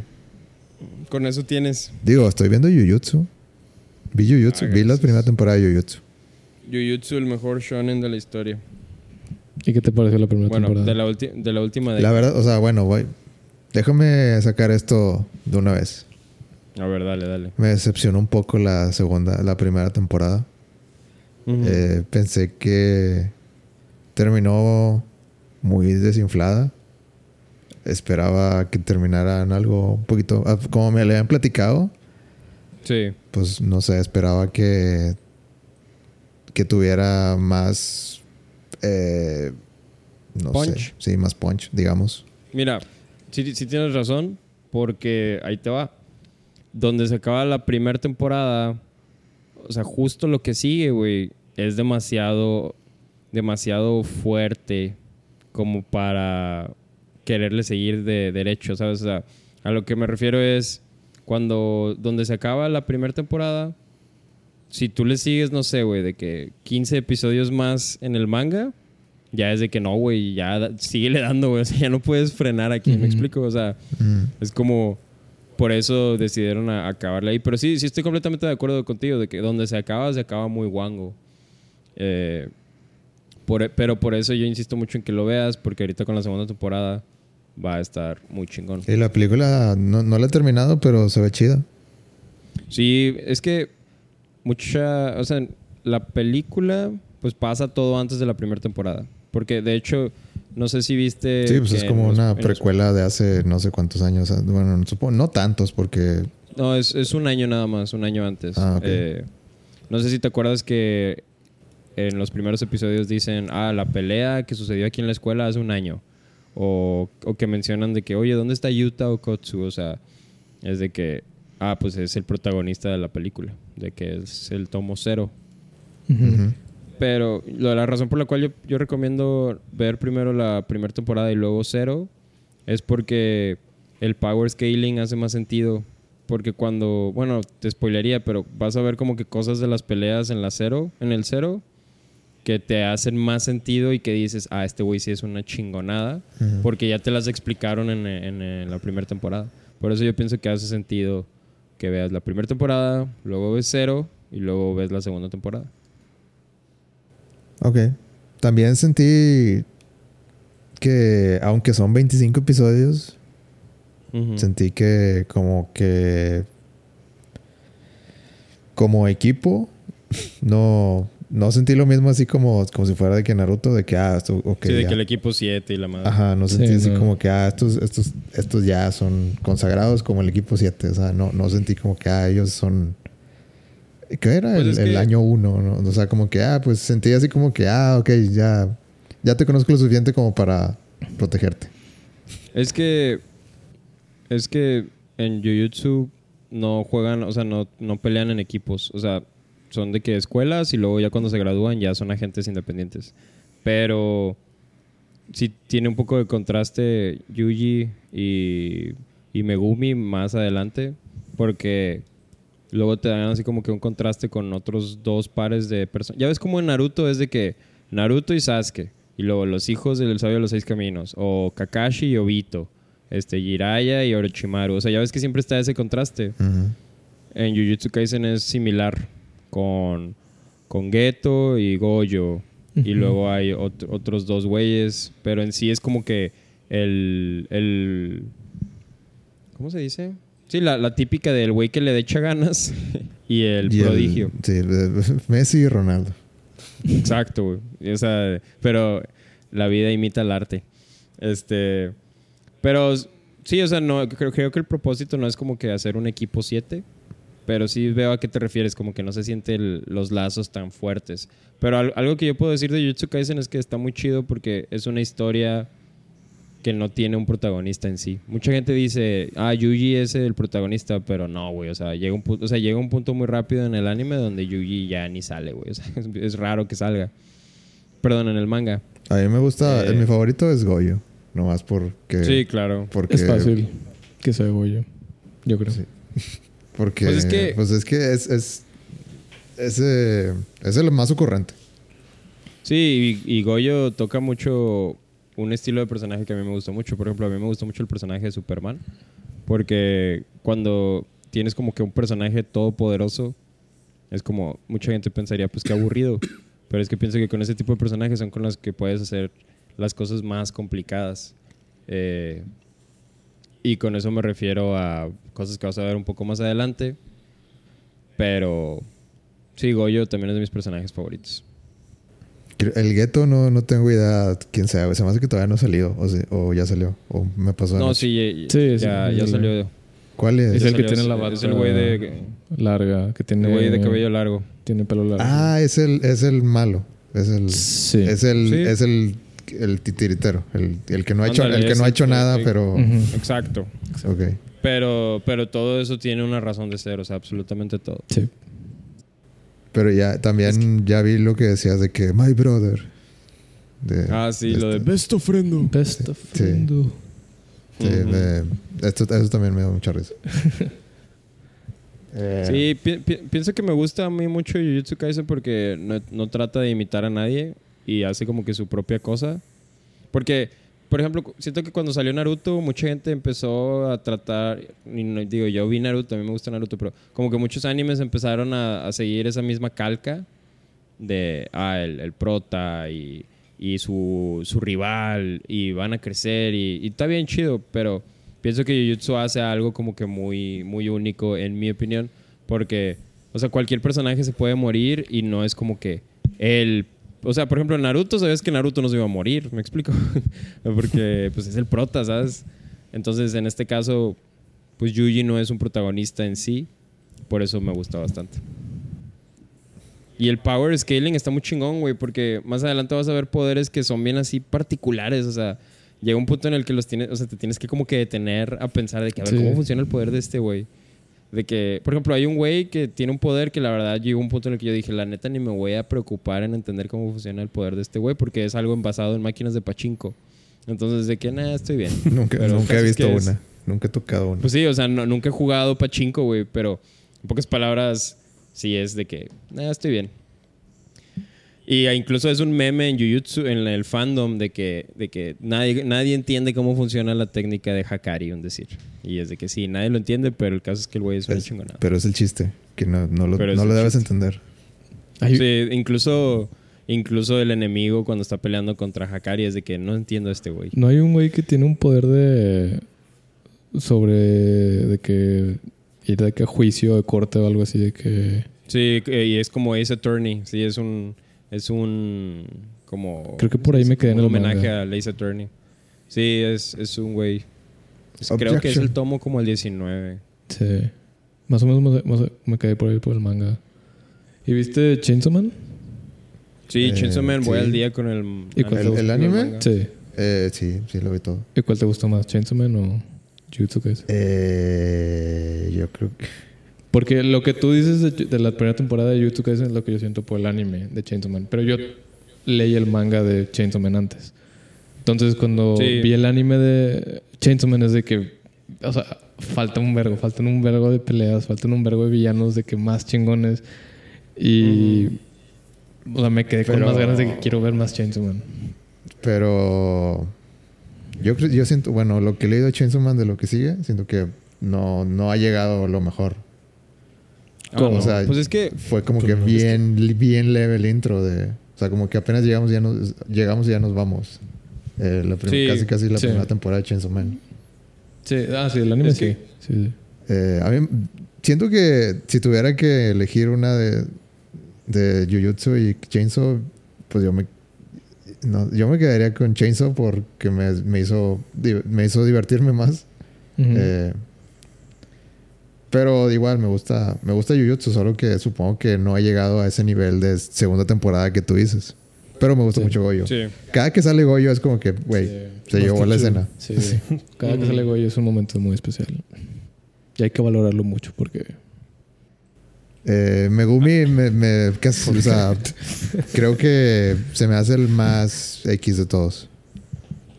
Con eso tienes Digo, estoy viendo Jujutsu. Vi Jujutsu. Ah, Vi la primera temporada de Jujutsu. Jujutsu, el mejor shonen de la historia. ¿Y qué te pareció la primera Bueno, temporada? de la, ulti- de la última La década. verdad, o sea, bueno, voy... Déjame sacar esto de una vez. A ver, dale, dale. Me decepcionó un poco la segunda, la primera temporada. Eh, pensé que terminó muy desinflada. Esperaba que terminara en algo un poquito... ah, Como me le habían platicado, Sí. pues no sé, esperaba que... Que tuviera más... eh, no Punch. sé. Sí, más punch, digamos. Mira, sí, sí tienes razón, porque ahí te va. Donde se acaba la primera temporada, o sea, justo lo que sigue, güey, es demasiado, demasiado fuerte como para quererle seguir de derecho, ¿sabes? O sea, a lo que me refiero es cuando, donde se acaba la primera temporada, si tú le sigues, no sé, güey, de que 15 episodios más en el manga, ya es de que no, güey, ya da- síguele dando, güey. O sea, ya no puedes frenar aquí, ¿me Ujú. explico? O sea, Mm. es como... Por eso decidieron a- acabarla ahí. Pero sí, sí estoy completamente de acuerdo contigo de que donde se acaba, se acaba muy guango. Eh, por- e, pero por eso yo insisto mucho en que lo veas, porque ahorita con la segunda temporada va a estar muy chingón. Y la película no, no la he terminado, pero se ve chida. Sí, es que mucha, o sea, la película pues pasa todo antes de la primera temporada, porque de hecho no sé si viste Sí, pues es como los- una los- precuela de hace no sé cuántos años. Bueno, supongo, no tantos porque... no, es, es un año nada más, un año antes. Ah. Eh, no sé si te acuerdas que en los primeros episodios dicen, ah, la pelea que sucedió aquí en la escuela hace un año. O, o que mencionan de que, oye, ¿dónde está Yuta o Kotsu? O sea, es de que, ah, pues es el protagonista de la película, de que es el tomo cero. Ujú. Ujú. Pero lo- la razón por la cual yo, yo recomiendo ver primero la primera temporada y luego cero es porque el power scaling hace más sentido. Porque cuando, bueno, te spoilería, pero vas a ver como que cosas de las peleas en la cero, en el cero, que te hacen más sentido y que dices, ah, este güey sí es una chingonada, porque ya te las explicaron en, en- en la primera temporada. Por eso yo pienso que hace sentido que veas la primera temporada, luego ves cero y luego ves la segunda temporada. Ok. También sentí que, aunque son 25 episodios, sentí que como que como equipo no no sentí lo mismo así como como si fuera de que Naruto de que ah esto ok, sí, de ya. que el equipo 7 y la madre. ajá no Sí, sentí así no. como que ah estos estos estos ya son consagrados como el equipo 7 o sea no no sentí como que ah ellos son ¿Qué era? Pues el, es el que- año uno, ¿no? O sea, como que, ah, pues sentí así como que, ah, ok, ya, ya te conozco lo suficiente como para protegerte. Es que Es que en Jujutsu no juegan, o sea, no, no pelean en equipos. O sea, son de que escuelas y luego ya cuando se gradúan ya son agentes independientes. Pero sí tiene un poco de contraste Yuji y, y Megumi más adelante. Porque luego te dan así como que un contraste con otros dos pares de personas. Ya ves como en Naruto es de que Naruto y Sasuke. Y luego los hijos del sabio de los seis caminos. O Kakashi y Obito. Este, Jiraiya y Orochimaru. O sea, ya ves que siempre está ese contraste. Ujú. En Jujutsu Kaisen es similar con, con Geto y Goyo. Y luego hay ot- otros dos güeyes. Pero en sí es como que el. el ¿Cómo se dice? Sí, la, la típica del güey que le echa ganas y el Y el- prodigio. sí, el- Messi y Ronaldo. Exacto, güey. O sea, pero la vida imita el arte. Este. Pero sí, o sea, no, creo, creo que el propósito no es como que hacer un equipo 7. Pero sí veo a qué te refieres, como que no se sienten los lazos tan fuertes. Pero al- algo que yo puedo decir de Jujutsu Kaisen es que está muy chido porque es una historia que no tiene un protagonista en sí. Mucha gente dice, ah, Yuji es el protagonista, pero no, güey. O sea, llega un, pu- o sea, llega un punto muy rápido en el anime donde Yuji ya ni sale, güey. O sea, es, es raro que salga. Perdón, en el manga. A mí me gusta, Eh. mi favorito es Goyo. Nomás porque. Sí, claro. Porque, Es fácil que sea Goyo. Yo creo. Sí. Porque. Pues es que- Pues es que es. es ese es el más ocurrente. Sí, y, y Goyo toca mucho un estilo de personaje que a mí me gusta mucho. Por ejemplo, a mí me gusta mucho el personaje de Superman. Porque cuando tienes como que un personaje todopoderoso, es como mucha gente pensaría, pues qué aburrido. Pero es que pienso que con ese tipo de personajes son con los que puedes hacer las cosas más complicadas. Eh, y con eso me refiero a cosas que vas a ver un poco más adelante. Pero sí, Goyo también es de mis personajes favoritos. El gueto no, no tengo idea quién sea. Se me hace que todavía no ha salido. O, sí- o ya salió. O me pasó. No, sí, ya, Sí, ya, sí, ya sí. salió. ¿Cuál es? Es el que tiene la es- bata Es el güey de, larga, que tiene, el güey de cabello largo. tiene pelo largo. Ah, es el, es el malo. Es el. sí. Es el, Sí. es el, el titiritero. El, el que no ha hecho, el que no ha hecho nada, pero. Exacto. Ok. Pero, pero todo eso tiene una razón de ser, o sea, absolutamente todo. Sí. Pero ya también ya vi lo que decías de que My Brother. De, Ah, sí, lo de este- Best Ofrendo. Best of Sí. friendo. Sí, me- esto, eso también me da mucha risa. Eh, Sí, pi- pi- pienso que me gusta a mí mucho Jujutsu Kaisen porque no, no trata de imitar a nadie y hace como que su propia cosa. Porque, por ejemplo, siento que cuando salió Naruto, mucha gente empezó a tratar, y no- digo, yo vi Naruto, a mí me gusta Naruto, pero como que muchos animes empezaron a, a seguir esa misma calca de, ah, el, el prota y, y su, su rival y van a crecer y, y está bien chido, pero pienso que Jujutsu hace algo como que muy, muy único en mi opinión, porque, o sea, cualquier personaje se puede morir y no es como que el... O sea, por ejemplo, en Naruto, sabes que Naruto no se iba a morir, ¿me explico? porque, pues, es el prota, ¿sabes? Entonces, en este caso, pues Yuji no es un protagonista en sí, por eso me gusta bastante. Y el power scaling está muy chingón, güey, porque más adelante vas a ver poderes que son bien así particulares, o sea, llega un punto en el que los tienes, o sea, te tienes que como que detener a pensar de que a ver Sí. cómo funciona el poder de este güey. De que, por ejemplo, hay un güey que tiene un poder que la verdad llegó un punto en el que yo dije, la neta ni me voy a preocupar en entender cómo funciona el poder de este güey porque es algo basado en máquinas de pachinko. Entonces, de que nada, estoy bien. nunca nunca he visto es- una. Nunca he tocado una. Pues sí, o sea, no- nunca he jugado pachinko, güey, pero en pocas palabras, sí es de que, nada, estoy bien. Y incluso es un meme en Jujutsu, en el fandom, de que, de que nadie, nadie entiende cómo funciona la técnica de Hakari, un decir. Y es de que sí, nadie lo entiende, pero el caso es que el güey es una chingonada. pero es el chiste. Que no, no lo, no lo debes chiste. entender. Sí, incluso, incluso el enemigo cuando está peleando contra Hakari es de que no entiendo a este güey. No hay un güey que tiene un poder de. sobre. de que. ir de que a juicio de corte o algo así, de que. Sí, y es como Ace Attorney. Sí, es un. Es un. Como. Creo que por ahí me quedé en un el homenaje manga. a Ace Attorney. Sí, es, es un güey. Es- Creo que es el tomo como el 19. Sí. Más o menos me, me- me quedé por ahí por el manga. ¿Y viste Chainsaw Man? Sí, Eh, Chainsaw Man, voy sí. al día con el. ¿Y cuál ¿El- el anime? Sí. Eh, sí, sí lo vi todo. ¿Y cuál te gustó más? ¿Chainsaw Man o.? Jujutsu Kaisen. Eh, yo creo que. Porque lo que tú dices de, de la primera temporada de Kaisen es lo que yo siento por el anime de Chainsaw Man. Pero yo leí el manga de Chainsaw Man antes. Entonces, cuando Sí. vi el anime de Chainsaw Man es de que... O sea, falta un vergo. Faltan un vergo de peleas. Faltan un vergo de villanos de que más chingones. Y... O sea, me quedé con más ganas de que quiero ver más Chainsaw Man. Pero. Yo, siento, bueno, lo que he leído de Chainsaw Man de lo que sigue, siento que no, no ha llegado lo mejor. ¿Cómo? O sea, Pues es que fue como que bien, bien leve el intro de. O sea, como que apenas llegamos ya nos, llegamos y ya nos vamos. Eh, la prim- Sí, casi casi la sí. primera temporada de Chainsaw Man. Sí, ah, sí, el anime Es sí. que- sí. sí. Eh, a mí siento que si tuviera que elegir una de, de Jujutsu y Chainsaw, pues yo me no, yo me quedaría con Chainsaw porque me, me hizo me hizo divertirme más. Ujú. Eh, pero igual me gusta me gusta Jujutsu, solo que supongo que no ha llegado a ese nivel de segunda temporada que tú dices. Pero me gusta Sí. mucho Goyo. Sí. Cada que sale Goyo es como que, güey, Sí. se llevó la escena. Sí, cada que sale Goyo es un momento muy especial. Y hay que valorarlo mucho porque... Eh, Megumi me, me casi, o sea, creo que se me hace el más X de todos.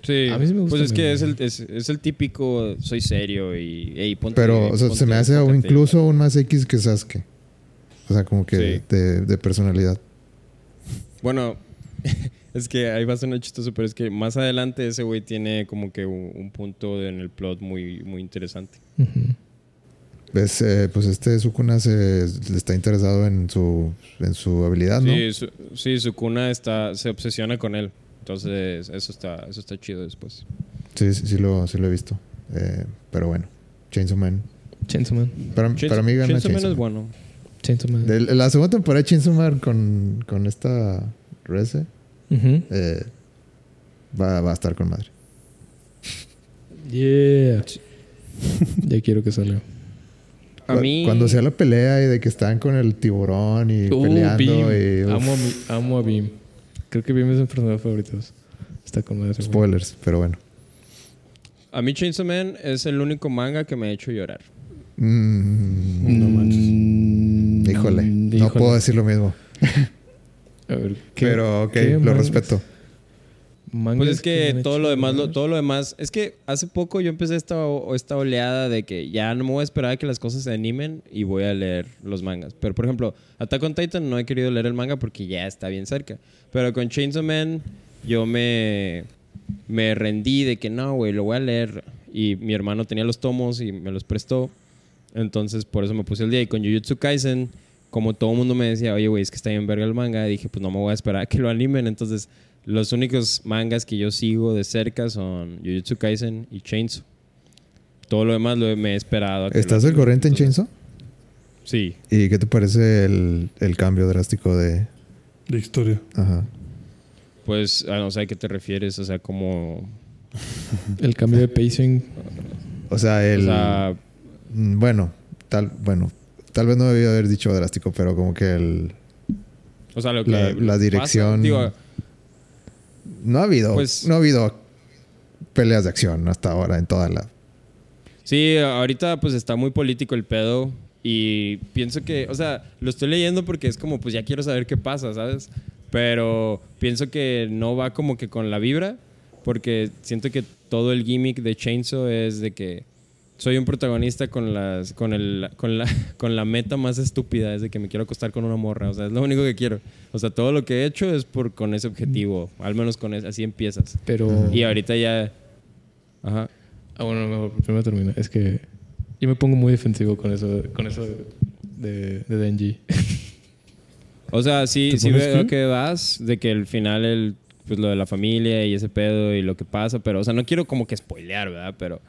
Sí. A mí sí me gusta Pues es que es el, es, es el típico soy serio y ey, ponte, Pero, o sea, se ponte- me hace aún póntate. incluso aún más X que Sasuke. O sea, como que Sí. de, de personalidad. Bueno, es que ahí va a sonar chistoso, pero es que más adelante ese güey tiene como que un, un punto en el plot muy, muy interesante. Ves, eh, pues este Sukuna se, está interesado en su, en su habilidad, ¿no? Sí, su, sí, su cuna está, se obsesiona con él. Entonces, eso está, eso está chido después. Sí, sí, sí lo, sí lo he visto. Eh, pero bueno, Chainsaw Man. Chainsaw Man. Para, para mí gana Chainsaw Man Chainsaw es Man. bueno. Chainsaw Man. De- la segunda temporada de Chainsaw Man con, con esta Reze Ujú. eh, va, va a estar con madre. Yeah. ya quiero que salga. A mí... Cuando sea la pelea y de que están con el tiburón y Uh, peleando Beam. y... uf, Amo, a, amo a Beam. Creo que Beam es de mis personajes favoritos. Está con madre. güey. spoilers, pero bueno. A mí Chainsaw Man es el único manga que me ha hecho llorar. Mm, No manches. Mm, híjole, no híjole. puedo decir lo mismo. A ver, ¿qué- pero ok, qué lo mangas- respeto. Mangas Pues es que han todo hecho lo demás, lo- todo lo demás, es que hace poco yo empecé esta, esta oleada de que ya no me voy a esperar a que las cosas se animen y voy a leer los mangas. Pero por ejemplo, Attack on Titan no he querido leer el manga porque ya está bien cerca. Pero con Chainsaw Man yo me, me rendí de que no, güey, lo voy a leer. Y mi hermano tenía los tomos y me los prestó. Entonces por eso me puse el día. Y con Jujutsu Kaisen, como todo el mundo me decía, oye, güey, es que está bien verga el manga, dije, pues no me voy a esperar a que lo animen. Entonces los únicos mangas que yo sigo de cerca son Jujutsu Kaisen y Chainsaw. Todo lo demás lo he- me he esperado. ¿Estás al corriente en Chainsaw? Sí. ¿Y qué te parece el, el cambio drástico de... De historia. Ajá. Pues ah, no sé a qué te refieres, o sea, como... El cambio de pacing. O sea, el... O sea, mm, bueno, tal, bueno, tal vez no debía haber dicho drástico, pero como que el... o sea, lo que... La- la pasa, dirección- digo, No ha habido, Pues- no ha habido peleas de acción hasta ahora en toda la... Sí, ahorita pues está muy político el pedo y pienso que, o sea, lo estoy leyendo porque es como pues ya quiero saber qué pasa, ¿sabes? Pero pienso que no va como que con la vibra porque siento que todo el gimmick de Chainsaw es de que soy un protagonista con las con el con la con la meta más estúpida es de que me quiero acostar con una morra, o sea, es lo único que quiero. O sea, todo lo que he hecho es por con ese objetivo, al menos con es- así empiezas. Pero. Y ahorita ya Ajá. Ah, bueno, mejor primero termina. Es que yo me pongo muy defensivo con eso, con eso de, de Denji. O sea, sí, ¿Te sí veo que vas de que al final el, pues lo de la familia y ese pedo y lo que pasa, pero, o sea, no quiero como que spoilear, ¿verdad? Pero,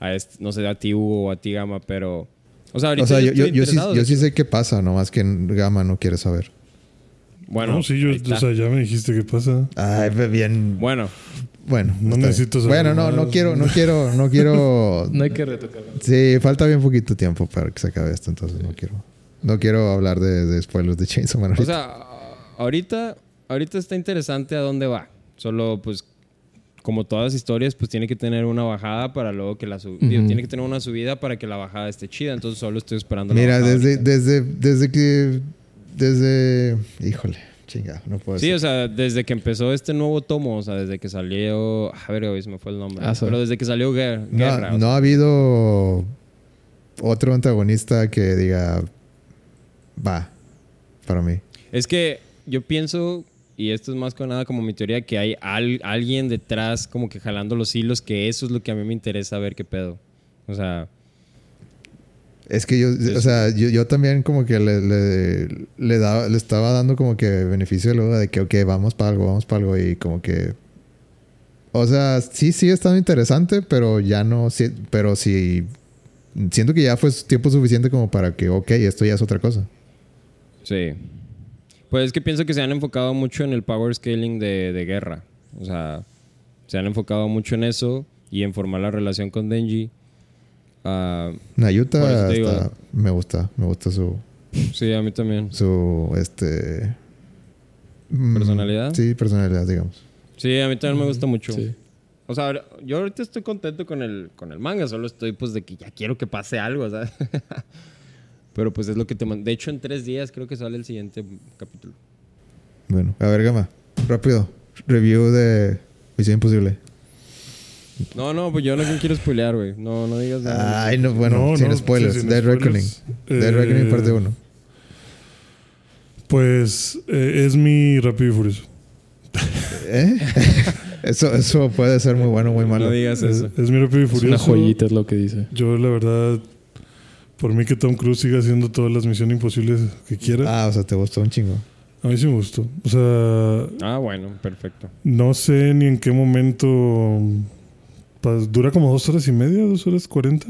a este- no sé, a ti Hugo o a ti Gama, pero, o sea, ahorita O sea, yo, yo, sí, yo sé qué pasa, nomás que Gama no quiere saber. Bueno, no, sí, yo, o sea, ya me dijiste qué pasa. Ay, bien... bueno, Bueno, No necesito saber Bueno, no, no quiero, no quiero, no quiero... No hay que retocarlo. Sí, falta bien poquito tiempo para que se acabe esto, entonces no quiero... No quiero hablar de, de spoilers de Chainsaw Man o sea, ahorita, ahorita está interesante a dónde va. Solo, pues, como todas las historias, pues tiene que tener una bajada para luego que la subida. Tiene que tener una subida para que la bajada esté chida. Entonces solo estoy esperando la Mira, bajada desde, ahorita. desde, desde que. Desde. Híjole, chinga, no puedo Sí, decir. o sea, desde que empezó este nuevo tomo, o sea, desde que salió. A ver, hoy se me fue el nombre. Ah. Pero desde que salió Guerra. no, Guerra, o no ha habido otro antagonista que diga. Va, para mí. Es que yo pienso, y esto es más que nada como mi teoría, que hay al- alguien detrás como que jalando los hilos, que eso es lo que a mí me interesa ver qué pedo. O sea, Es que yo, o Es- sea, yo, yo también como que le, le, le, daba, le estaba dando como que beneficio de la duda de que, ok, vamos para algo, vamos para algo y como que... O sea, sí sigue estando interesante, pero ya no... si- Pero sí... Siento que ya fue tiempo suficiente como para que, ok, esto ya es otra cosa. sí. Pues es que pienso que se han enfocado mucho en el power scaling de, de guerra. O sea, se han enfocado mucho en eso y en formar la relación con Denji. Ah, Por eso Nayuta digo. me gusta, me gusta su... sí, a mí también. Su, este... mm, ¿Personalidad? Sí, personalidad, digamos. Sí, a mí también me gusta mucho. Sí. O sea, yo ahorita estoy contento con el, con el manga, solo estoy pues de que ya quiero que pase algo, ¿sabes? Pero pues es lo que te man- De hecho, en tres días creo que sale el siguiente capítulo. Bueno, a ver, Gama. Rápido. Review de Misión Imposible. No, no, pues yo no quiero spoilear, güey. No, no digas nada. Ay, no, bueno, No, sin no, spoilers. sí, sin Dead spoilers. Reckoning. Dead Eh, Reckoning parte 1. Pues eh, es mi Rápido y Furioso. ¿Eh? eso, eso puede ser muy bueno o muy malo. No digas Es, eso. es mi Rápido y Es Furioso. una joyita, es lo que dice. Yo, la verdad, por mí que Tom Cruise siga haciendo todas las misiones imposibles que quiera, Ah, o sea, te gustó un chingo. a mí sí me gustó. O sea, Ah, bueno, perfecto. no sé ni en qué momento. pues, dura como dos horas y media, dos horas cuarenta.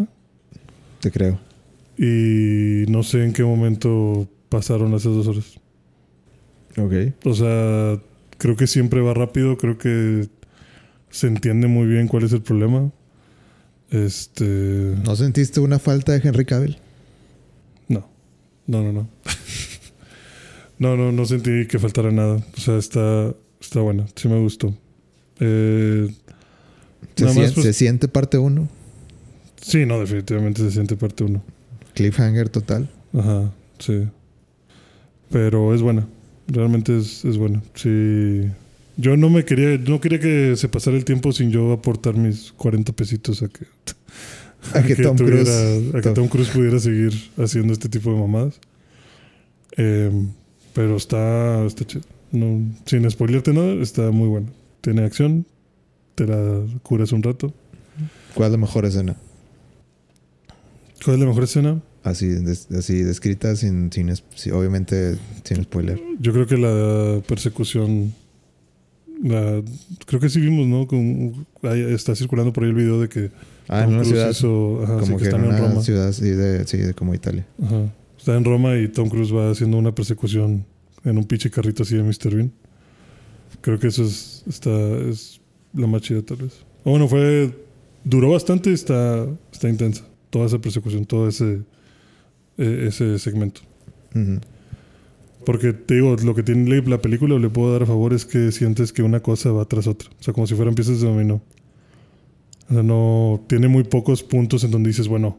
Te creo. Y no sé en qué momento pasaron esas dos horas. Ok. O sea, creo que siempre va rápido, creo que se entiende muy bien cuál es el problema. Este. ¿No sentiste una falta de Henry Cavill? No. No, no, no. no, no, no sentí que faltara nada. O sea, está, está buena. Sí me gustó. Eh, ¿Se, Nada sien- más, pues- se siente parte 1? sí, no, definitivamente se siente parte uno. Cliffhanger total. Ajá, sí. Pero es buena. Realmente es, es buena. Sí. Yo no me quería, no quería que se pasara el tiempo sin yo aportar mis 40 pesitos a que, A que Tom Cruise. a que Tom- Tom Cruise pudiera seguir haciendo este tipo de mamadas. Eh, pero está, está chido. No, sin spoilearte nada, está muy bueno. Tiene acción, te la curas un rato. ¿Cuál es la mejor escena? ¿Cuál es la mejor escena? Así, des- así descrita, sin, sin, obviamente sin spoiler. Yo creo que la persecución. Creo que sí vimos, ¿no? Está circulando por ahí el video de que. Ah, en una Cruise ciudad. hizo- ajá, sí, como que que en están en una Roma. ciudad así de, sí, de como Italia. Ajá. Está en Roma y Tom Cruise va haciendo una persecución en un pinche carrito así de Mr. Bean. Creo que eso es, está, es la más chida, tal vez. O bueno, fue. Duró bastante y está, está intensa. Toda esa persecución, todo ese, eh, ese segmento. Ujú. Porque te digo, lo que tiene la- la película, le puedo dar a favor, es que sientes que una cosa va tras otra. O sea, como si fueran piezas de dominó. O sea, no. Tiene muy pocos puntos en donde dices, bueno.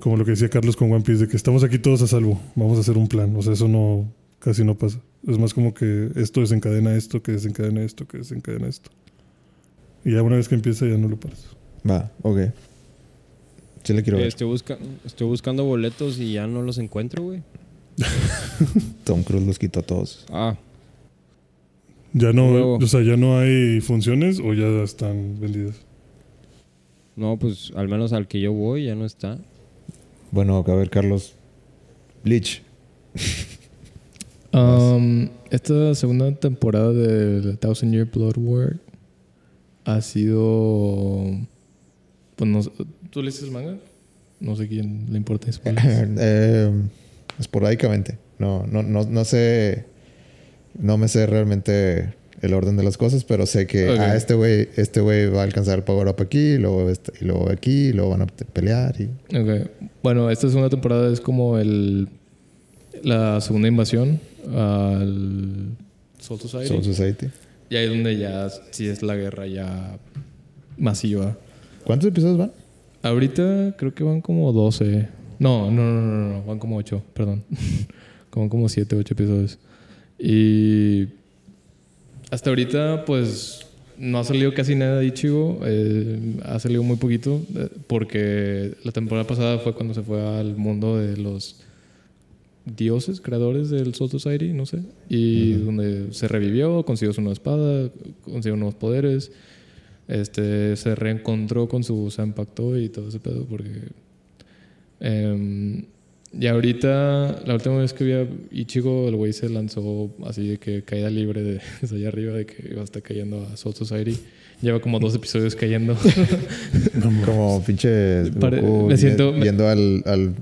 Como lo que decía Carlos con One Piece, de que estamos aquí todos a salvo. Vamos a hacer un plan. O sea, eso no. Casi no pasa. Es más como que esto desencadena esto, que desencadena esto, que desencadena esto. Y ya una vez que empieza, ya no lo paras. Va, ok. Sí le quiero Eh, ver. estoy, busca- estoy buscando boletos y ya no los encuentro, güey. Tom Cruise los quitó a todos. Ah, Ya no. O sea, ya no hay funciones o ya están vendidas. no, pues al menos al que yo voy ya no está. Bueno, a ver, Carlos. Bleach. Um, esta segunda temporada de The Thousand Year Blood War ha sido. Pues no sé- ¿Tú leíste el manga? No sé quién le importa spoilers. Eh, esporádicamente. No, no, no, no sé. No me sé realmente el orden de las cosas, pero sé que Ok. ah, este güey este güey va a alcanzar el power up aquí, y luego, este- y luego aquí, y luego van a pelear. Y... Ok. Bueno, esta segunda temporada es como el la segunda invasión al Soul Society. Soul Society. Y ahí es donde ya sí es la guerra ya masiva. ¿Cuántos episodios van? Ahorita creo que van como 12. No, no, no, no, no, van como 8, perdón. como como 7, 8 episodios. Y hasta ahorita, pues no ha salido casi nada de Ichigo. eh, ha salido muy poquito. eh, porque la temporada pasada fue cuando se fue al mundo de los dioses, creadores del Soul Society, no sé. Y donde se revivió, consiguió su nueva espada, consiguió nuevos poderes. Este, se reencontró con su Zanpakuto y todo ese pedo porque... em, y ahorita, la última vez que vi a Ichigo, el güey se lanzó así de que caída libre de, desde allá arriba, de que iba a estar cayendo a Soul Society. Lleva como dos episodios cayendo. Como pinche Pare- me siento- yendo al, al,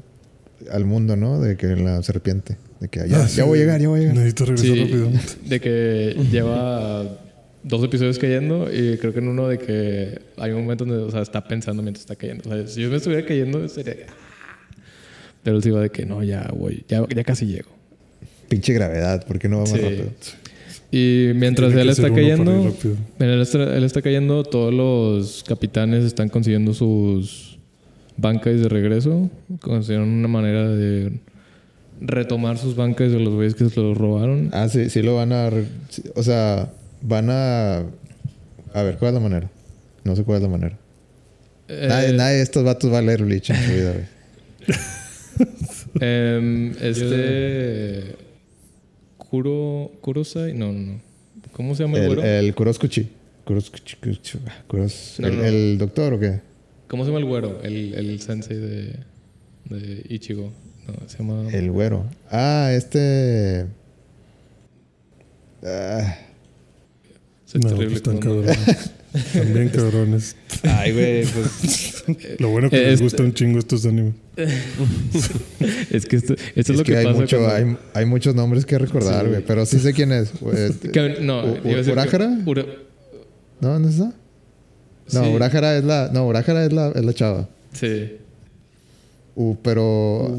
al mundo, ¿no? De que la serpiente. De que ya, Ah, sí. ya voy a llegar, ya voy a llegar. Necesito regresar Sí, rápido. de que lleva dos episodios cayendo y creo que en uno de que hay un momento donde o sea, está pensando mientras está cayendo. O sea, si yo me estuviera cayendo sería... Pero él sí va de que no, ya voy, ya, ya casi llego. Pinche gravedad, ¿por qué no va más Sí. rápido? Y mientras él está cayendo, él está, él está cayendo, todos los capitanes están consiguiendo sus bancas de regreso. Consiguieron una manera de retomar sus bancas de los güeyes que se los robaron. Ah, sí, sí lo van a... o sea, van a... A ver, ¿cuál es la manera? No sé cuál es la manera. nadie, Eh, nadie de estos vatos va a leer Bleach en su vida, güey. Em, este. Kuro. Kurosai. No, no, no. ¿Cómo se llama el, El, güero? el Kuroskuchi. Kuroskuchi. Kuchi- ah, Kuros- No, el, no. el doctor o qué? ¿Cómo se llama el güero? El, el sensei de. de Ichigo. No, se llama. El güero. Ah, este... Ah, es No, terrible pues. También cabrones. Ay, güey, pues. Lo bueno que les este- gusta un chingo estos animes. es que esto, esto es, es, lo que, que, hay, pasa. mucho, cuando- hay, hay muchos nombres que recordar, Sí. güey. Pero sí sé quién es. no, ¿Urájara? Ura- ¿No? ¿Dónde está? No, sí, Urájara es la... No, Urájara es la, es la chava. Sí. Uh, pero...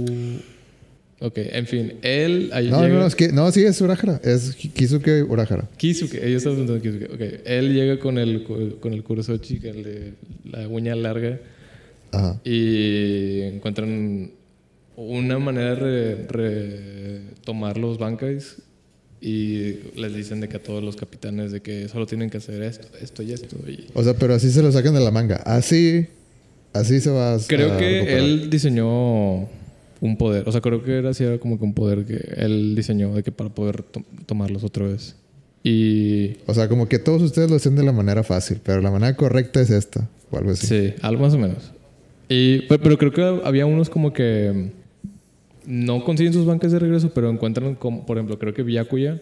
Ok, en fin. Él. No, llega- no, no, es que, no, sí es Urájara. Es Ki- Kisuke Urájara. Kisuke, ellos están preguntando Kisuke. Ok, él llega con el, con el Kurosochi, el de la uña larga. Ajá. y encuentran una manera de re- retomar los bancais y les dicen de que a todos los capitanes de que solo tienen que hacer esto, esto y esto. Y O sea, pero así se lo sacan de la manga. Así... Así se va a creo a que recuperar. él diseñó un poder, o sea, creo que era así era como que un poder que él diseñó de que para poder to- tomarlos otra vez. Y O sea, como que todos ustedes lo hacen de la manera fácil. Pero la manera correcta es esta. O algo así. Sí, algo más o menos. Y, pe- pero, creo que había unos como que no consiguen sus bancas de regreso, pero encuentran, como, por ejemplo, creo que Byakuya,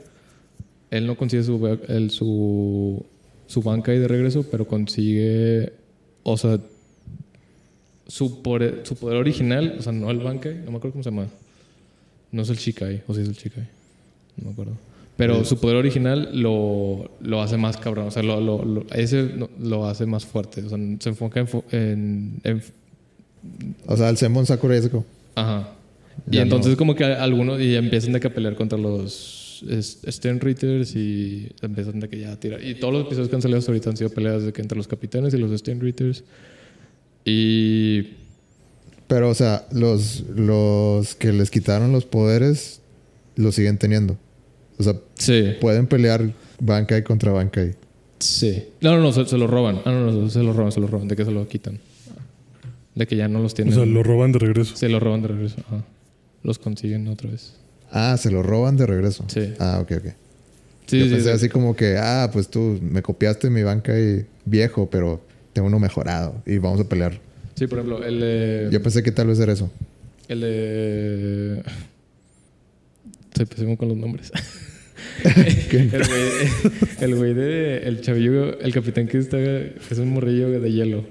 él no consigue su, el- su, su banca de regreso, pero consigue, o sea, su poder, su poder original, o sea, no el bankai, no me acuerdo cómo se llama. No es el Shikai, o si es el Shikai, no me acuerdo. Pero su poder original lo, lo hace más cabrón, o sea, lo, lo, lo- ese lo hace más fuerte, o sea, se enfoca en, fo- en- en O sea, el Senbon Sakura Yasuko. Ajá. Y Ya entonces no. como que algunos y empiezan de que a pelear contra los Stern Readers y empiezan de que ya a tirar. Y todos los episodios que han salido hasta ahorita han sido peleas de que entre los capitanes y los Stern Readers. Y Pero, o sea, los, los que les quitaron los poderes los siguen teniendo. O sea, sí, pueden pelear Bankai contra Bankai. sí. No, no, no, se, se lo roban. Ah, no, no, se lo roban, se lo roban. De que se lo quitan. De que ya no los O tienen. sea, lo roban de regreso. Se lo roban de regreso. Ajá. Los consiguen otra vez. Ah, se lo roban de regreso. Sí. Ah, ok, ok. Sí, Yo sí, pensé sí. así como que, ah, pues tú me copiaste mi Bankai viejo, pero tengo uno mejorado y vamos a pelear. Sí, por ejemplo, el de... Yo pensé que tal vez era eso. El de. Soy pésimo con los nombres. el güey, el güey de. El chavillo, el capitán que está. Es un morrillo de hielo.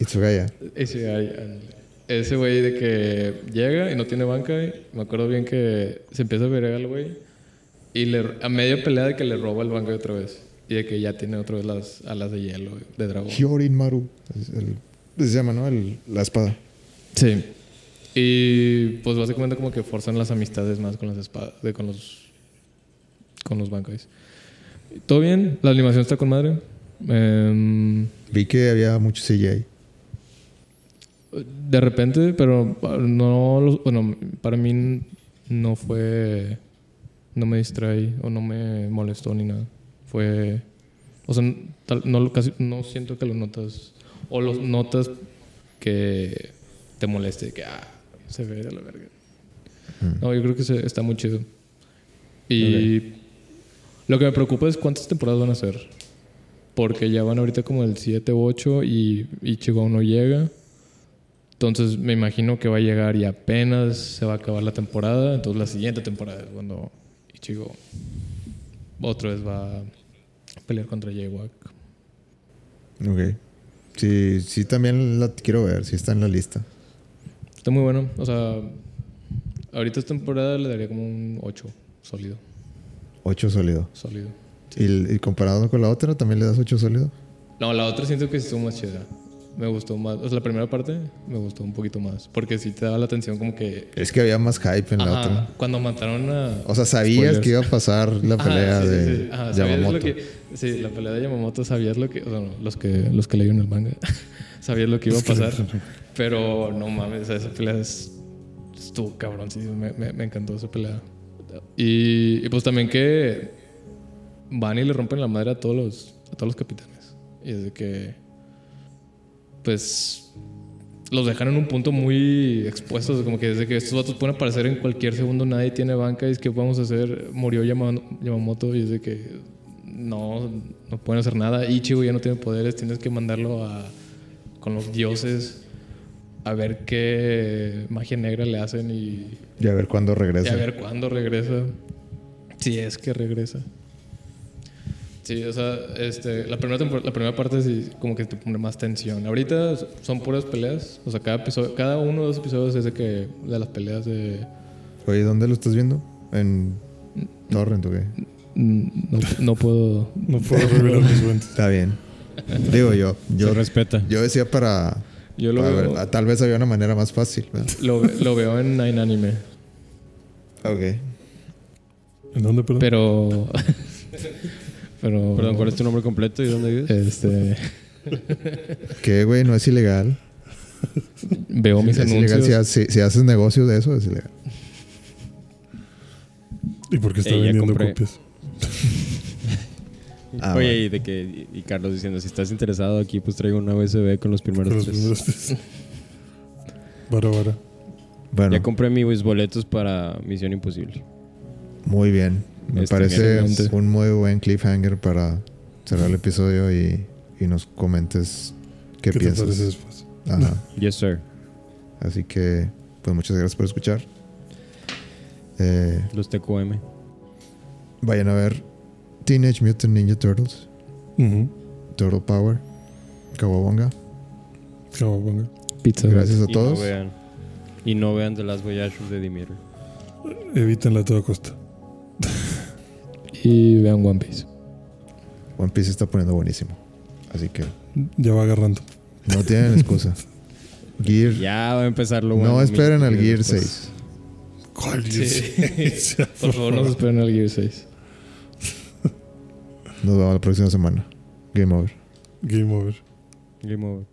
Itsugaya. Ándale. ese güey de que llega y no tiene banca. Me acuerdo bien que se empieza a ver al güey. Y le, a media pelea de que le roba el banco otra vez. Y de que ya tiene otra vez las alas de hielo de dragón. Hyorin Maru. El- se llama, ¿no? El- la espada. Sí. Y pues básicamente como que forzan las amistades más con las espadas, de, con los con los bancos. Todo bien, la animación está con madre. Em, Vi que había mucho CGI. de repente, pero no, bueno, para mí no fue, no me distraí o no me molestó ni nada. Fue, o sea, no, casi, no siento que lo notas, o los notas que te moleste, que ah, se ve de la verga. No, yo creo que se- está muy chido. Y lo que me preocupa es cuántas temporadas van a ser. Porque ya van ahorita como el 7 u 8 y Ichigo aún no llega. Entonces me imagino que va a llegar y apenas se va a acabar la temporada. Entonces la siguiente temporada es cuando Ichigo otra vez va pelear contra Jaywalk. Ok. Sí, sí, también la quiero ver. Sí está en la lista. Está muy bueno. O sea, ahorita esta temporada le daría como un 8 sólido. 8 sólido. Sólido. ¿Y, y comparado con la otra, también le das 8 sólido? No, la otra siento que estuvo más chida. Me gustó más. O sea, la primera parte me gustó un poquito más. Porque sí te daba la atención como que. Es que había más hype en la Ajá, otra. cuando mataron a. O sea, sabías Spoilers. que iba a pasar la Ajá, pelea sí, sí, de sí. Ajá, sabías Yamamoto. Lo que, sí, la pelea de Yamamoto sabías lo que. O sea, no, los que, los que leyeron el manga. sabías lo que iba a pasar. pero no mames, esa pelea es, estuvo cabrón. Sí, me, me, me encantó esa pelea. Y, y pues también que van y le rompen la madre a todos los, a todos los capitanes. Y es de que. Pues los dejan en un punto muy expuestos, como que desde que estos vatos pueden aparecer en cualquier segundo, nadie tiene banca y es que vamos a hacer, murió Yama- Yamamoto y es de que no, no pueden hacer nada, Ichigo ya no tiene poderes, tienes que mandarlo a, con los dioses a ver qué magia negra le hacen y, Y a ver cuándo y regresa. a ver cuándo regresa, si es que regresa. Sí, o sea, este, la, primera la primera parte sí como que te pone más tensión. Ahorita son puras peleas. O sea, cada, episodio, cada uno de los episodios es de que de las peleas de... Oye, ¿dónde lo estás viendo? ¿En Torrent o qué? Mm, No, no puedo... No puedo revelar mis fuentes. Está bien. Digo yo. Yo, Se respeta. yo decía para... Yo lo para veo, ver, ah, tal vez había una manera más fácil. lo, lo veo en Nine Anime. Ok. ¿En dónde, perdón? Pero... pero... Perdón, ¿cuál es tu nombre completo y dónde vives? Este... ¿Qué, güey? No es ilegal. Veo mis es ilegal. anuncios. Si, si- si haces negocio de eso, es ilegal. ¿Y por qué está ya vendiendo compré. copias? Ah, Oye, bueno. y de que y Carlos diciendo, si estás interesado aquí, pues traigo una USB con los primeros Con los tres. primeros tres. Vara, vara. Bueno, Ya compré mis boletos para Misión Imposible. muy bien. Me Este, parece un muy buen cliffhanger para cerrar el episodio y, y nos comentes qué, ¿Qué te piensas. parece después? Ajá. Yes, sir. Así que, pues muchas gracias por escuchar. Eh, Los TQM. vayan a ver Teenage Mutant Ninja Turtles, Ujú. Turtle Power, Kawabonga. Cowabunga. Pizza. Gracias a Y todos. no vean. Y no vean The Last Voyage the Demeter. Evítenla a toda costa. Y vean One Piece. One Piece se está poniendo buenísimo. Así que Ya va agarrando. no tienen excusa. Gear. Ya va a empezar lo bueno. no esperen al Gear después. 6. ¿Cuál Sí. Por favor, no se esperen al Gear 6. Nos vemos la próxima semana. Game over. Game over. Game over.